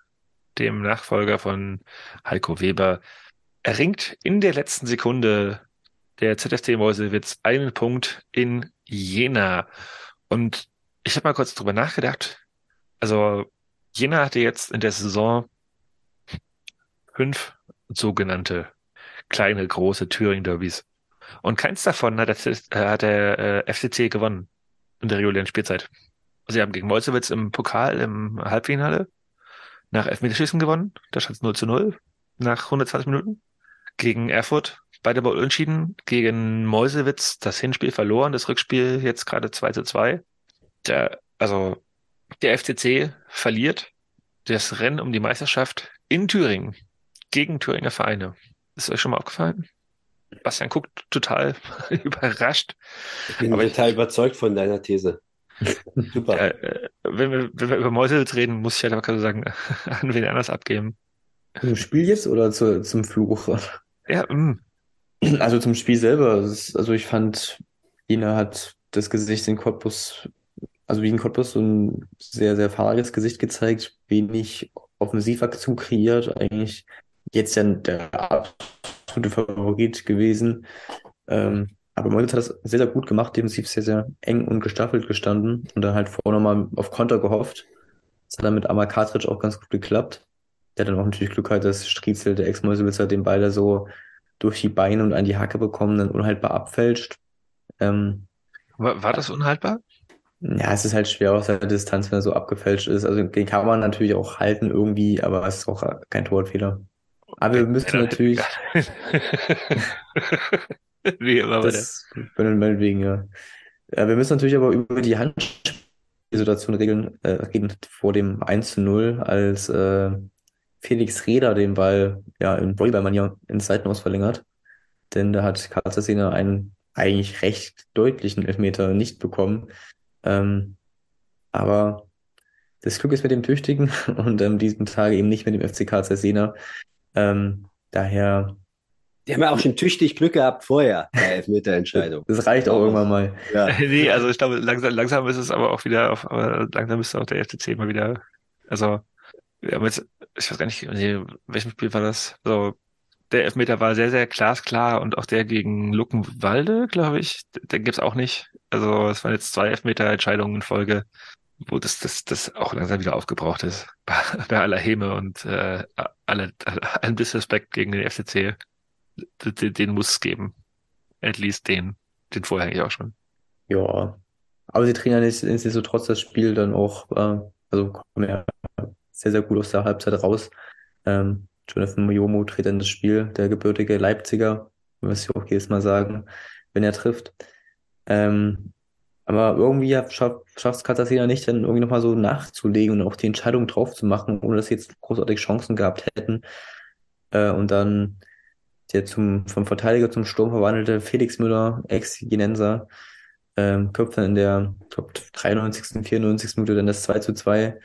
dem Nachfolger von Heiko Weber, erringt in der letzten Sekunde der ZFC Meuselwitz einen Punkt in Jena. Und ich habe mal kurz drüber nachgedacht. Also Jena hatte jetzt in der Saison fünf sogenannte kleine, große Thüringen-Derbys. Und keins davon hat der, äh, hat der äh, FCC gewonnen in der regulären Spielzeit. Sie haben gegen Meuselwitz im Pokal im Halbfinale nach Elfmeterschießen gewonnen. Da stand es 0 zu 0 nach 120 Minuten. Gegen Erfurt beide Mal unentschieden. Gegen Meuselwitz das Hinspiel verloren, das Rückspiel jetzt gerade 2 zu 2. Der, also der FCC verliert das Rennen um die Meisterschaft in Thüringen gegen Thüringer Vereine. Ist euch schon mal aufgefallen? Bastian guckt total überrascht. Ich bin Aber ich- total überzeugt von deiner These. Super. Äh, wenn, wir, wenn wir über Meuselwitz reden, muss ich halt einfach sagen, an wen anders abgeben. Zum Spiel jetzt oder zu, zum Fluch? Ja, mm, Also zum Spiel selber. Also ich fand, Jena hat das Gesicht in Cottbus, also wie in Cottbus, so ein sehr, sehr fahriges Gesicht gezeigt, wenig Offensivaktion kreiert, eigentlich jetzt ja der absolute Favorit gewesen. Ähm, aber Moritz hat das sehr, sehr gut gemacht, defensiv sehr, sehr eng und gestaffelt gestanden und dann halt vorher nochmal auf Konter gehofft. Das hat dann mit Amar Cartridge auch ganz gut geklappt. Der hat dann auch natürlich Glück gehabt, dass Striezel, der Ex-Mäusewitzer, den beide so durch die Beine und an die Hacke bekommen, dann unhaltbar abfälscht. Ähm, War, war das unhaltbar? ja, es ist halt schwer aus der Distanz, wenn er so abgefälscht ist. Also den kann man natürlich auch halten irgendwie, aber es ist auch kein Torwartfehler. Aber wir müssten natürlich, Wie immer das, meinetwegen, ja. Ja, wir müssen natürlich aber über die Handsituation regeln, äh, reden vor dem 1 zu 0, als äh, Felix Reda den Ball ja in Volleyballmanier ins Seitenaus verlängert. Denn da hat Karl Cesena einen eigentlich recht deutlichen Elfmeter nicht bekommen. Ähm, aber das Glück ist mit dem Tüchtigen und an diesem Tage eben nicht mit dem FC Karl Cesena. Ähm, daher, Die haben ja auch schon tüchtig Glück gehabt vorher, bei Elfmeterentscheidung. das reicht auch irgendwann mal. Ja. Nee, also ich glaube, langsam, langsam ist es aber auch wieder auf, aber langsam müsste auch der FCC mal wieder, also, wir haben jetzt, ich weiß gar nicht, nee, welchem Spiel war das? Also, der Elfmeter war sehr, sehr glasklar und auch der gegen Luckenwalde, glaube ich, den gibt's auch nicht. Also, es waren jetzt zwei Elfmeter-Entscheidungen in Folge, wo das, das, das auch langsam wieder aufgebraucht ist. Bei, aller Häme und, äh, alle, allen Disrespekt gegen den FCC. Den, den muss es geben. At least den, den vorher eigentlich auch schon. Ja. Aber sie trainieren nicht, nichtsdestotrotz das Spiel dann auch, äh, also kommen ja sehr, sehr gut aus der Halbzeit raus. Ähm, Jonathan Moyomo tritt in das Spiel, der gebürtige Leipziger, muss ich auch jedes Mal sagen, wenn er trifft. Ähm, aber irgendwie schafft es Katarzyna nicht, dann irgendwie nochmal so nachzulegen und auch die Entscheidung drauf zu machen, ohne dass sie jetzt großartig Chancen gehabt hätten. Äh, und dann der zum, vom Verteidiger zum Sturm verwandelte Felix Müller, Ex-Ginenser, ähm, köpft dann in der, glaub, 93., 94. Minute dann das 2 zu 2.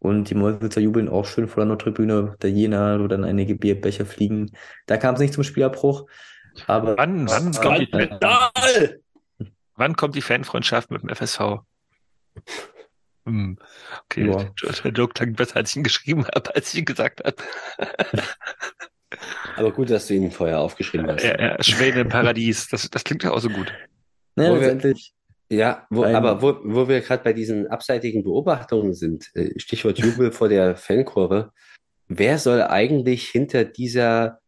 Und die Mäusewitzer jubeln auch schön vor der Nordtribüne, der Jena, wo dann einige Bierbecher fliegen. Da kam es nicht zum Spielabbruch. Aber Wann, wann, äh, kommt Skandal! Wann kommt die Fanfreundschaft mit dem FSV? Hm, okay, Ja. der, der Joke klang besser, als ich ihn geschrieben habe, als ich ihn gesagt habe. Aber gut, dass du ihn vorher aufgeschrieben hast. Ja, ja, Schwäne im Paradies, das, das klingt ja auch so gut. naja, Wo wir- letztendlich, Ja, wo, Ein- aber wo, wo wir gerade bei diesen abseitigen Beobachtungen sind, äh, Stichwort Jubel vor der Fankurve, wer soll eigentlich hinter dieser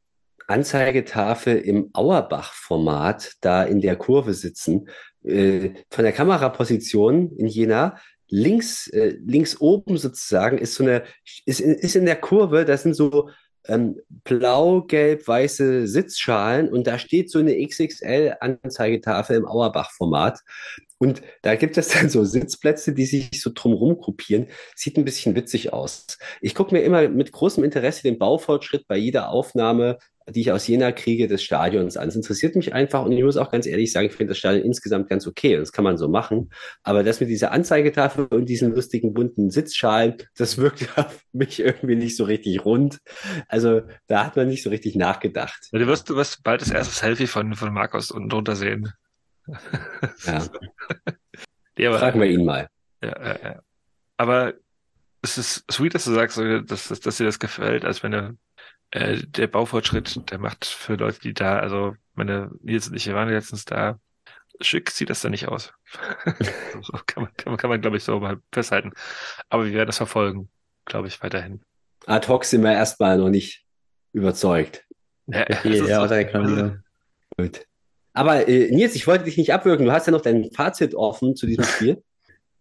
Anzeigetafel im Auerbach-Format da in der Kurve sitzen? Äh, Von der Kameraposition in Jena links, äh, links oben sozusagen ist so eine, ist, in- ist in der Kurve, das sind so ähm, blau, gelb, weiße Sitzschalen und da steht so eine XXL-Anzeigetafel im Auerbach-Format. Und da gibt es dann so Sitzplätze, die sich so drumherum gruppieren. Sieht ein bisschen witzig aus. Ich gucke mir immer mit großem Interesse den Baufortschritt bei jeder Aufnahme, die ich aus Jena kriege, des Stadions an. Es interessiert mich einfach und ich muss auch ganz ehrlich sagen, ich finde das Stadion insgesamt ganz okay. Das kann man so machen. Aber das mit dieser Anzeigetafel und diesen lustigen bunten Sitzschalen, das wirkt auf mich irgendwie nicht so richtig rund. Also da hat man nicht so richtig nachgedacht. Du wirst, du wirst bald das erste Selfie von, von Markus unten drunter sehen. Ja, Ja, aber, fragen wir ihn mal. ja, ja, aber es ist sweet, dass du sagst, dass, dass, dass dir das gefällt, als wenn du, äh, der Baufortschritt, der macht für Leute, die da, also meine Nils und ich waren letztens da, schick sieht das da nicht aus. so kann man, kann man, kann man glaube ich, so mal festhalten. Aber wir werden das verfolgen, glaube ich, weiterhin. Ad hoc sind wir erstmal noch nicht überzeugt. Ja, ist ja, so- direkt mal wieder. Gut. Aber äh, Nils, ich wollte dich nicht abwürgen. Du hast ja noch dein Fazit offen zu diesem Spiel.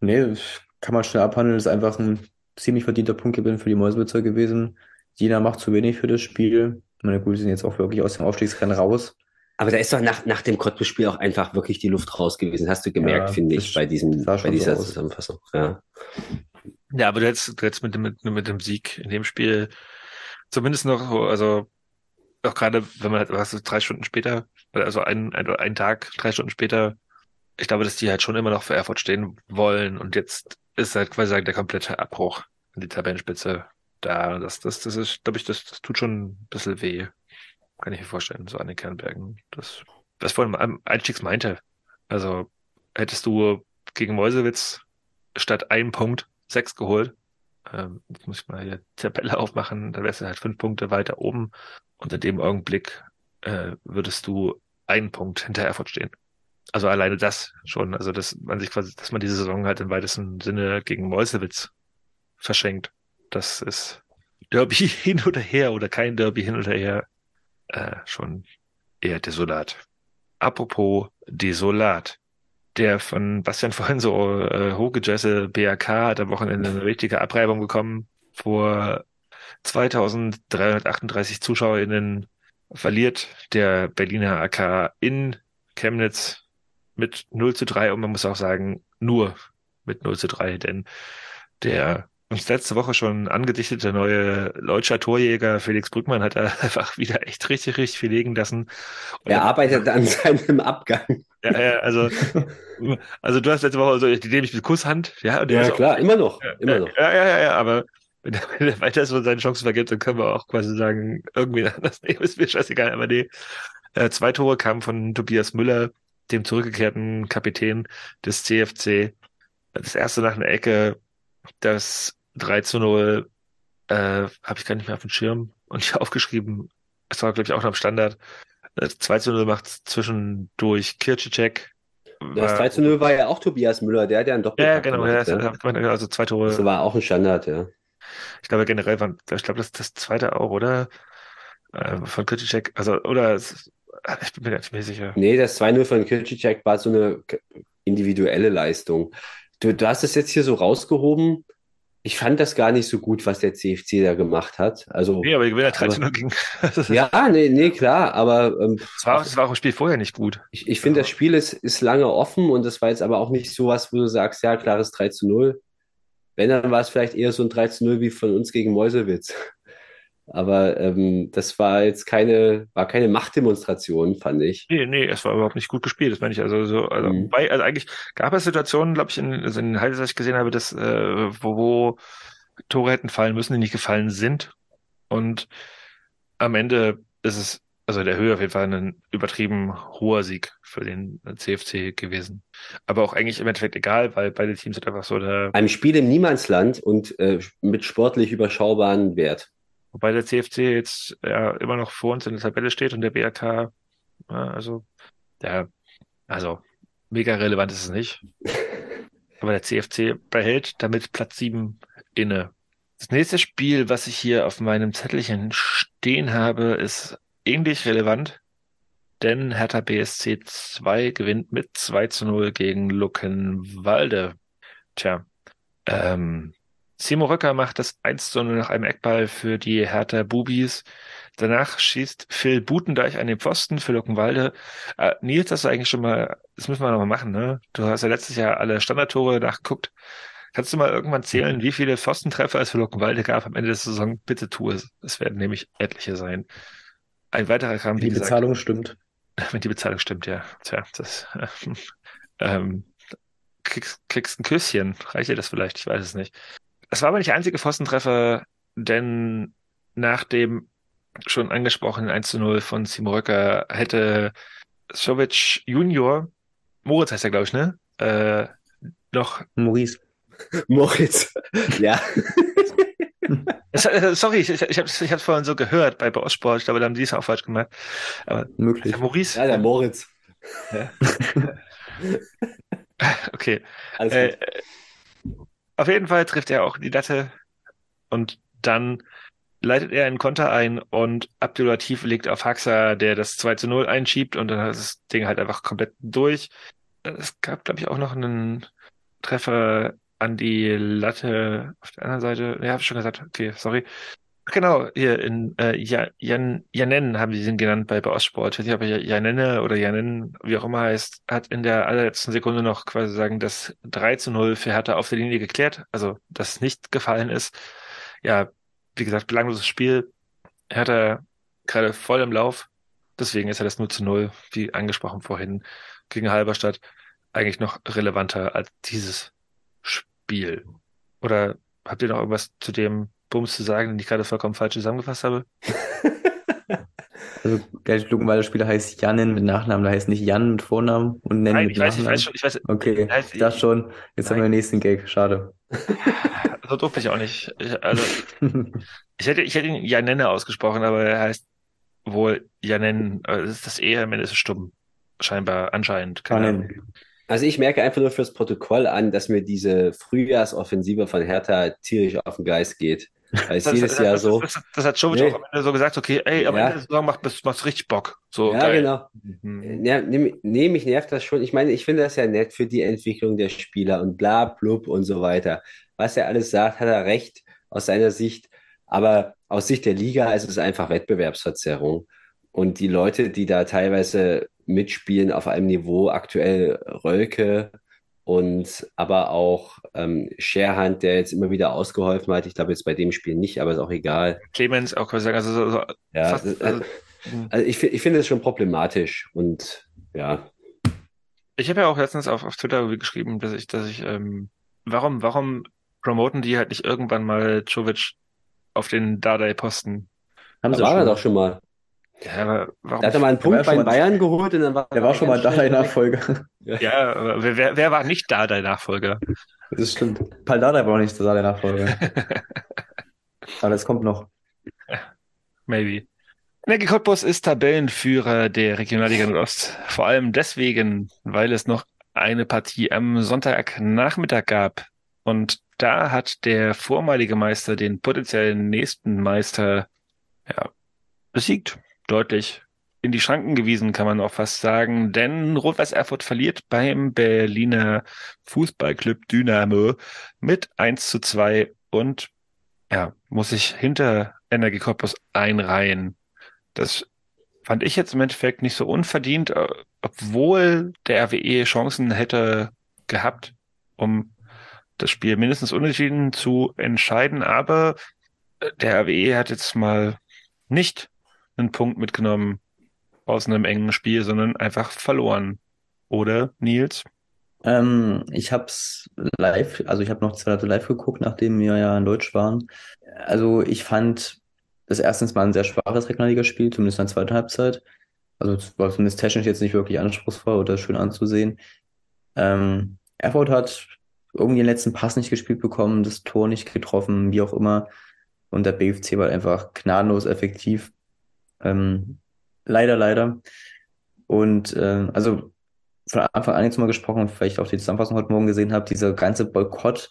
Nee, das kann man schnell abhandeln. Das ist einfach ein ziemlich verdienter Punktgewinn für die Mäusewitzer gewesen. Jena macht zu wenig für das Spiel. Meine, gut, die sind jetzt auch wirklich aus dem Aufstiegsrennen raus. Aber da ist doch nach, nach dem Cottbus-Spiel auch einfach wirklich die Luft raus gewesen. Hast du gemerkt, Ja, finde ich, bei diesem, bei so dieser aus. Zusammenfassung. Ja. Ja, aber du hättest, du hättest mit dem, mit, mit dem Sieg in dem Spiel zumindest noch, so, also auch gerade, wenn man halt, was drei Stunden später, also ein, ein, ein Tag, drei Stunden später, ich glaube, dass die halt schon immer noch für Erfurt stehen wollen und jetzt ist halt quasi der komplette Abbruch in die Tabellenspitze da. Das, das, das ist, glaube ich, das, das tut schon ein bisschen weh. Kann ich mir vorstellen, so an den Kernbergen. Das, was vorhin am Einstiegs meinte. Also hättest du gegen Mäusewitz statt einem Punkt sechs geholt. Ähm, jetzt muss ich mal hier Tabelle aufmachen, dann wärst du halt fünf Punkte weiter oben. Und in dem Augenblick äh, würdest du einen Punkt hinter Erfurt stehen. Also alleine das schon, also dass man sich quasi, dass man diese Saison halt im weitesten Sinne gegen Mäusewitz verschenkt. Das ist Derby hin oder her oder kein Derby hin oder her äh, schon eher desolat. Apropos desolat. Der von Bastian vorhin so äh, hochgejazze BRK hat am Wochenende eine richtige Abreibung bekommen. Vor 2338 ZuschauerInnen verliert der Berliner AK in Chemnitz mit 0 zu 3 und man muss auch sagen, nur mit 0 zu 3, denn der uns letzte Woche schon angedichtete neue deutscher Torjäger Felix Brückmann hat einfach wieder echt richtig, richtig viel legen lassen. Und Er arbeitet an seinem Abgang. ja, ja, also, also du hast letzte Woche, also die nehme ich mit Kusshand, ja, Ja, klar, immer noch. Immer ja, noch. Ja, ja, ja, ja, aber wenn er, wenn er weiter so seine Chancen vergibt, dann können wir auch quasi sagen, irgendwie anders nehmen, ist mir scheißegal, aber nee. Äh, zwei Tore kamen von Tobias Müller, dem zurückgekehrten Kapitän des CFC. Das erste nach einer Ecke, das 3 zu 0, äh, habe ich gar nicht mehr auf dem Schirm und ich aufgeschrieben. Es war, glaube ich, auch noch am Standard. Das 2 zu 0 macht zwischendurch Kirchicek. Das 3 zu 0 war ja auch Tobias Müller, der hat ja einen Ja, Doppelpack genau, ja, das- ja. also zwei Tore. Das war auch ein Standard, ja. Ich glaube generell waren, ich glaube, das ist das zweite auch, oder? Äh, von Kütschek, also, oder, es, ich bin mir nicht mehr sicher. Nee, das 2-0 von Kirchicek war so eine individuelle Leistung. Du, du hast es jetzt hier so rausgehoben. Ich fand das gar nicht so gut, was der CFC da gemacht hat. Also, Nee, aber die Gewinner 13 aber- nur gegen. Das ja, nee, nee, klar, aber ähm, war, das war auch im Spiel vorher nicht gut. ich, ich finde, das Spiel ist, ist lange offen und das war jetzt aber auch nicht sowas, wo du sagst, ja, klares 3 zu 0. Wenn, dann war es vielleicht eher so ein 3 zu 0 wie von uns gegen Meuselwitz. Aber ähm, das war jetzt keine, war keine Machtdemonstration, fand ich. Nee, nee, es war überhaupt nicht gut gespielt, das meine ich. Also, so, also, Mhm. wobei, also eigentlich gab es Situationen, glaube ich, in, also in den Highlights, ich gesehen habe, dass, äh, wo, wo Tore hätten fallen müssen, die nicht gefallen sind. Und am Ende ist es, also in der Höhe auf jeden Fall ein übertrieben hoher Sieg für den CFC gewesen. Aber auch eigentlich im Endeffekt egal, weil beide Teams sind einfach so da, Ein Spiel im Niemandsland und äh, mit sportlich überschaubaren Wert. wobei der CFC jetzt ja immer noch vor uns in der Tabelle steht und der BRK, ja, also, ja, also mega relevant ist es nicht. Aber der CFC behält damit Platz 7 inne. Das nächste Spiel, was ich hier auf meinem Zettelchen stehen habe, ist ähnlich relevant, denn Hertha BSC 2 gewinnt mit 2 zu 0 gegen Luckenwalde. Tja, ähm, Simo Röcker macht das 1 zu 0 nach einem Eckball für die Hertha Bubis. Danach schießt Phil Butendeich an den Pfosten für Luckenwalde. Äh, Nils, das ist eigentlich schon mal, das müssen wir noch mal machen, ne? Du hast ja letztes Jahr alle Standardtore nachgeguckt. Kannst du mal irgendwann zählen, wie viele Pfostentreffer es für Luckenwalde gab am Ende der Saison? Bitte tu es. Es werden nämlich etliche sein. Ein weiterer kam, wie Die gesagt, Bezahlung stimmt. wenn die Bezahlung stimmt, ja. Tja, das, ähm, kriegst, kriegst ein Küsschen. Reicht dir das vielleicht? Ich weiß es nicht. Es war aber nicht der einzige Pfostentreffer, denn nach dem schon angesprochenen 1 zu 0 von Simo Röcker hätte Sovic Junior, Moritz heißt er, glaube ich, ne? Äh, noch, Maurice. Moritz, ja. Es- äh, sorry, ich, ich, ich habe ich hab's vorhin so gehört bei Ostsport, ich glaube, da haben die es auch falsch gemacht. Aber Möglich. der Maurice, Ja, der Moritz. okay. Alles Äh, äh, auf jeden Fall trifft er auch die Latte und dann leitet er einen Konter ein und Abdulatif legt auf Haxa, der das 2 zu 0 einschiebt und dann ist das Ding halt einfach komplett durch. Es gab, glaube ich, auch noch einen Treffer an die Latte auf der anderen Seite. Ja, habe ich schon gesagt. Okay, sorry. Ach, Genau, hier in äh, Ja- Jan, Janen haben sie ihn genannt bei, bei Ostsport. Ich weiß nicht, ob er Janenne oder Janen, wie auch immer heißt, hat in der allerletzten Sekunde noch quasi sagen, das 3 zu 0 für Hertha auf der Linie geklärt, also dass es nicht gefallen ist. Ja, wie gesagt, belangloses Spiel. Hertha gerade voll im Lauf. Deswegen ist ja das 0 zu 0, wie angesprochen vorhin, gegen Halberstadt eigentlich noch relevanter als dieses Spiel. Oder habt ihr noch irgendwas zu dem Bums zu sagen, den ich gerade vollkommen falsch zusammengefasst habe? Also der Luckenwalder Spieler heißt Janin mit Nachnamen, der heißt nicht Jan mit Vornamen und Nennen Nein, mit ich weiß, ich Nachnamen. weiß schon, ich weiß, Okay, Der heißt- schon, jetzt haben wir Nein. den nächsten Gag, schade. so doof bin ich auch nicht. Ich, also, ich hätte, ich hätte ihn Janenne ausgesprochen, aber er heißt wohl Janen, äh, das ist das E am Ende ist es stumm. Scheinbar, anscheinend. Keine Ahnung. Also ich merke einfach nur fürs Protokoll an, dass mir diese Frühjahrsoffensive von Hertha tierisch auf den Geist geht. Weil es Das, jedes das, Jahr das, so. das, das hat Jovic Nee. auch am Ende so gesagt, okay, ey, am Ja. Ende der Saison macht es richtig Bock. So, Ja, geil. genau. Mhm. Ja, nee, nee, mich nervt das schon. Ich meine, ich finde das ja nett für die Entwicklung der Spieler und bla, blub und so weiter. Was er alles sagt, hat er recht aus seiner Sicht. Aber aus Sicht der Liga ist es einfach Wettbewerbsverzerrung. Und die Leute, die da teilweise mitspielen auf einem Niveau, aktuell Rölke und aber auch ähm, Scherhand, der jetzt immer wieder ausgeholfen hat. Ich glaube jetzt bei dem Spiel nicht, aber ist auch egal. Clemens auch quasi sagen, also so, so, Ja, fast, das- also, Also ich, ich finde es schon problematisch und ja, Ich habe ja auch letztens auf, auf Twitter geschrieben, dass ich, dass ich, ähm, warum, warum promoten die halt nicht irgendwann mal Jovic auf den Dardai-Posten? Haben da sie war er schon. doch schon mal. Ja, aber warum? Da hat er mal einen Punkt bei Bayern geholt und dann war Der war schon mal da, weg. Nachfolger. Ja, aber wer, wer, war nicht Dardai-Nachfolger? Das stimmt. Paldada war auch nicht der Nachfolger. Aber das kommt noch. Maybe. Energie Cottbus ist Tabellenführer der Regionalliga Nordost. Vor allem deswegen, weil es noch eine Partie am Sonntagnachmittag gab. Und da hat der vormalige Meister den potenziellen nächsten Meister ja, besiegt. Deutlich in die Schranken gewiesen, kann man auch fast sagen. Denn Rot-Weiß Erfurt verliert beim Berliner Fußballclub Dynamo mit 1 zu 2 und ja, muss sich hinter Energie Cottbus einreihen. Das fand ich jetzt im Endeffekt nicht so unverdient, äh, obwohl der RWE Chancen hätte gehabt, um das Spiel mindestens unentschieden zu entscheiden. Aber äh, der RWE hat jetzt mal nicht einen Punkt mitgenommen aus einem engen Spiel, sondern einfach verloren. Oder, Nils? Ähm, ich hab's live, also ich habe noch zwei Leute live geguckt, nachdem wir ja in Deutsch waren. Also ich fand das erstens mal ein sehr schwaches Regionalligaspiel, zumindest in der zweiten Halbzeit. Also es war zumindest technisch jetzt nicht wirklich anspruchsvoll oder schön anzusehen. Ähm, Erfurt hat irgendwie den letzten Pass nicht gespielt bekommen, das Tor nicht getroffen, wie auch immer. Und der BFC war einfach gnadenlos effektiv. Ähm, leider, leider. Und äh, also von Anfang an jetzt mal gesprochen, vielleicht auch die Zusammenfassung heute Morgen gesehen habe, dieser ganze Boykott,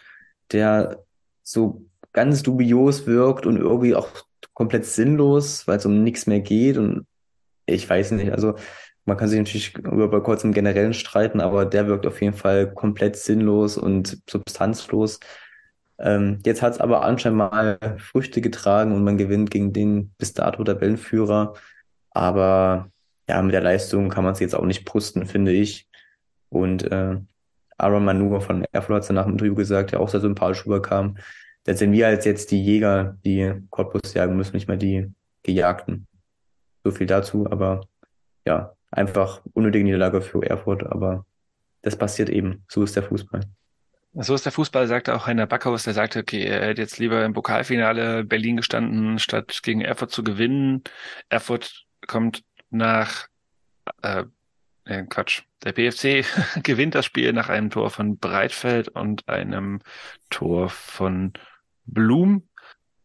der so ganz dubios wirkt und irgendwie auch komplett sinnlos, weil es um nichts mehr geht und ich weiß nicht, also man kann sich natürlich über Boykotts im Generellen streiten, aber der wirkt auf jeden Fall komplett sinnlos und substanzlos. Ähm, jetzt hat es aber anscheinend mal Früchte getragen und man gewinnt gegen den bis dato Tabellenführer. Aber ja, mit der Leistung kann man es jetzt auch nicht brüsten, finde ich. Und äh, Aaron Manu von Erfurt hat es nach dem Interview gesagt, der auch sehr sympathisch rüberkam. Da sind wir als jetzt die Jäger, die Cottbus jagen müssen, nicht mehr die Gejagten. So viel dazu, aber ja, einfach unnötige Niederlage für Erfurt, aber das passiert eben. So ist der Fußball. So ist der Fußball, sagte auch Heiner Backhaus, der sagte, okay, er hätte jetzt lieber im Pokalfinale Berlin gestanden, statt gegen Erfurt zu gewinnen. Erfurt kommt nach, äh, äh, Quatsch, der BFC gewinnt das Spiel nach einem Tor von Breitfeld und einem Tor von Blum.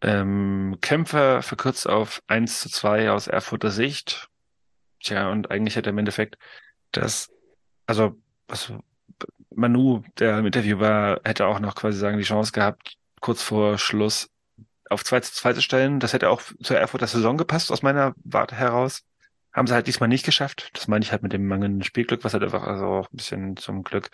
Ähm, Kämpfer verkürzt auf 1 zu 2 aus Erfurter Sicht. Tja, und eigentlich hätte im Endeffekt das, also, was Manu, der im Interview war, hätte auch noch quasi sagen, die Chance gehabt, kurz vor Schluss auf 2 zu 2 zu stellen. Das hätte auch zur Erfurter Saison gepasst, aus meiner Warte heraus. Haben sie halt diesmal nicht geschafft. Das meine ich halt mit dem mangelnden Spielglück, was halt einfach also auch ein bisschen zum Glück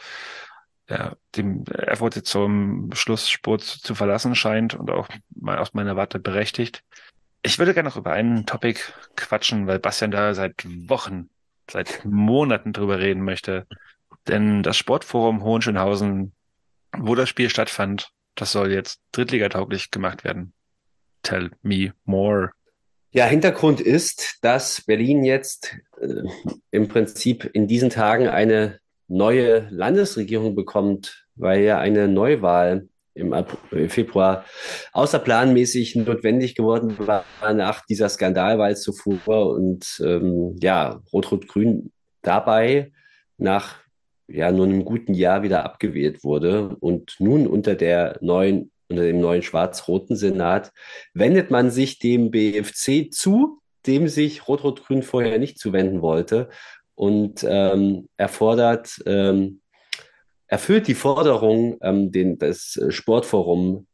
ja, dem Erfurt jetzt zum Schlussspurt zu verlassen scheint und auch mal aus meiner Warte berechtigt. Ich würde gerne noch über einen Topic quatschen, weil Bastian da seit Wochen, seit Monaten drüber reden möchte. Denn das Sportforum Hohenschönhausen, wo das Spiel stattfand, das soll jetzt drittligatauglich gemacht werden. Tell me more. Ja, Hintergrund ist, dass Berlin jetzt äh, im Prinzip in diesen Tagen eine neue Landesregierung bekommt, weil ja eine Neuwahl im April, Februar außerplanmäßig notwendig geworden war nach dieser Skandalwahl zuvor und ähm, ja, Rot-Rot-Grün dabei nach ja nur einem guten Jahr wieder abgewählt wurde und nun unter der neuen unter dem neuen schwarz-roten Senat wendet man sich dem BFC zu, dem sich Rot-Rot-Grün vorher nicht zuwenden wollte und ähm, erfordert, ähm, erfüllt die Forderung, ähm, den, das Sportforum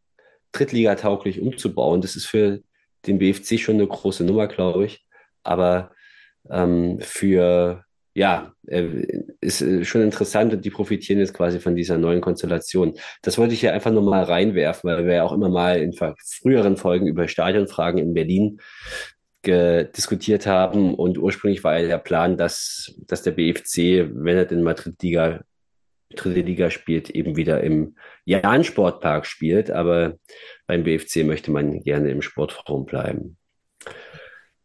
drittligatauglich umzubauen. Das ist für den BFC schon eine große Nummer, glaube ich. Aber ähm, für ja, äh, ist äh, schon interessant und die profitieren jetzt quasi von dieser neuen Konstellation. Das wollte ich hier einfach nur mal reinwerfen, weil wir ja auch immer mal in früheren Folgen über Stadionfragen in Berlin diskutiert haben und ursprünglich war ja der Plan, dass, dass der BFC, wenn er den Madrid-Liga dritte Liga spielt, eben wieder im Jahn-Sportpark spielt, aber beim BFC möchte man gerne im Sportraum bleiben.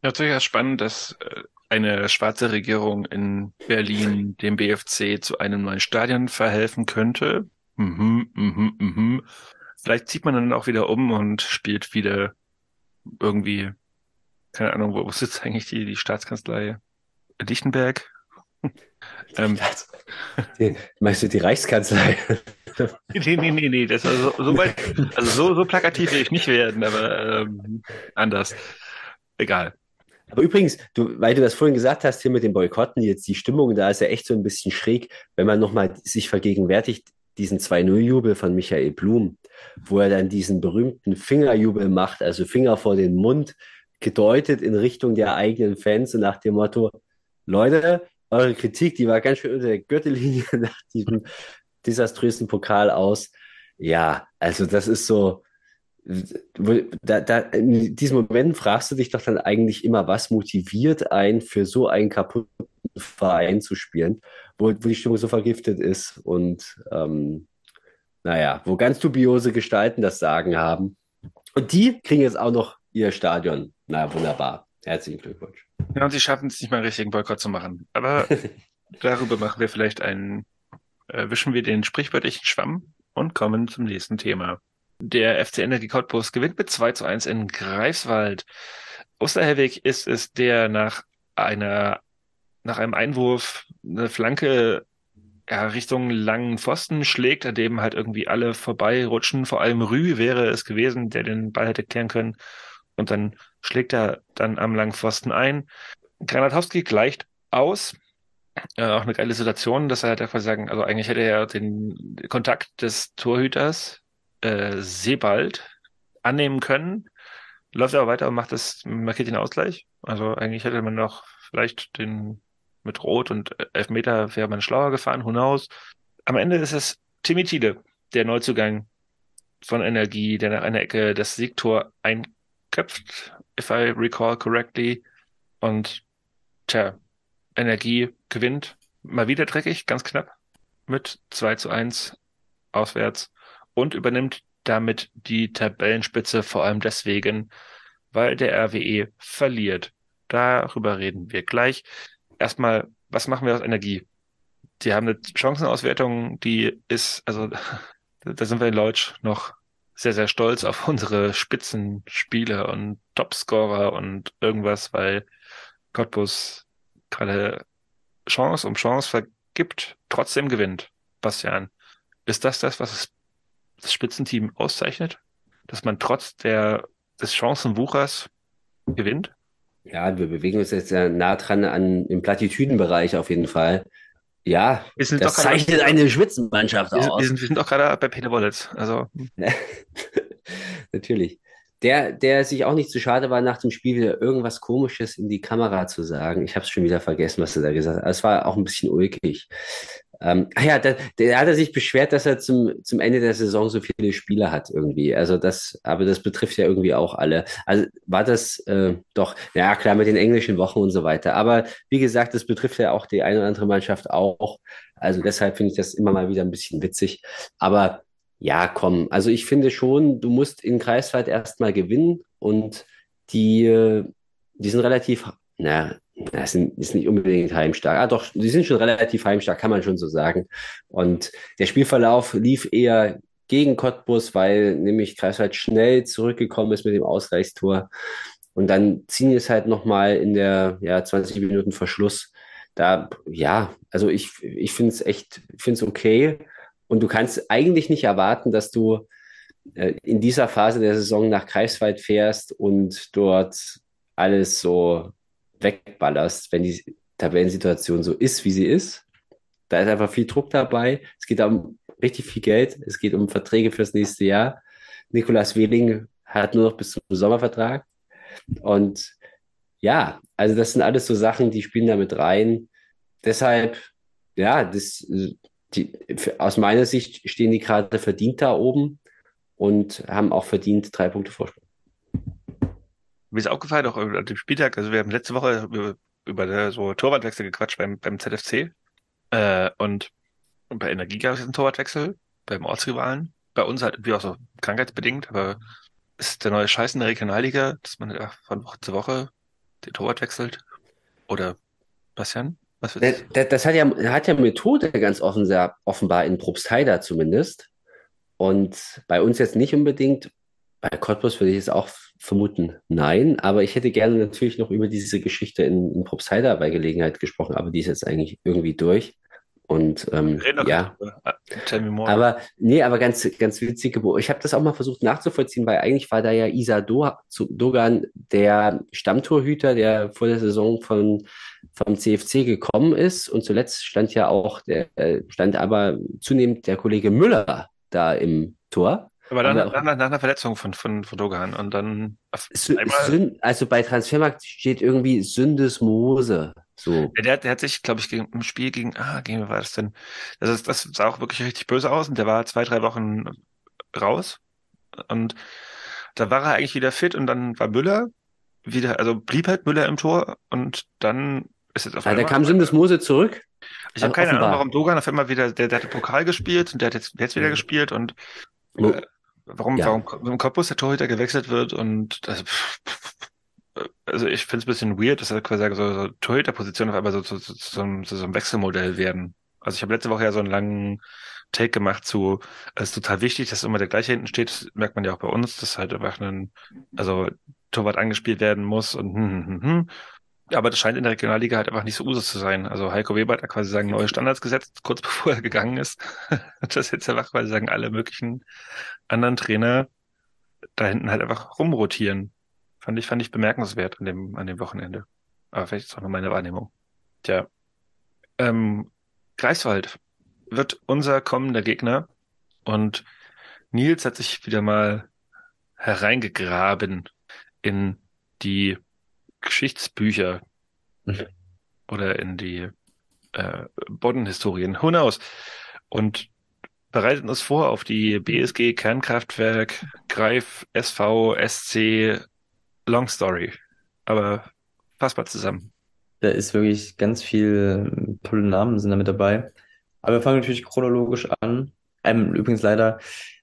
Ja, durchaus spannend, dass äh, eine schwarze Regierung in Berlin dem BFC zu einem neuen Stadion verhelfen könnte. Mhm, mhm, mhm. Vielleicht zieht man dann auch wieder um und spielt wieder irgendwie, keine Ahnung, wo sitzt eigentlich die, die Staatskanzlei? Lichtenberg? ähm, die, meinst du die Reichskanzlei? nee, nee, nee, nee, das also, so weit, also so, so plakativ will ich nicht werden, aber ähm, anders. Egal. Aber übrigens, du, weil du das vorhin gesagt hast, hier mit den Boykotten, jetzt die Stimmung, da ist ja echt so ein bisschen schräg, wenn man nochmal sich vergegenwärtigt, diesen 2-0-Jubel von Michael Blum, wo er dann diesen berühmten Fingerjubel macht, also Finger vor den Mund, gedeutet in Richtung der eigenen Fans und nach dem Motto, Leute, eure Kritik, die war ganz schön unter der Gürtellinie nach diesem desaströsen Pokal aus. Ja, also das ist so, da, da, in diesem Moment fragst du dich doch dann eigentlich immer, was motiviert einen für so einen kaputten Verein zu spielen, wo, wo die Stimmung so vergiftet ist und ähm, naja, wo ganz dubiose Gestalten das Sagen haben. Und die kriegen jetzt auch noch ihr Stadion. Na, wunderbar. Herzlichen Glückwunsch. Ja, und sie schaffen es nicht mal einen richtigen Boykott zu machen. Aber darüber machen wir vielleicht einen, äh, wischen wir den sprichwörtlichen Schwamm und kommen zum nächsten Thema. Der FC Energie Cottbus gewinnt mit 2 zu 1 in Greifswald. Osterhellwig ist es, der nach einer, nach einem Einwurf eine Flanke ja, Richtung langen Pfosten schlägt, an dem halt irgendwie alle vorbeirutschen. Vor allem Rü wäre es gewesen, der den Ball hätte klären können. Und dann schlägt er dann am langen Pfosten ein. Granatowski gleicht aus. Äh, auch eine geile Situation, dass er halt einfach sagen, also eigentlich hätte er den Kontakt des Torhüters äh, Sebald annehmen können. Läuft aber weiter und macht das, markiert den Ausgleich. Also eigentlich hätte man noch vielleicht den mit Rot und Elfmeter wäre man schlauer gefahren, who knows. Am Ende ist es Timmy Thiele, der Neuzugang von Energie, der nach einer Ecke das Siegtor einköpft, if I recall correctly. Und tja, Energie gewinnt. Mal wieder dreckig, ganz knapp. Mit 2 zu 1 auswärts und übernimmt damit die Tabellenspitze vor allem deswegen, weil der RWE verliert. Darüber reden wir gleich. Erstmal, was machen wir aus Energie? Die haben eine Chancenauswertung, die ist, also da sind wir in Leutsch noch sehr, sehr stolz auf unsere Spitzenspieler und Topscorer und irgendwas, weil Cottbus gerade Chance um Chance vergibt, trotzdem gewinnt. Bastian, ist das das, was es das Spitzenteam auszeichnet? Dass man trotz der, des Chancenwuchers gewinnt? Ja, wir bewegen uns jetzt ja nah dran an im Plattitüdenbereich auf jeden Fall. Ja, das zeichnet eine Spitzenmannschaft wir, aus. Wir sind, wir sind auch gerade bei Peter Wollitz. Also. Natürlich. Der, der sich auch nicht zu schade war, nach dem Spiel wieder irgendwas Komisches in die Kamera zu sagen. Ich habe es schon wieder vergessen, was er da gesagt hat. Es war auch ein bisschen ulkig. Ähm, ach ja, da, der hat er sich beschwert, dass er zum, zum Ende der Saison so viele Spiele hat irgendwie. Also das, aber das betrifft ja irgendwie auch alle. Also war das äh, doch, ja klar, mit den englischen Wochen und so weiter. Aber wie gesagt, das betrifft ja auch die eine oder andere Mannschaft auch. Also deshalb finde ich das immer mal wieder ein bisschen witzig. Aber ja, komm, also ich finde schon, du musst in Kreiswald erstmal gewinnen und die, äh, die sind relativ, na, das ist nicht unbedingt heimstark. Ah, doch, sie sind schon relativ heimstark, kann man schon so sagen. Und der Spielverlauf lief eher gegen Cottbus, weil nämlich Kreiswald schnell zurückgekommen ist mit dem Ausgleichstor. Und dann ziehen es halt nochmal in der ja, 20 Minuten Verschluss. Da, ja, also ich, ich finde es echt, finde es okay. Und du kannst eigentlich nicht erwarten, dass du äh, in dieser Phase der Saison nach Kreiswald fährst und dort alles so wegballerst, wenn die Tabellensituation so ist, wie sie ist. Da ist einfach viel Druck dabei. Es geht um richtig viel Geld. Es geht um Verträge fürs nächste Jahr. Nikolas Wehling hat nur noch bis zum Sommervertrag. Und ja, also das sind alles so Sachen, die spielen da mit rein. Deshalb, ja, das, die, aus meiner Sicht stehen die gerade verdient da oben und haben auch verdient drei Punkte Vorsprung. Mir ist aufgefallen, auch an dem Spieltag, also wir haben letzte Woche über, über so Torwartwechsel gequatscht beim, beim ZFC. Äh, und, und bei Energie gab es einen Torwartwechsel, beim Ortsrivalen. Bei uns halt wie auch so krankheitsbedingt, aber ist der neue Scheiß in der Regionalliga, dass man ja von Woche zu Woche den Torwart wechselt? Oder Bastian? Was das, das, das hat ja, hat ja Methode ganz offen, sehr offenbar in Probstheida zumindest. Und bei uns jetzt nicht unbedingt. Bei Cottbus würde ich es auch vermuten, nein. Aber ich hätte gerne natürlich noch über diese Geschichte in, in Probstheida bei Gelegenheit gesprochen, aber die ist jetzt eigentlich irgendwie durch. Und ähm, ja, ah, aber nee, aber ganz ganz witzig. Ich habe das auch mal versucht nachzuvollziehen, weil eigentlich war da ja Isa Dogan der Stammtorhüter, der vor der Saison von vom CFC gekommen ist und zuletzt stand ja auch der äh, stand aber zunehmend der Kollege Müller da im Tor. Aber dann, nach, nach, nach einer Verletzung von, von, von Dogan und dann Sün, also bei Transfermarkt steht irgendwie Syndesmose. So. Ja, der, der hat sich, glaube ich, gegen, im Spiel gegen, ah, gegen wer war das denn? Das, ist, das sah auch wirklich richtig böse aus und der war zwei, drei Wochen raus. Und da war er eigentlich wieder fit und dann war Müller wieder, also blieb halt Müller im Tor und dann ist es auf einmal. Ja, da kam Syndesmose zurück. Ich habe keine. Ahnung, warum Dogan auf einmal wieder, der, der hatte Pokal gespielt und der hat jetzt, jetzt wieder mhm. gespielt und äh, warum, ja. warum im Cottbus der Torhüter gewechselt wird und das, also ich finde es ein bisschen weird, dass er quasi so, so Torhüter-Positionen auf einmal so, so, so, so, so ein Wechselmodell werden. Also ich habe letzte Woche ja so einen langen Take gemacht zu, es ist total wichtig, dass immer der gleiche hinten steht, das merkt man ja auch bei uns, dass halt einfach ein, also Torwart angespielt werden muss und hm, hm, hm, hm. Aber das scheint in der Regionalliga halt einfach nicht so Usus zu sein. Also Heiko Weber hat quasi sagen neue Standards gesetzt, kurz bevor er gegangen ist. das jetzt einfach quasi sagen alle möglichen anderen Trainer da hinten halt einfach rumrotieren. Fand ich, fand ich bemerkenswert an dem, an dem Wochenende. Aber vielleicht ist auch nur meine Wahrnehmung. Tja. Ähm, Greifswald wird unser kommender Gegner und Nils hat sich wieder mal hereingegraben in die Geschichtsbücher mhm. oder in die äh, Boddenhistorien. Who knows? Und bereitet uns vor auf die BSG Kernkraftwerk Greif SV SC Long Story. Aber fass mal zusammen. Da ist wirklich ganz viel tolle Namen sind da mit dabei. Aber wir fangen natürlich chronologisch an. Ähm, übrigens leider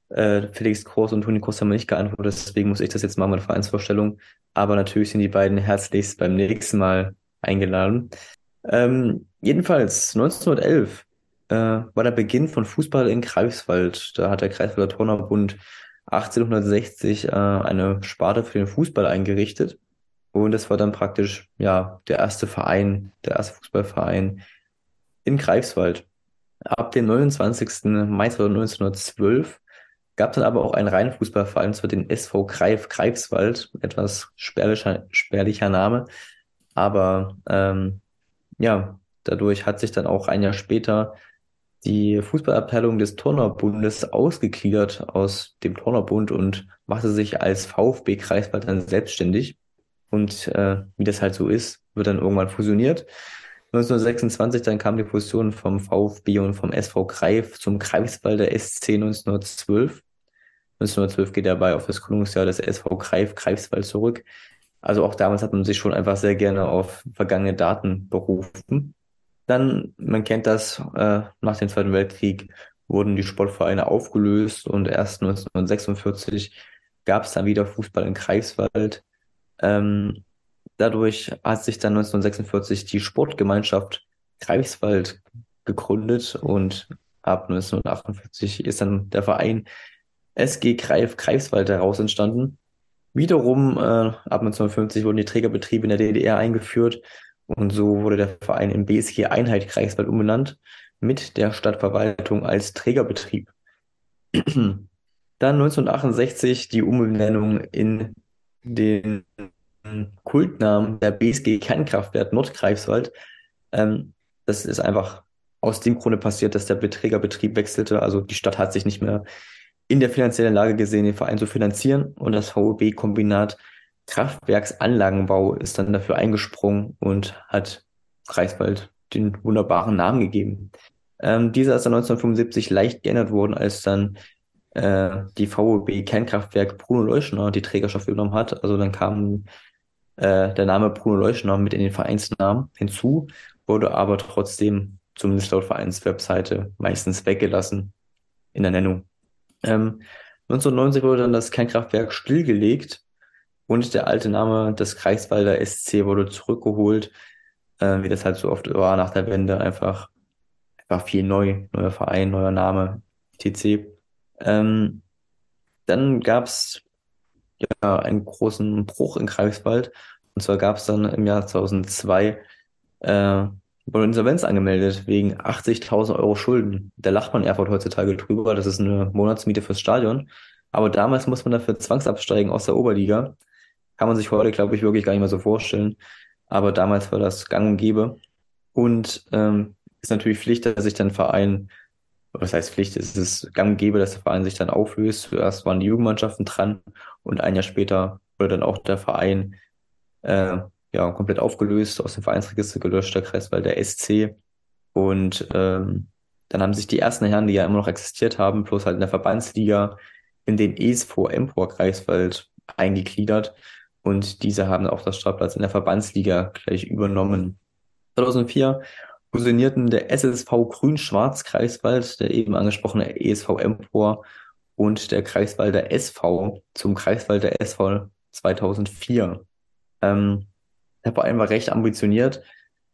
äh, Felix Groß und Toni Kroos haben nicht geantwortet, deswegen muss ich das jetzt machen der Vereinsvorstellung. Aber natürlich sind die beiden herzlichst beim nächsten Mal eingeladen. Ähm, jedenfalls 1911 äh, war der Beginn von Fußball in Greifswald. Da hat der Greifswalder Turnerbund 1860 äh, eine Sparte für den Fußball eingerichtet. Und das war dann praktisch ja der erste Verein, der erste Fußballverein in Greifswald. Ab dem 29. Mai 1912 Gab dann aber auch einen reinen Fußballverein, zwar den SV Greif Greifswald, etwas spärlicher, spärlicher Name. Aber ähm, ja, dadurch hat sich dann auch ein Jahr später die Fußballabteilung des Turnerbundes ausgegliedert aus dem Turnerbund und machte sich als VfB Greifswald dann selbstständig. Und äh, wie das halt so ist, wird dann irgendwann fusioniert. 1926 dann kam die Fusion vom VfB und vom SV Greif zum Greifswalder SC 1912. 1912 geht dabei auf das Gründungsjahr des SV Greif, Greifswald zurück. Also auch damals hat man sich schon einfach sehr gerne auf vergangene Daten berufen. Dann, man kennt das, äh, nach dem Zweiten Weltkrieg wurden die Sportvereine aufgelöst und erst 1946 gab es dann wieder Fußball in Greifswald. Ähm, dadurch hat sich dann 1946 die Sportgemeinschaft Greifswald gegründet und ab 1948 ist dann der Verein SG Greif Greifswald daraus entstanden. Wiederum äh, ab 1950 wurden die Trägerbetriebe in der DDR eingeführt und so wurde der Verein in BSG Einheit Greifswald umbenannt mit der Stadtverwaltung als Trägerbetrieb. Dann 1968 die Umbenennung in den Kultnamen der BSG Kernkraftwerk Nordgreifswald. Ähm, das ist einfach aus dem Grunde passiert, dass der Trägerbetrieb wechselte. Also die Stadt hat sich nicht mehr in der finanziellen Lage gesehen, den Verein zu finanzieren. Und das VOB-Kombinat Kraftwerksanlagenbau ist dann dafür eingesprungen und hat Greifswald den wunderbaren Namen gegeben. Ähm, dieser ist dann 1975 leicht geändert worden, als dann äh, die VOB Kernkraftwerk Bruno Leuschner die Trägerschaft übernommen hat. Also dann kam äh, der Name Bruno Leuschner mit in den Vereinsnamen hinzu, wurde aber trotzdem, zumindest laut Vereinswebseite, meistens weggelassen in der Nennung. Ähm, 1990 wurde dann das Kernkraftwerk stillgelegt und der alte Name des Kreiswalder SC wurde zurückgeholt, äh, wie das halt so oft war nach der Wende, einfach, einfach viel neu, neuer Verein, neuer Name, TC. Ähm, dann gab's ja einen großen Bruch in Greifswald. Und zwar gab's dann im Jahr 2002 äh, wurde Insolvenz angemeldet wegen 80.000 Euro Schulden. Da lacht man Erfurt heutzutage drüber. Das ist eine Monatsmiete fürs Stadion. Aber damals muss man dafür zwangsabsteigen aus der Oberliga. Kann man sich heute, glaube ich, wirklich gar nicht mehr so vorstellen. Aber damals war das gang und gäbe. Und ähm, ist natürlich Pflicht, dass sich dann Verein, was heißt Pflicht, es ist gang und gäbe, dass der Verein sich dann auflöst. Zuerst waren die Jugendmannschaften dran und ein Jahr später wurde dann auch der Verein äh, ja komplett aufgelöst, aus dem Vereinsregister gelöscht, der Kreiswald der SC. Und ähm, dann haben sich die ersten Herren, die ja immer noch existiert haben, plus halt in der Verbandsliga in den ESV Empor Kreiswald eingegliedert. Und diese haben auch das Startplatz in der Verbandsliga gleich übernommen. 2004 fusionierten der SSV Grün-Schwarz Kreiswald, der eben angesprochene ESV Empor und der Kreiswalder SV zum Kreiswalder SV 2004. Ähm, der Verein war recht ambitioniert,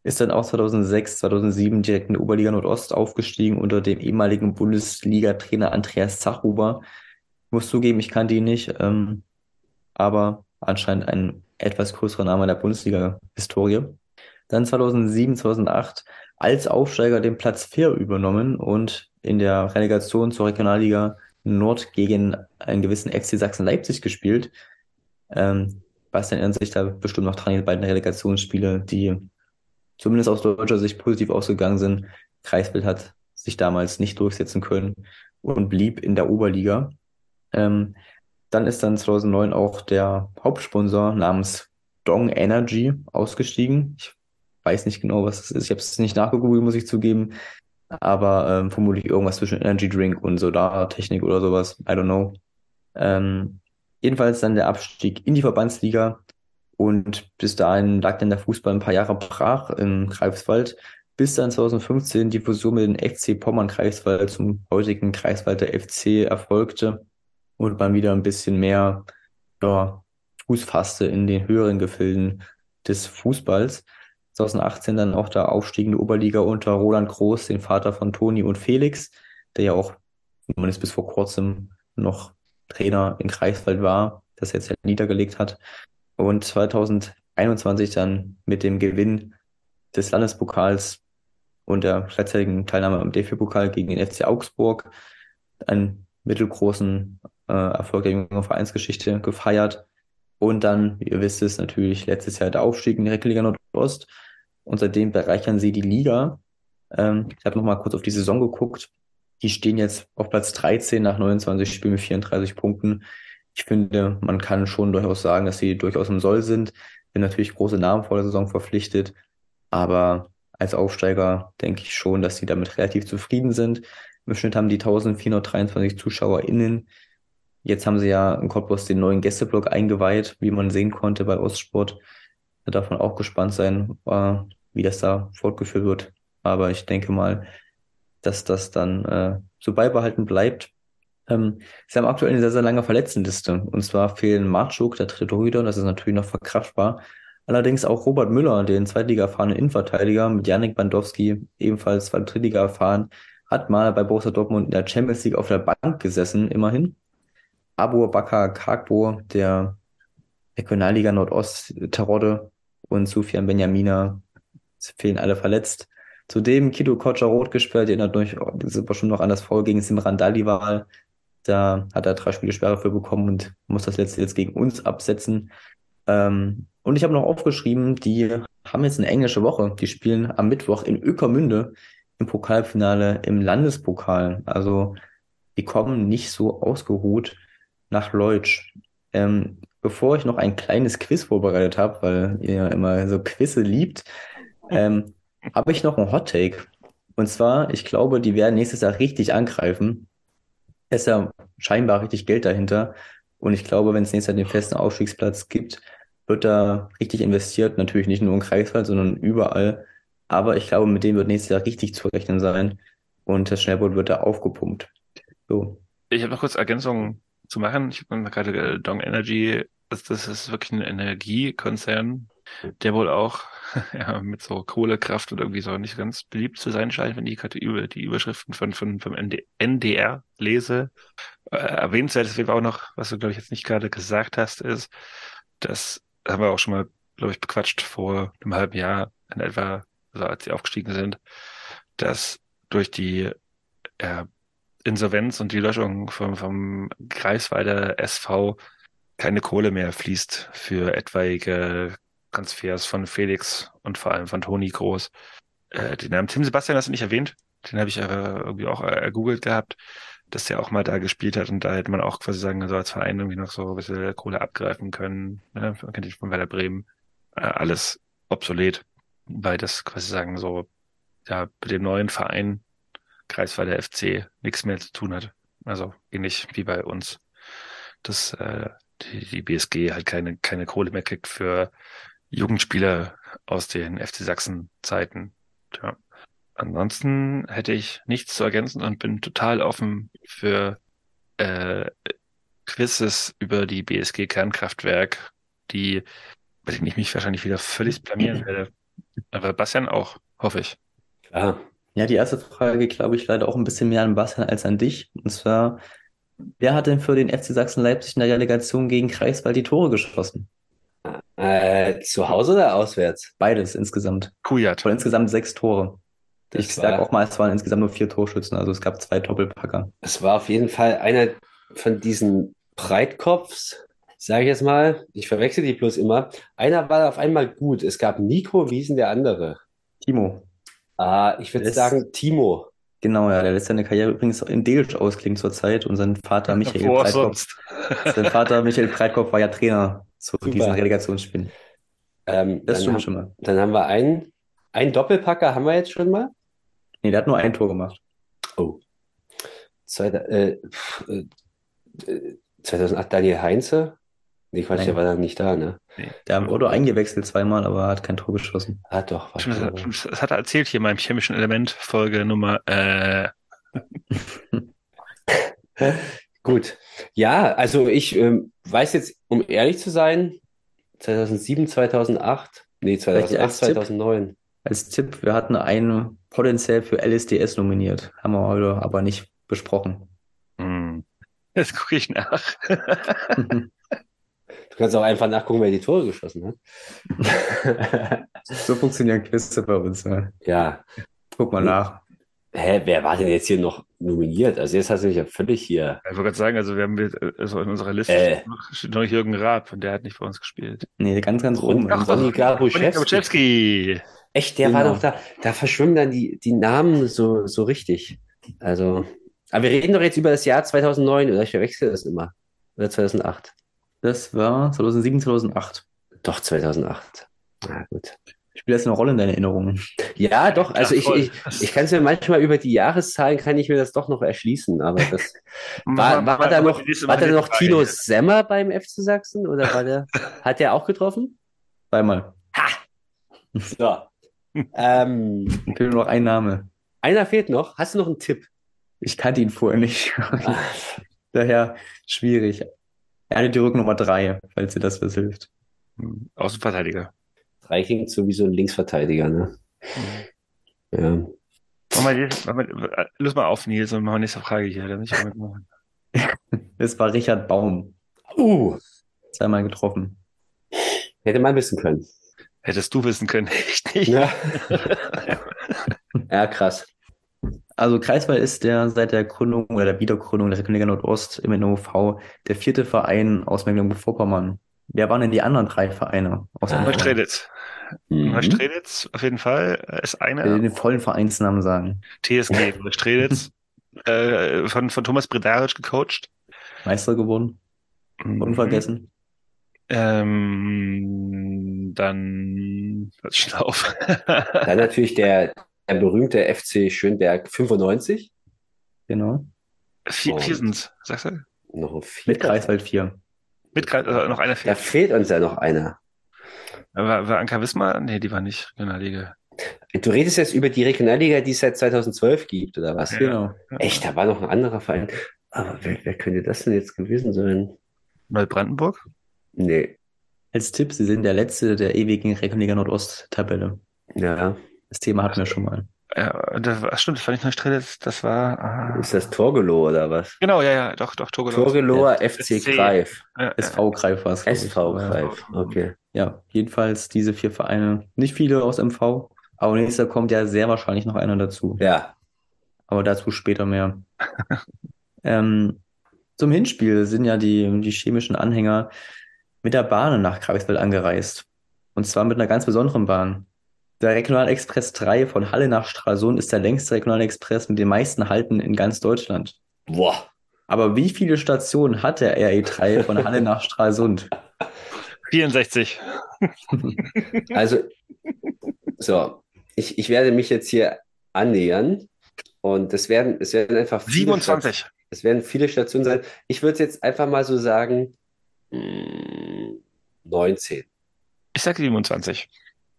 ist dann auch 2006, 2007 direkt in die Oberliga Nordost aufgestiegen unter dem ehemaligen Bundesliga-Trainer Andreas Zachhuber. Ich muss zugeben, ich kannte ihn nicht, ähm, aber anscheinend ein etwas größerer Name der Bundesliga-Historie. Dann 2007, 2008 als Aufsteiger den Platz 4 übernommen und in der Relegation zur Regionalliga Nord gegen einen gewissen FC Sachsen-Leipzig gespielt. Ähm, Bastian erinnert sich da bestimmt noch dran, die beiden Relegationsspiele, die zumindest aus deutscher Sicht positiv ausgegangen sind. Kreisbild hat sich damals nicht durchsetzen können und blieb in der Oberliga. Ähm, dann ist dann 2009 auch der Hauptsponsor namens Dong Energy ausgestiegen. Ich weiß nicht genau, was das ist. Ich habe es nicht nachgegoogelt, muss ich zugeben. Aber ähm, vermutlich irgendwas zwischen Energy Drink und Solartechnik oder sowas. I don't know. Ähm, jedenfalls dann der Abstieg in die Verbandsliga. Und bis dahin lag dann der Fußball ein paar Jahre brach im Greifswald, bis dann 2015 die Fusion mit dem FC Pommern Greifswald zum heutigen Greifswalder FC erfolgte und man wieder ein bisschen mehr ja, Fuß fasste in den höheren Gefilden des Fußballs. 2018 dann auch der Aufstieg in die Oberliga unter Roland Groß, den Vater von Toni und Felix, der ja auch, ist bis vor kurzem noch Trainer in Greifswald war, das jetzt halt niedergelegt hat. Und 2021 dann mit dem Gewinn des Landespokals und der gleichzeitigen Teilnahme am DFB-Pokal gegen den FC Augsburg einen mittelgroßen äh, Erfolg der jungen Vereinsgeschichte gefeiert. Und dann, ihr wisst es, natürlich letztes Jahr der Aufstieg in die Regionalliga Nordost. Und seitdem bereichern sie die Liga. Ähm, ich habe nochmal kurz auf die Saison geguckt. Die stehen jetzt auf Platz 13 nach 29 Spielen mit 34 Punkten. Ich finde, man kann schon durchaus sagen, dass sie durchaus im Soll sind. Bin natürlich große Namen vor der Saison verpflichtet. Aber als Aufsteiger denke ich schon, dass sie damit relativ zufrieden sind. Im Schnitt haben die 1423 ZuschauerInnen Jetzt haben sie ja in Cottbus den neuen Gästeblock eingeweiht, wie man sehen konnte bei Ostsport. Da darf man auch gespannt sein, äh, wie das da fortgeführt wird. Aber ich denke mal, dass das dann äh, so beibehalten bleibt. Ähm, sie haben aktuell eine sehr, sehr lange Verletztenliste. Und zwar fehlen Marczuk, der dritte Torhüter, das ist natürlich noch verkraftbar. Allerdings auch Robert Müller, den Zweitliga erfahrenen Innenverteidiger, mit Janik Bandowski, ebenfalls Zweitliga erfahren, hat mal bei Borussia Dortmund in der Champions League auf der Bank gesessen, immerhin. Abu Bakr Kagbo, der Regionalliga Nordost Terodde und Sufian Benjamina fehlen alle verletzt. Zudem Kido Kocha rot gesperrt, ihr erinnert euch bestimmt noch an das Simran Dalival. Da hat er drei Spiele Sperre für bekommen und muss das letzte jetzt gegen uns absetzen. Ähm, und ich habe noch aufgeschrieben, die haben jetzt eine englische Woche. Die spielen am Mittwoch in Ökermünde im Pokalfinale im Landespokal. Also die kommen nicht so ausgeruht nach Leutsch. Ähm, bevor ich noch ein kleines Quiz vorbereitet habe, weil ihr ja immer so Quizze liebt, ähm, habe ich noch einen Hot Take. Und zwar, ich glaube, die werden nächstes Jahr richtig angreifen. Es ist ja scheinbar richtig Geld dahinter. Und ich glaube, wenn es nächstes Jahr den festen Aufstiegsplatz gibt, wird da richtig investiert. Natürlich nicht nur in Greifswald, sondern überall. Aber ich glaube, mit dem wird nächstes Jahr richtig zu rechnen sein. Und das Schnellboot wird da aufgepumpt. So. Ich habe noch kurz Ergänzungen zu machen. Ich habe gerade Dong Energy, das ist wirklich ein Energiekonzern, der wohl auch ja, mit so Kohlekraft und irgendwie so nicht ganz beliebt zu sein scheint, wenn ich gerade über die Überschriften von, von vom ND, NDR lese. Äh, erwähnenswert ist auch noch, was du, glaube ich, jetzt nicht gerade gesagt hast, ist, dass haben wir auch schon mal, glaube ich, bequatscht vor einem halben Jahr in etwa, also als sie aufgestiegen sind, dass durch die äh, Insolvenz und die Löschung vom, vom Greifswalder SV keine Kohle mehr fließt für etwaige Transfers von Felix und vor allem von Toni Groß. Äh, den Namen Tim Sebastian hast du nicht erwähnt. Den habe ich äh, irgendwie auch äh, googelt gehabt, dass der auch mal da gespielt hat und da hätte man auch quasi sagen, so als Verein irgendwie noch so ein bisschen Kohle abgreifen können. Ne? Man kennt dich von Werder Bremen. Äh, alles obsolet, weil das quasi sagen so, ja, mit dem neuen Verein Kreisweiler FC nichts mehr zu tun hat. Also ähnlich wie bei uns. Dass äh, die, die BSG halt keine, keine Kohle mehr kriegt für Jugendspieler aus den FC Sachsen Zeiten. Ja. Ansonsten hätte ich nichts zu ergänzen und bin total offen für äh, Quizzes über die BSG Kernkraftwerk, die, bei denen ich mich wahrscheinlich wieder völlig blamieren werde. Aber Bastian auch, hoffe ich. Klar. Ja, die erste Frage glaube ich leider auch ein bisschen mehr an Bastian als an dich. Und zwar, wer hat denn für den FC Sachsen-Leipzig in der Relegation gegen Kreiswald die Tore geschossen? Äh, zu Hause oder auswärts? Beides insgesamt. Kujat. Von insgesamt sechs Tore. Das ich sage auch mal, es waren insgesamt nur vier Torschützen, also es gab zwei Doppelpacker. Es war auf jeden Fall einer von diesen Breitkopfs, sage ich jetzt mal. Ich verwechsel die bloß immer. Einer war auf einmal gut. Es gab Nico, wie ist denn der andere? Timo. Ah, ich würde sagen Timo. Genau, ja, der lässt seine Karriere übrigens in Delitzsch ausklingen zurzeit und sein Vater Michael Breitkopf, sein Vater Michael Breitkopf war ja Trainer zu Super. diesen Relegationsspielen. Ähm, Das dann, stimmt schon mal. dann haben wir einen, einen Doppelpacker haben wir jetzt schon mal. Nee, der hat nur ein Tor gemacht. Oh. Zweiter, äh, pf, äh, äh, 2008 Daniel Heinze. Nee, Quatsch, Nein. der war dann nicht da, ne? Der wurde eingewechselt zweimal, aber hat kein Tor geschossen. Ah, doch. Das, das hat er erzählt hier in meinem chemischen Element Folge Nummer äh, Gut. Ja, also ich ähm, weiß jetzt, um ehrlich zu sein, 2007, 2008, nee, Vielleicht 2008, als Tipp? 2009. Als Tipp, wir hatten einen potenziell für LSDS nominiert, haben wir heute aber nicht besprochen. hm. Jetzt gucke ich nach. Du kannst auch einfach nachgucken, wer die Tore geschossen hat. So funktionieren Quizze bei uns. Ja. Ja. Guck mal nach. Hä, wer war denn jetzt hier noch nominiert? Also jetzt hast du mich ja völlig hier. Ich wollte gerade sagen, also wir haben wir- also in unserer Liste Äh. steht noch- Jürgen Raab und der hat nicht bei uns gespielt. Nee, ganz, ganz oben. Ach, Ronny Garuschewski. Garuschewski. Echt, der war Genau. doch da. Da verschwimmen dann die, die Namen so, so richtig. Also, aber wir reden doch jetzt über das Jahr 2009, oder ich verwechsel das immer. Oder 2008. Das war 2007, 2008. Doch, 2008. Na gut. Spielt das eine Rolle in deinen Erinnerungen? Ja, doch, also Ja, ich, ich, ich kann es mir manchmal über die Jahreszahlen, kann ich mir das doch noch erschließen, aber das, war, war, da noch, war da noch Tino Semmer beim FC Sachsen oder war der, hat der auch getroffen? Zweimal. So. ähm, fehlt nur noch ein Name. einer fehlt noch. Hast du noch einen Tipp? Ich kannte ihn vorher nicht. Ah, Daher schwierig. Er hatte die Rücknummer drei, falls dir das was hilft. Außenverteidiger. Drei klingt sowieso ein Linksverteidiger, ne? Ja. Machen wir, die- machen wir, löse mal auf, Nils, und machen wir nächste Frage hier. Muss ich auch mitmachen. Es war Richard Baum. Uh, Zweimal getroffen. hätte man wissen können. Hättest du wissen können, ich nicht. Ja, ja krass. Also Kreiswald ist der seit der Gründung oder der Wiedergründung der Regionalliga Nordost im NOV der vierte Verein aus Mecklenburg-Vorpommern. Wer waren denn die anderen drei Vereine aus Ah. Neustrelitz. Mhm. Neustrelitz auf jeden Fall äh, ist Ich will einer. den vollen Vereinsnamen sagen. TSG Neustrelitz. äh, von, von Thomas Bredaric gecoacht. Meister geworden. Mhm. Unvergessen. Ähm, dann hört schnell auf. Dann natürlich der, der berühmte FC Schönberg 95. Genau. vier, vier Und- sind's, sagst du? Noch ein Vierter. Mit Kreiswald 4. Mit Kreis- äh, noch einer Da fehlt. fehlt uns ja noch einer. War, war Anka Wismar? Nee, die war nicht Regionalliga. Du redest jetzt über die Regionalliga, die es seit 2012 gibt, oder was? Ja. Genau. Echt, da war noch ein anderer Verein. Aber wer, wer könnte das denn jetzt gewesen sein? Neubrandenburg? Nee, Als Tipp, Sie sind der Letzte der ewigen Regionalliga Nordost-Tabelle. ja. Das Thema hatten wir schon mal. Ja, das, ach stimmt, das fand ich noch nicht drin. Das, war. Ah. Ist das Torgelow oder was? Genau, ja, ja, doch, doch, Togelau. Torgelower Ja, FC. Greif. Ja. SV Greif war es. SV Greif, okay. Ja, jedenfalls diese vier Vereine. Nicht viele aus MV, aber nächstes Jahr kommt ja sehr wahrscheinlich noch einer dazu. Ja, Aber dazu später mehr. ähm, zum Hinspiel sind ja die, die chemischen Anhänger mit der Bahn nach Greifswald angereist. Und zwar mit einer ganz besonderen Bahn. Der Regionalexpress 3 von Halle nach Stralsund ist der längste Regionalexpress mit den meisten Halten in ganz Deutschland. boah. Aber wie viele Stationen hat der RE3 von Halle nach Stralsund? 64. Also, so, ich, ich werde mich jetzt hier annähern und es werden, es werden einfach viele 27. Stat- Es werden viele Stationen sein. Ich würde jetzt einfach mal so sagen, mh, 19. Ich sag 27.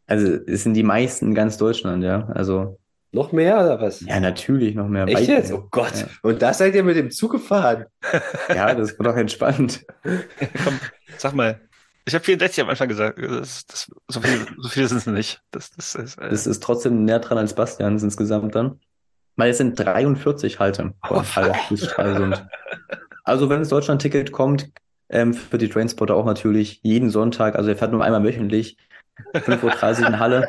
Also es sind die meisten in ganz Deutschland, ja. Also Noch mehr oder was? ja, natürlich noch mehr. Echt jetzt? Oh Gott. Ja. Und da seid ihr mit dem Zug gefahren? Ja, das wird doch entspannt. Komm, sag mal. Ich habe 64 am Anfang gesagt. Das, das, so viele, so viele sind es nicht. Das, das ist, äh, Das ist trotzdem näher dran als Bastians insgesamt dann. Weil es sind 43 Halte Stralsund. Also wenn das Deutschland-Ticket kommt, ähm, für die Trainspotter auch natürlich jeden Sonntag, also er fährt nur einmal wöchentlich, 5.30 Uhr in Halle.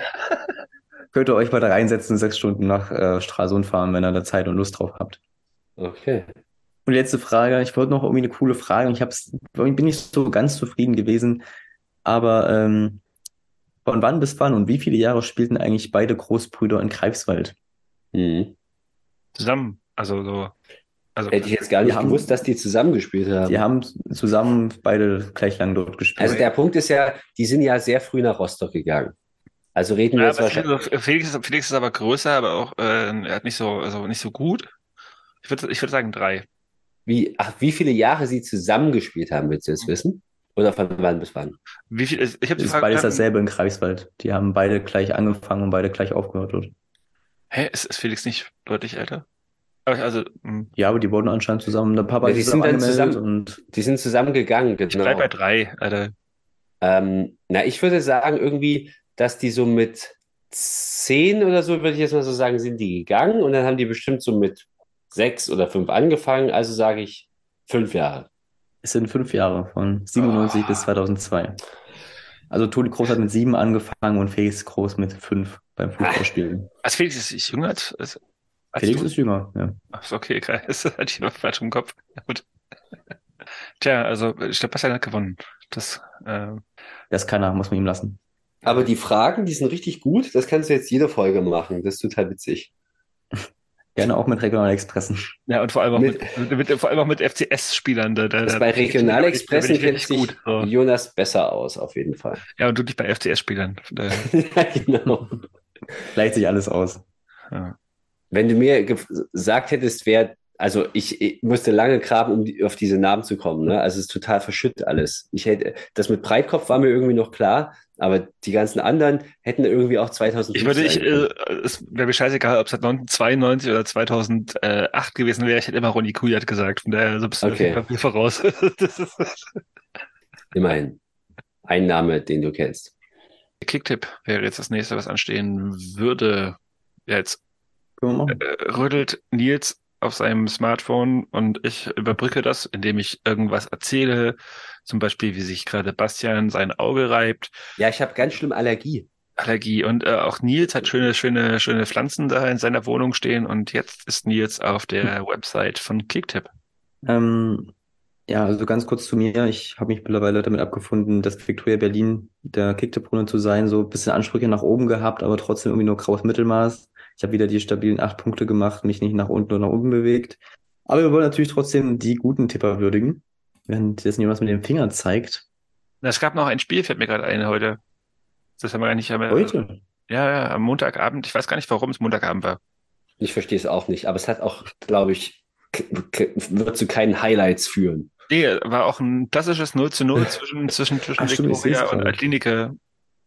Könnt ihr euch mal da reinsetzen, sechs Stunden nach äh, Stralsund fahren, wenn ihr da Zeit und Lust drauf habt. Okay. Und letzte Frage, ich wollte noch irgendwie eine coole Frage. Ich hab's, ich bin nicht so ganz zufrieden gewesen, aber ähm, von wann bis wann und wie viele Jahre spielten eigentlich beide Großbrüder in Greifswald? Hm. zusammen. Also so. Also, Hätte ich jetzt gar nicht Die haben- gewusst, dass die zusammengespielt haben. Die haben zusammen beide gleich lang dort gespielt. Also der Punkt ist ja, die sind ja sehr früh nach Rostock gegangen. Also reden wir ja, jetzt wahrscheinlich. Felix, Felix, ist, Felix ist aber größer, aber auch äh, er hat nicht so, also nicht so gut. Ich würde ich würd sagen drei. Wie, ach, wie viele Jahre sie zusammengespielt haben, willst du jetzt wissen? Oder von wann bis wann? Wie viel ist, ich habe die ist Frage beides dasselbe in Greifswald. Die haben beide gleich angefangen und beide gleich aufgehört dort. Hä, ist, ist Felix nicht deutlich älter? Also, hm, Ja, aber die wurden anscheinend zusammen, der Papa Ja, die sind dann zusammen- und Die sind zusammengegangen, ich bleib genau. bei drei, Alter. Ähm, na, ich würde sagen, irgendwie, dass die so mit zehn oder so, würde ich jetzt mal so sagen, sind die gegangen und dann haben die bestimmt so mit sechs oder fünf angefangen. Also sage ich fünf Jahre. es sind fünf Jahre von 97 Ah. bis 2002. Also Toni Groß hat mit sieben angefangen und Felix Groß mit fünf beim Fußballspielen. Also Felix ist, ist jünger als, als, Felix du? ist jünger, ja. Ach, so, okay, geil. Das hatte ich noch falsch im Kopf. Ja, gut. Tja, also ich glaube, Bastian hat gewonnen. Das, äh, Das kann er, muss man ihm lassen. Aber die Fragen, die sind richtig gut. Das kannst du jetzt jede Folge machen. Das ist total witzig. Gerne auch mit Regionalexpressen. ja, und vor allem auch Mit- mit, mit, vor allem auch mit FCS-Spielern. Da, da, Das bei Regionalexpressen kennt sich gut. So. Jonas besser aus, auf jeden Fall. Ja, und du dich bei FCS-Spielern. Ja, genau. Gleicht sich alles aus. Ja. Wenn du mir ge- gesagt hättest, wer, also ich, ich musste lange graben, um die, auf diese Namen zu kommen. Ne? Also es ist total verschütt alles. Ich hätte, das mit Breitkopf war mir irgendwie noch klar, aber die ganzen anderen hätten irgendwie auch 2005 Ich würde, ich, äh, es wäre mir scheißegal, ob es 1992 oder 2008 gewesen wäre. Ich hätte immer Ronny Kujat gesagt. Von daher so bist du Okay. Fall voraus. Immerhin. Ein Name, den du kennst. Kicktipp wäre jetzt das nächste, was anstehen würde. Jetzt äh, rüttelt Nils auf seinem Smartphone und ich überbrücke das, indem ich irgendwas erzähle. Zum Beispiel, wie sich gerade Bastian sein Auge reibt. Ja, ich habe ganz schlimm Allergie. Allergie. Und äh, auch Nils hat schöne, schöne, schöne Pflanzen da in seiner Wohnung stehen. Und jetzt ist Nils auf der Website von Kicktip. Ähm, ja, also ganz kurz zu mir. Ich habe mich mittlerweile damit abgefunden, dass Victoria Berlin der Kicktipp-Runde zu sein, so ein bisschen Ansprüche nach oben gehabt, aber trotzdem irgendwie nur graues Mittelmaß. Ich habe wieder die stabilen acht Punkte gemacht, mich nicht nach unten oder nach unten bewegt. Aber wir wollen natürlich trotzdem die guten Tipper würdigen. Währenddessen jemand mit dem Finger zeigt. Es gab noch ein Spiel, fällt mir gerade ein heute. Das haben wir gar nicht. Haben wir, Heute? Ja, ja, am Montagabend. Ich weiß gar nicht, warum es Montagabend war. Ich verstehe es auch nicht, aber es hat auch, glaube ich, wird zu keinen Highlights führen. Nee, war auch ein klassisches 0 zu 0 zwischen, zwischen, zwischen Ach, stimmt, seh's und gerade.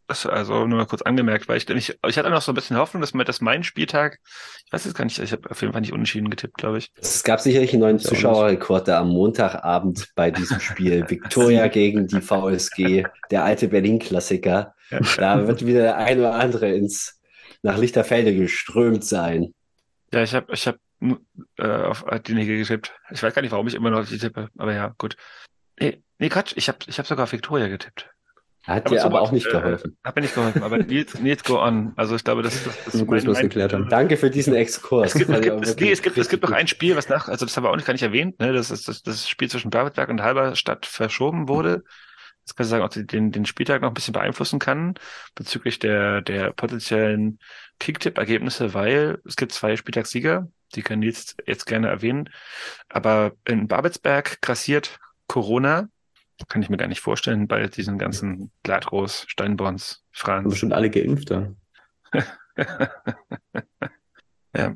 Das also nur mal kurz angemerkt, weil ich, ich, ich hatte noch so ein bisschen Hoffnung, dass, dass mein Spieltag, ich weiß jetzt gar nicht, ich habe auf jeden Fall nicht unentschieden getippt, glaube ich. Es gab sicherlich einen neuen. Zuschauerrekord da am Montagabend bei diesem Spiel. Viktoria gegen die VSG, der alte Berlin-Klassiker. Ja. Da wird wieder der ein oder andere ins, nach Lichterfelde geströmt sein. Ja, ich habe ich hab, äh, auf Altlinike getippt. Ich weiß gar nicht, warum ich immer noch auf die tippe, aber ja, gut. Nee, nee Quatsch, ich habe ich hab sogar auf Viktoria getippt. Hat dir aber so, auch nicht äh, geholfen. Hat mir nicht geholfen, aber Nils, Nils go on. Also ich glaube, das, das, das Nur kurz was geklärt haben. Danke für diesen Exkurs. Es gibt, es Fand ich gibt, es, nee, es gibt, es gibt noch ein Spiel, was nach, also das haben wir auch nicht gar nicht erwähnt, ne? Das ist das, das Spiel zwischen Babelsberg und Halberstadt verschoben wurde. Das kann ich sagen, auch den, den Spieltag noch ein bisschen beeinflussen kann bezüglich der, der potenziellen Kicktipp-Ergebnisse, weil es gibt zwei Spieltagssieger, die kann Nils jetzt gerne erwähnen. Aber in Babelsberg grassiert Corona. Kann ich mir gar nicht vorstellen bei diesen ganzen Gladros, Steinborns, Sind Franz. bestimmt alle geimpft da. ja.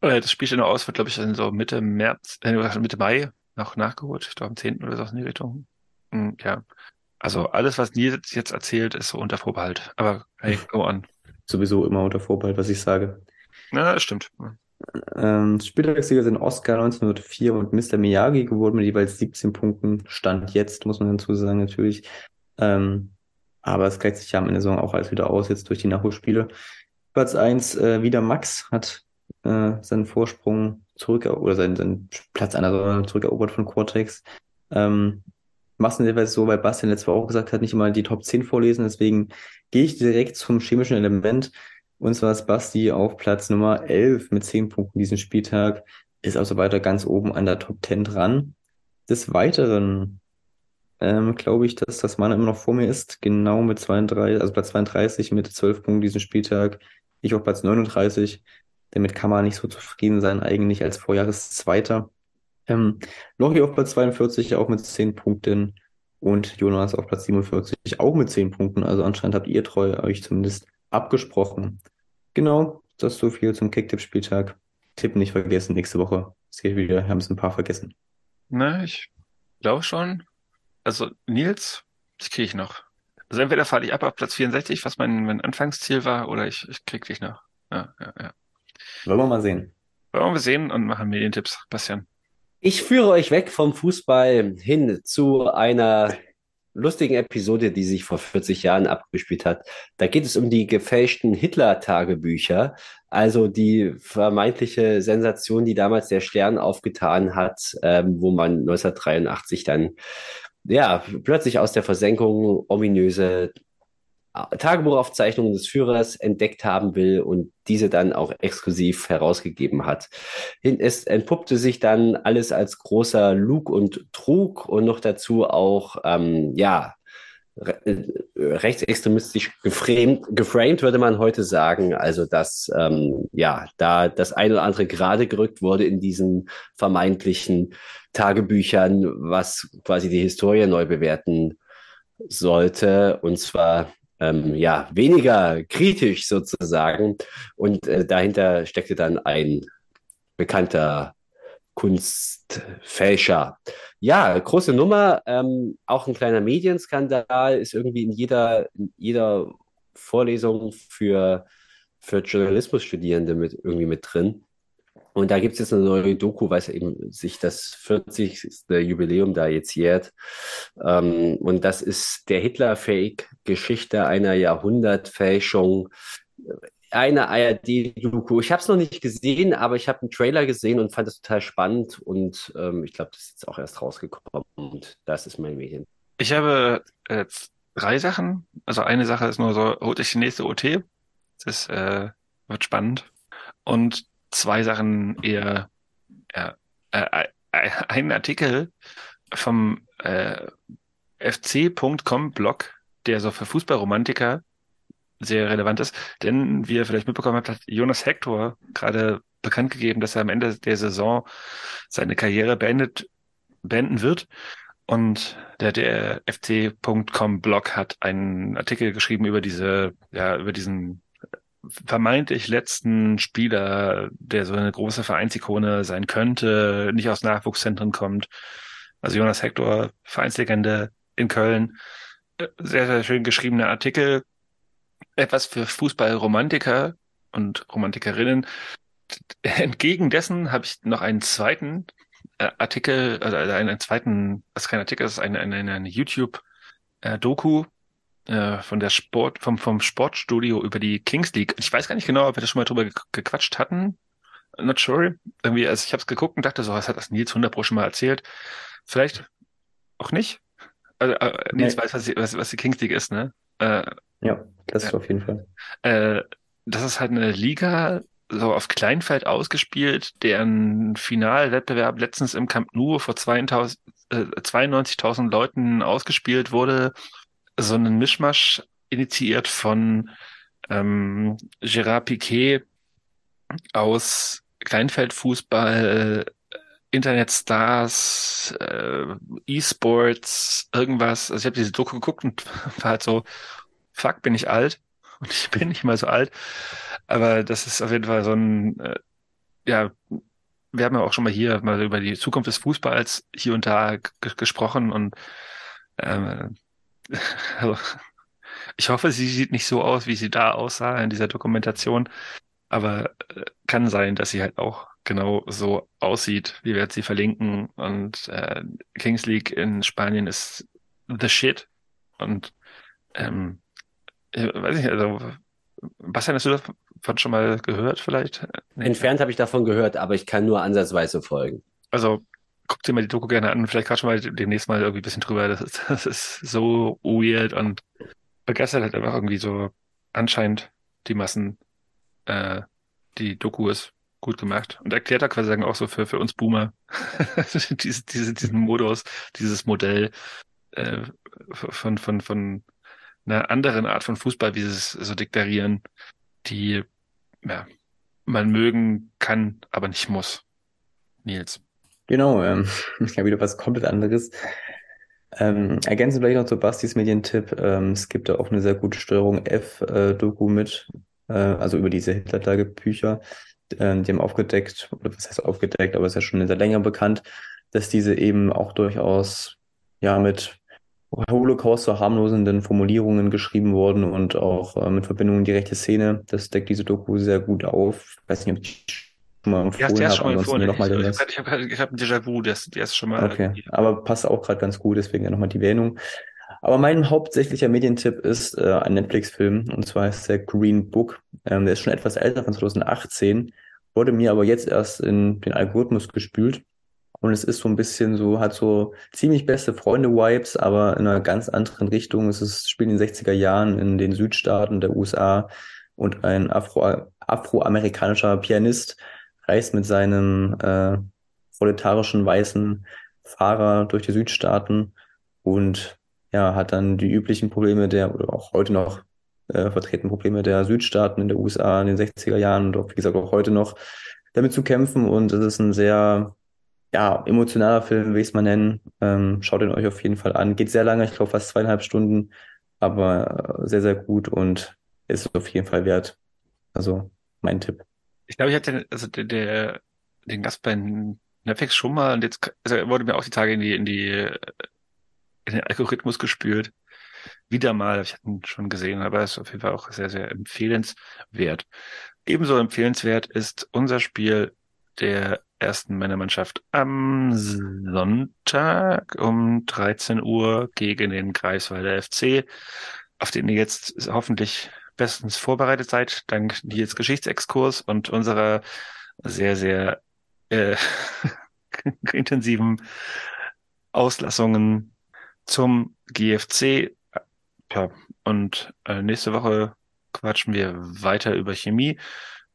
Äh, Das Spiel steht noch aus, wird, glaube ich, dann so Mitte März, äh, Mitte Mai noch nachgeholt. Ich glaube, am 10. oder so in die Richtung. Hm, Ja. Also alles, was Nils jetzt erzählt, ist so unter Vorbehalt. Aber hey, go on. Sowieso immer unter Vorbehalt, was ich sage. Na, das stimmt. Ähm, Spieltagssieger sind Oscar 1904 und Mr. Miyagi geworden mit jeweils 17 Punkten. Stand jetzt, muss man dazu sagen, natürlich. Ähm, aber es gleicht sich ja am Ende der Saison auch alles wieder aus, jetzt durch die Nachholspiele. Platz 1, äh, wieder Max hat äh, seinen Vorsprung zurück, oder seinen, seinen Platz einer Saison zurückerobert von Quartex. Ähm, jeweils so, weil Bastian letztes Mal auch gesagt hat, nicht immer die Top 10 vorlesen, deswegen gehe ich direkt zum chemischen Element. Und zwar ist Basti auf Platz Nummer 11 mit 10 Punkten diesen Spieltag, ist also weiter ganz oben an der Top 10 dran. Des Weiteren ähm, glaube ich, dass das Mann immer noch vor mir ist, genau mit 32, also Platz 32 mit 12 Punkten diesen Spieltag. Ich auf Platz 39. Damit kann man nicht so zufrieden sein, eigentlich als Vorjahreszweiter. Ähm, Lori auf Platz 42, auch mit 10 Punkten. Und Jonas auf Platz 47, auch mit 10 Punkten. Also anscheinend habt ihr treu euch zumindest abgesprochen. Genau, das ist so viel zum Kicktipp-Spieltag. Tipp nicht vergessen, nächste Woche. Es geht wieder, haben es ein paar vergessen. Na, ich glaube schon. Also Nils, das kriege ich noch. Also entweder falle ich ab auf Platz 64, was mein, mein Anfangsziel war, oder ich, ich krieg dich noch. Ja, ja, ja. Wollen wir mal sehen. Wollen wir sehen und machen Medientipps, Bastian. Ich führe euch weg vom Fußball hin zu einer lustigen Episode, die sich vor 40 Jahren abgespielt hat. Da geht es um die gefälschten Hitler-Tagebücher, also die vermeintliche Sensation, die damals der Stern aufgetan hat, ähm, wo man 1983 dann ja plötzlich aus der Versenkung ominöse Tagebuchaufzeichnungen des Führers entdeckt haben will und diese dann auch exklusiv herausgegeben hat. Es entpuppte sich dann alles als großer Lug und Trug und noch dazu auch, ähm, ja, re rechtsextremistisch geframed, geframed, würde man heute sagen. Also, dass, ähm, ja, da das eine oder andere gerade gerückt wurde in diesen vermeintlichen Tagebüchern, was quasi die Historie neu bewerten sollte. Und zwar ähm, ja, weniger kritisch sozusagen. Und äh, dahinter steckte dann ein bekannter Kunstfälscher. Ja, große Nummer, ähm, auch ein kleiner Medienskandal, ist irgendwie in jeder, in jeder Vorlesung für, für Journalismusstudierende mit, irgendwie mit drin. Und da gibt es jetzt eine neue Doku, weil es eben sich das 40. Jubiläum da jetzt jährt. Ähm, und das ist der Hitler-Fake, Geschichte einer Jahrhundertfälschung. Eine ARD-Doku. Ich habe es noch nicht gesehen, aber ich habe einen Trailer gesehen und fand es total spannend. Und ähm, ich glaube, das ist jetzt auch erst rausgekommen. Und das ist mein Medien. Ich habe äh, drei Sachen. Also eine Sache ist nur so, holt euch die nächste OT. Das äh, wird spannend. Und zwei Sachen eher, ja, äh, äh, ein Artikel vom äh, fc.com Blog, der so für Fußballromantiker sehr relevant ist. Denn, wie ihr vielleicht mitbekommen habt, hat Jonas Hector gerade bekannt gegeben, dass er am Ende der Saison seine Karriere beendet, beenden wird. Und der, der FC.com Blog hat einen Artikel geschrieben über diese, ja, über diesen vermeintlich letzten Spieler, der so eine große Vereinsikone sein könnte, nicht aus Nachwuchszentren kommt. Also Jonas Hector, Vereinslegende in Köln. Äh, sehr, sehr schön geschriebener Artikel. Etwas für Fußballromantiker und Romantikerinnen. Entgegen dessen habe ich noch einen zweiten äh, Artikel, also einen zweiten, das ist kein Artikel, das ist eine, eine, eine YouTube-Doku äh, von der Sport, vom, vom Sportstudio über die Kings League. Ich weiß gar nicht genau, ob wir da schon mal drüber gequatscht hatten. Not sure. Irgendwie, also ich habe es geguckt und dachte so, was hat das Nils 100 Pro schon mal erzählt? Vielleicht auch nicht. Also, äh, Nils nee. weiß, was die, was, was die Kings League ist, ne? Äh, ja, das ist auf jeden Fall. Äh, das ist halt eine Liga, so auf Kleinfeld ausgespielt, deren Finalwettbewerb letztens im Camp Nou vor 92.000 äh, Leuten ausgespielt wurde. So ein Mischmasch initiiert von ähm, Gérard Piquet aus Kleinfeldfußball, Internetstars, äh, E-Sports, irgendwas. Also ich habe diese Doku geguckt und war halt so, fuck, bin ich alt. Und ich bin nicht mal so alt. Aber das ist auf jeden Fall so ein, äh, ja, wir haben ja auch schon mal hier mal über die Zukunft des Fußballs hier und da gesprochen und ähm, also, ich hoffe, sie sieht nicht so aus, wie sie da aussah in dieser Dokumentation. Aber äh, kann sein, dass sie halt auch genau so aussieht. Wir werden sie verlinken. Und äh, Kings League in Spanien ist the shit. Und ähm, ich weiß nicht, also Bastian, hast du davon schon mal gehört vielleicht? Nee. Entfernt habe ich davon gehört, aber ich kann nur ansatzweise folgen. Also guck dir mal die Doku gerne an. Vielleicht gerade schon mal demnächst mal irgendwie ein bisschen drüber. Das ist, das ist so weird und begeistert halt einfach irgendwie so anscheinend die Massen. Äh, die Doku ist gut gemacht und erklärt da quasi sagen auch so für, für uns Boomer diese, diese, diesen Modus, dieses Modell äh, von, von, von einer anderen Art von Fußball, wie sie es so deklarieren, die ja, man mögen kann, aber nicht muss. Nils. Genau, ähm, habe wieder was komplett anderes. Ähm, ergänzen vielleicht noch zu Bastis Medientipp. Ähm, es gibt da auch eine sehr gute Steuerung F-Doku mit, äh, also über diese Hitler-Tagebücher. Äh, die haben aufgedeckt, oder was heißt aufgedeckt, aber ist ja schon sehr länger bekannt, dass diese eben auch durchaus ja mit Holocaust so harmlosenden Formulierungen geschrieben worden und auch äh, mit Verbindungen die rechte Szene. Das deckt diese Doku sehr gut auf. Ich weiß nicht, ob ich mal empfohlen ja, noch mal ich ich, ich habe hab ein Déjà-vu, der, der ist schon mal. Okay, aber passt auch gerade ganz gut, deswegen ja nochmal die Erwähnung. Aber mein hauptsächlicher Medientipp ist äh, ein Netflix-Film und zwar ist der Green Book. Ähm, der ist schon etwas älter, von 2018, wurde mir aber jetzt erst in den Algorithmus gespült. Und es ist so ein bisschen so, hat so ziemlich beste Freunde-Vibes, aber in einer ganz anderen Richtung. Es ist, spielt in den 60er Jahren in den Südstaaten der USA und ein Afro, afroamerikanischer Pianist reist mit seinem äh, proletarischen weißen Fahrer durch die Südstaaten und ja, hat dann die üblichen Probleme der, oder auch heute noch äh, vertreten Probleme der Südstaaten in der USA in den 60er Jahren und auch, wie gesagt, auch heute noch damit zu kämpfen. Und es ist ein sehr, ja, emotionaler Film, will ich es mal nennen. Ähm, schaut ihn euch auf jeden Fall an. Geht sehr lange, ich glaube fast zweieinhalb Stunden, aber äh, sehr, sehr gut und ist auf jeden Fall wert. Also mein Tipp. Ich glaube, ich hatte also der, der den Gast bei Netflix schon mal und jetzt also er wurde mir auch die Tage in die in die in den Algorithmus gespürt. Wieder mal, ich hatte ihn schon gesehen, aber es ist auf jeden Fall auch sehr sehr empfehlenswert. Ebenso empfehlenswert ist unser Spiel der ersten Männermannschaft am Sonntag um 13 Uhr gegen den Greifswalder FC, auf den ihr jetzt hoffentlich bestens vorbereitet seid, dank Nils Geschichtsexkurs und unserer sehr, sehr äh, intensiven Auslassungen zum GFC. Ja, und äh, nächste Woche quatschen wir weiter über Chemie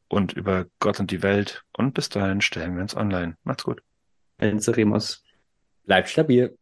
und über Gott und die Welt. Und bis dahin stellen wir uns online. Macht's gut. Enzeremus. Bleibt stabil.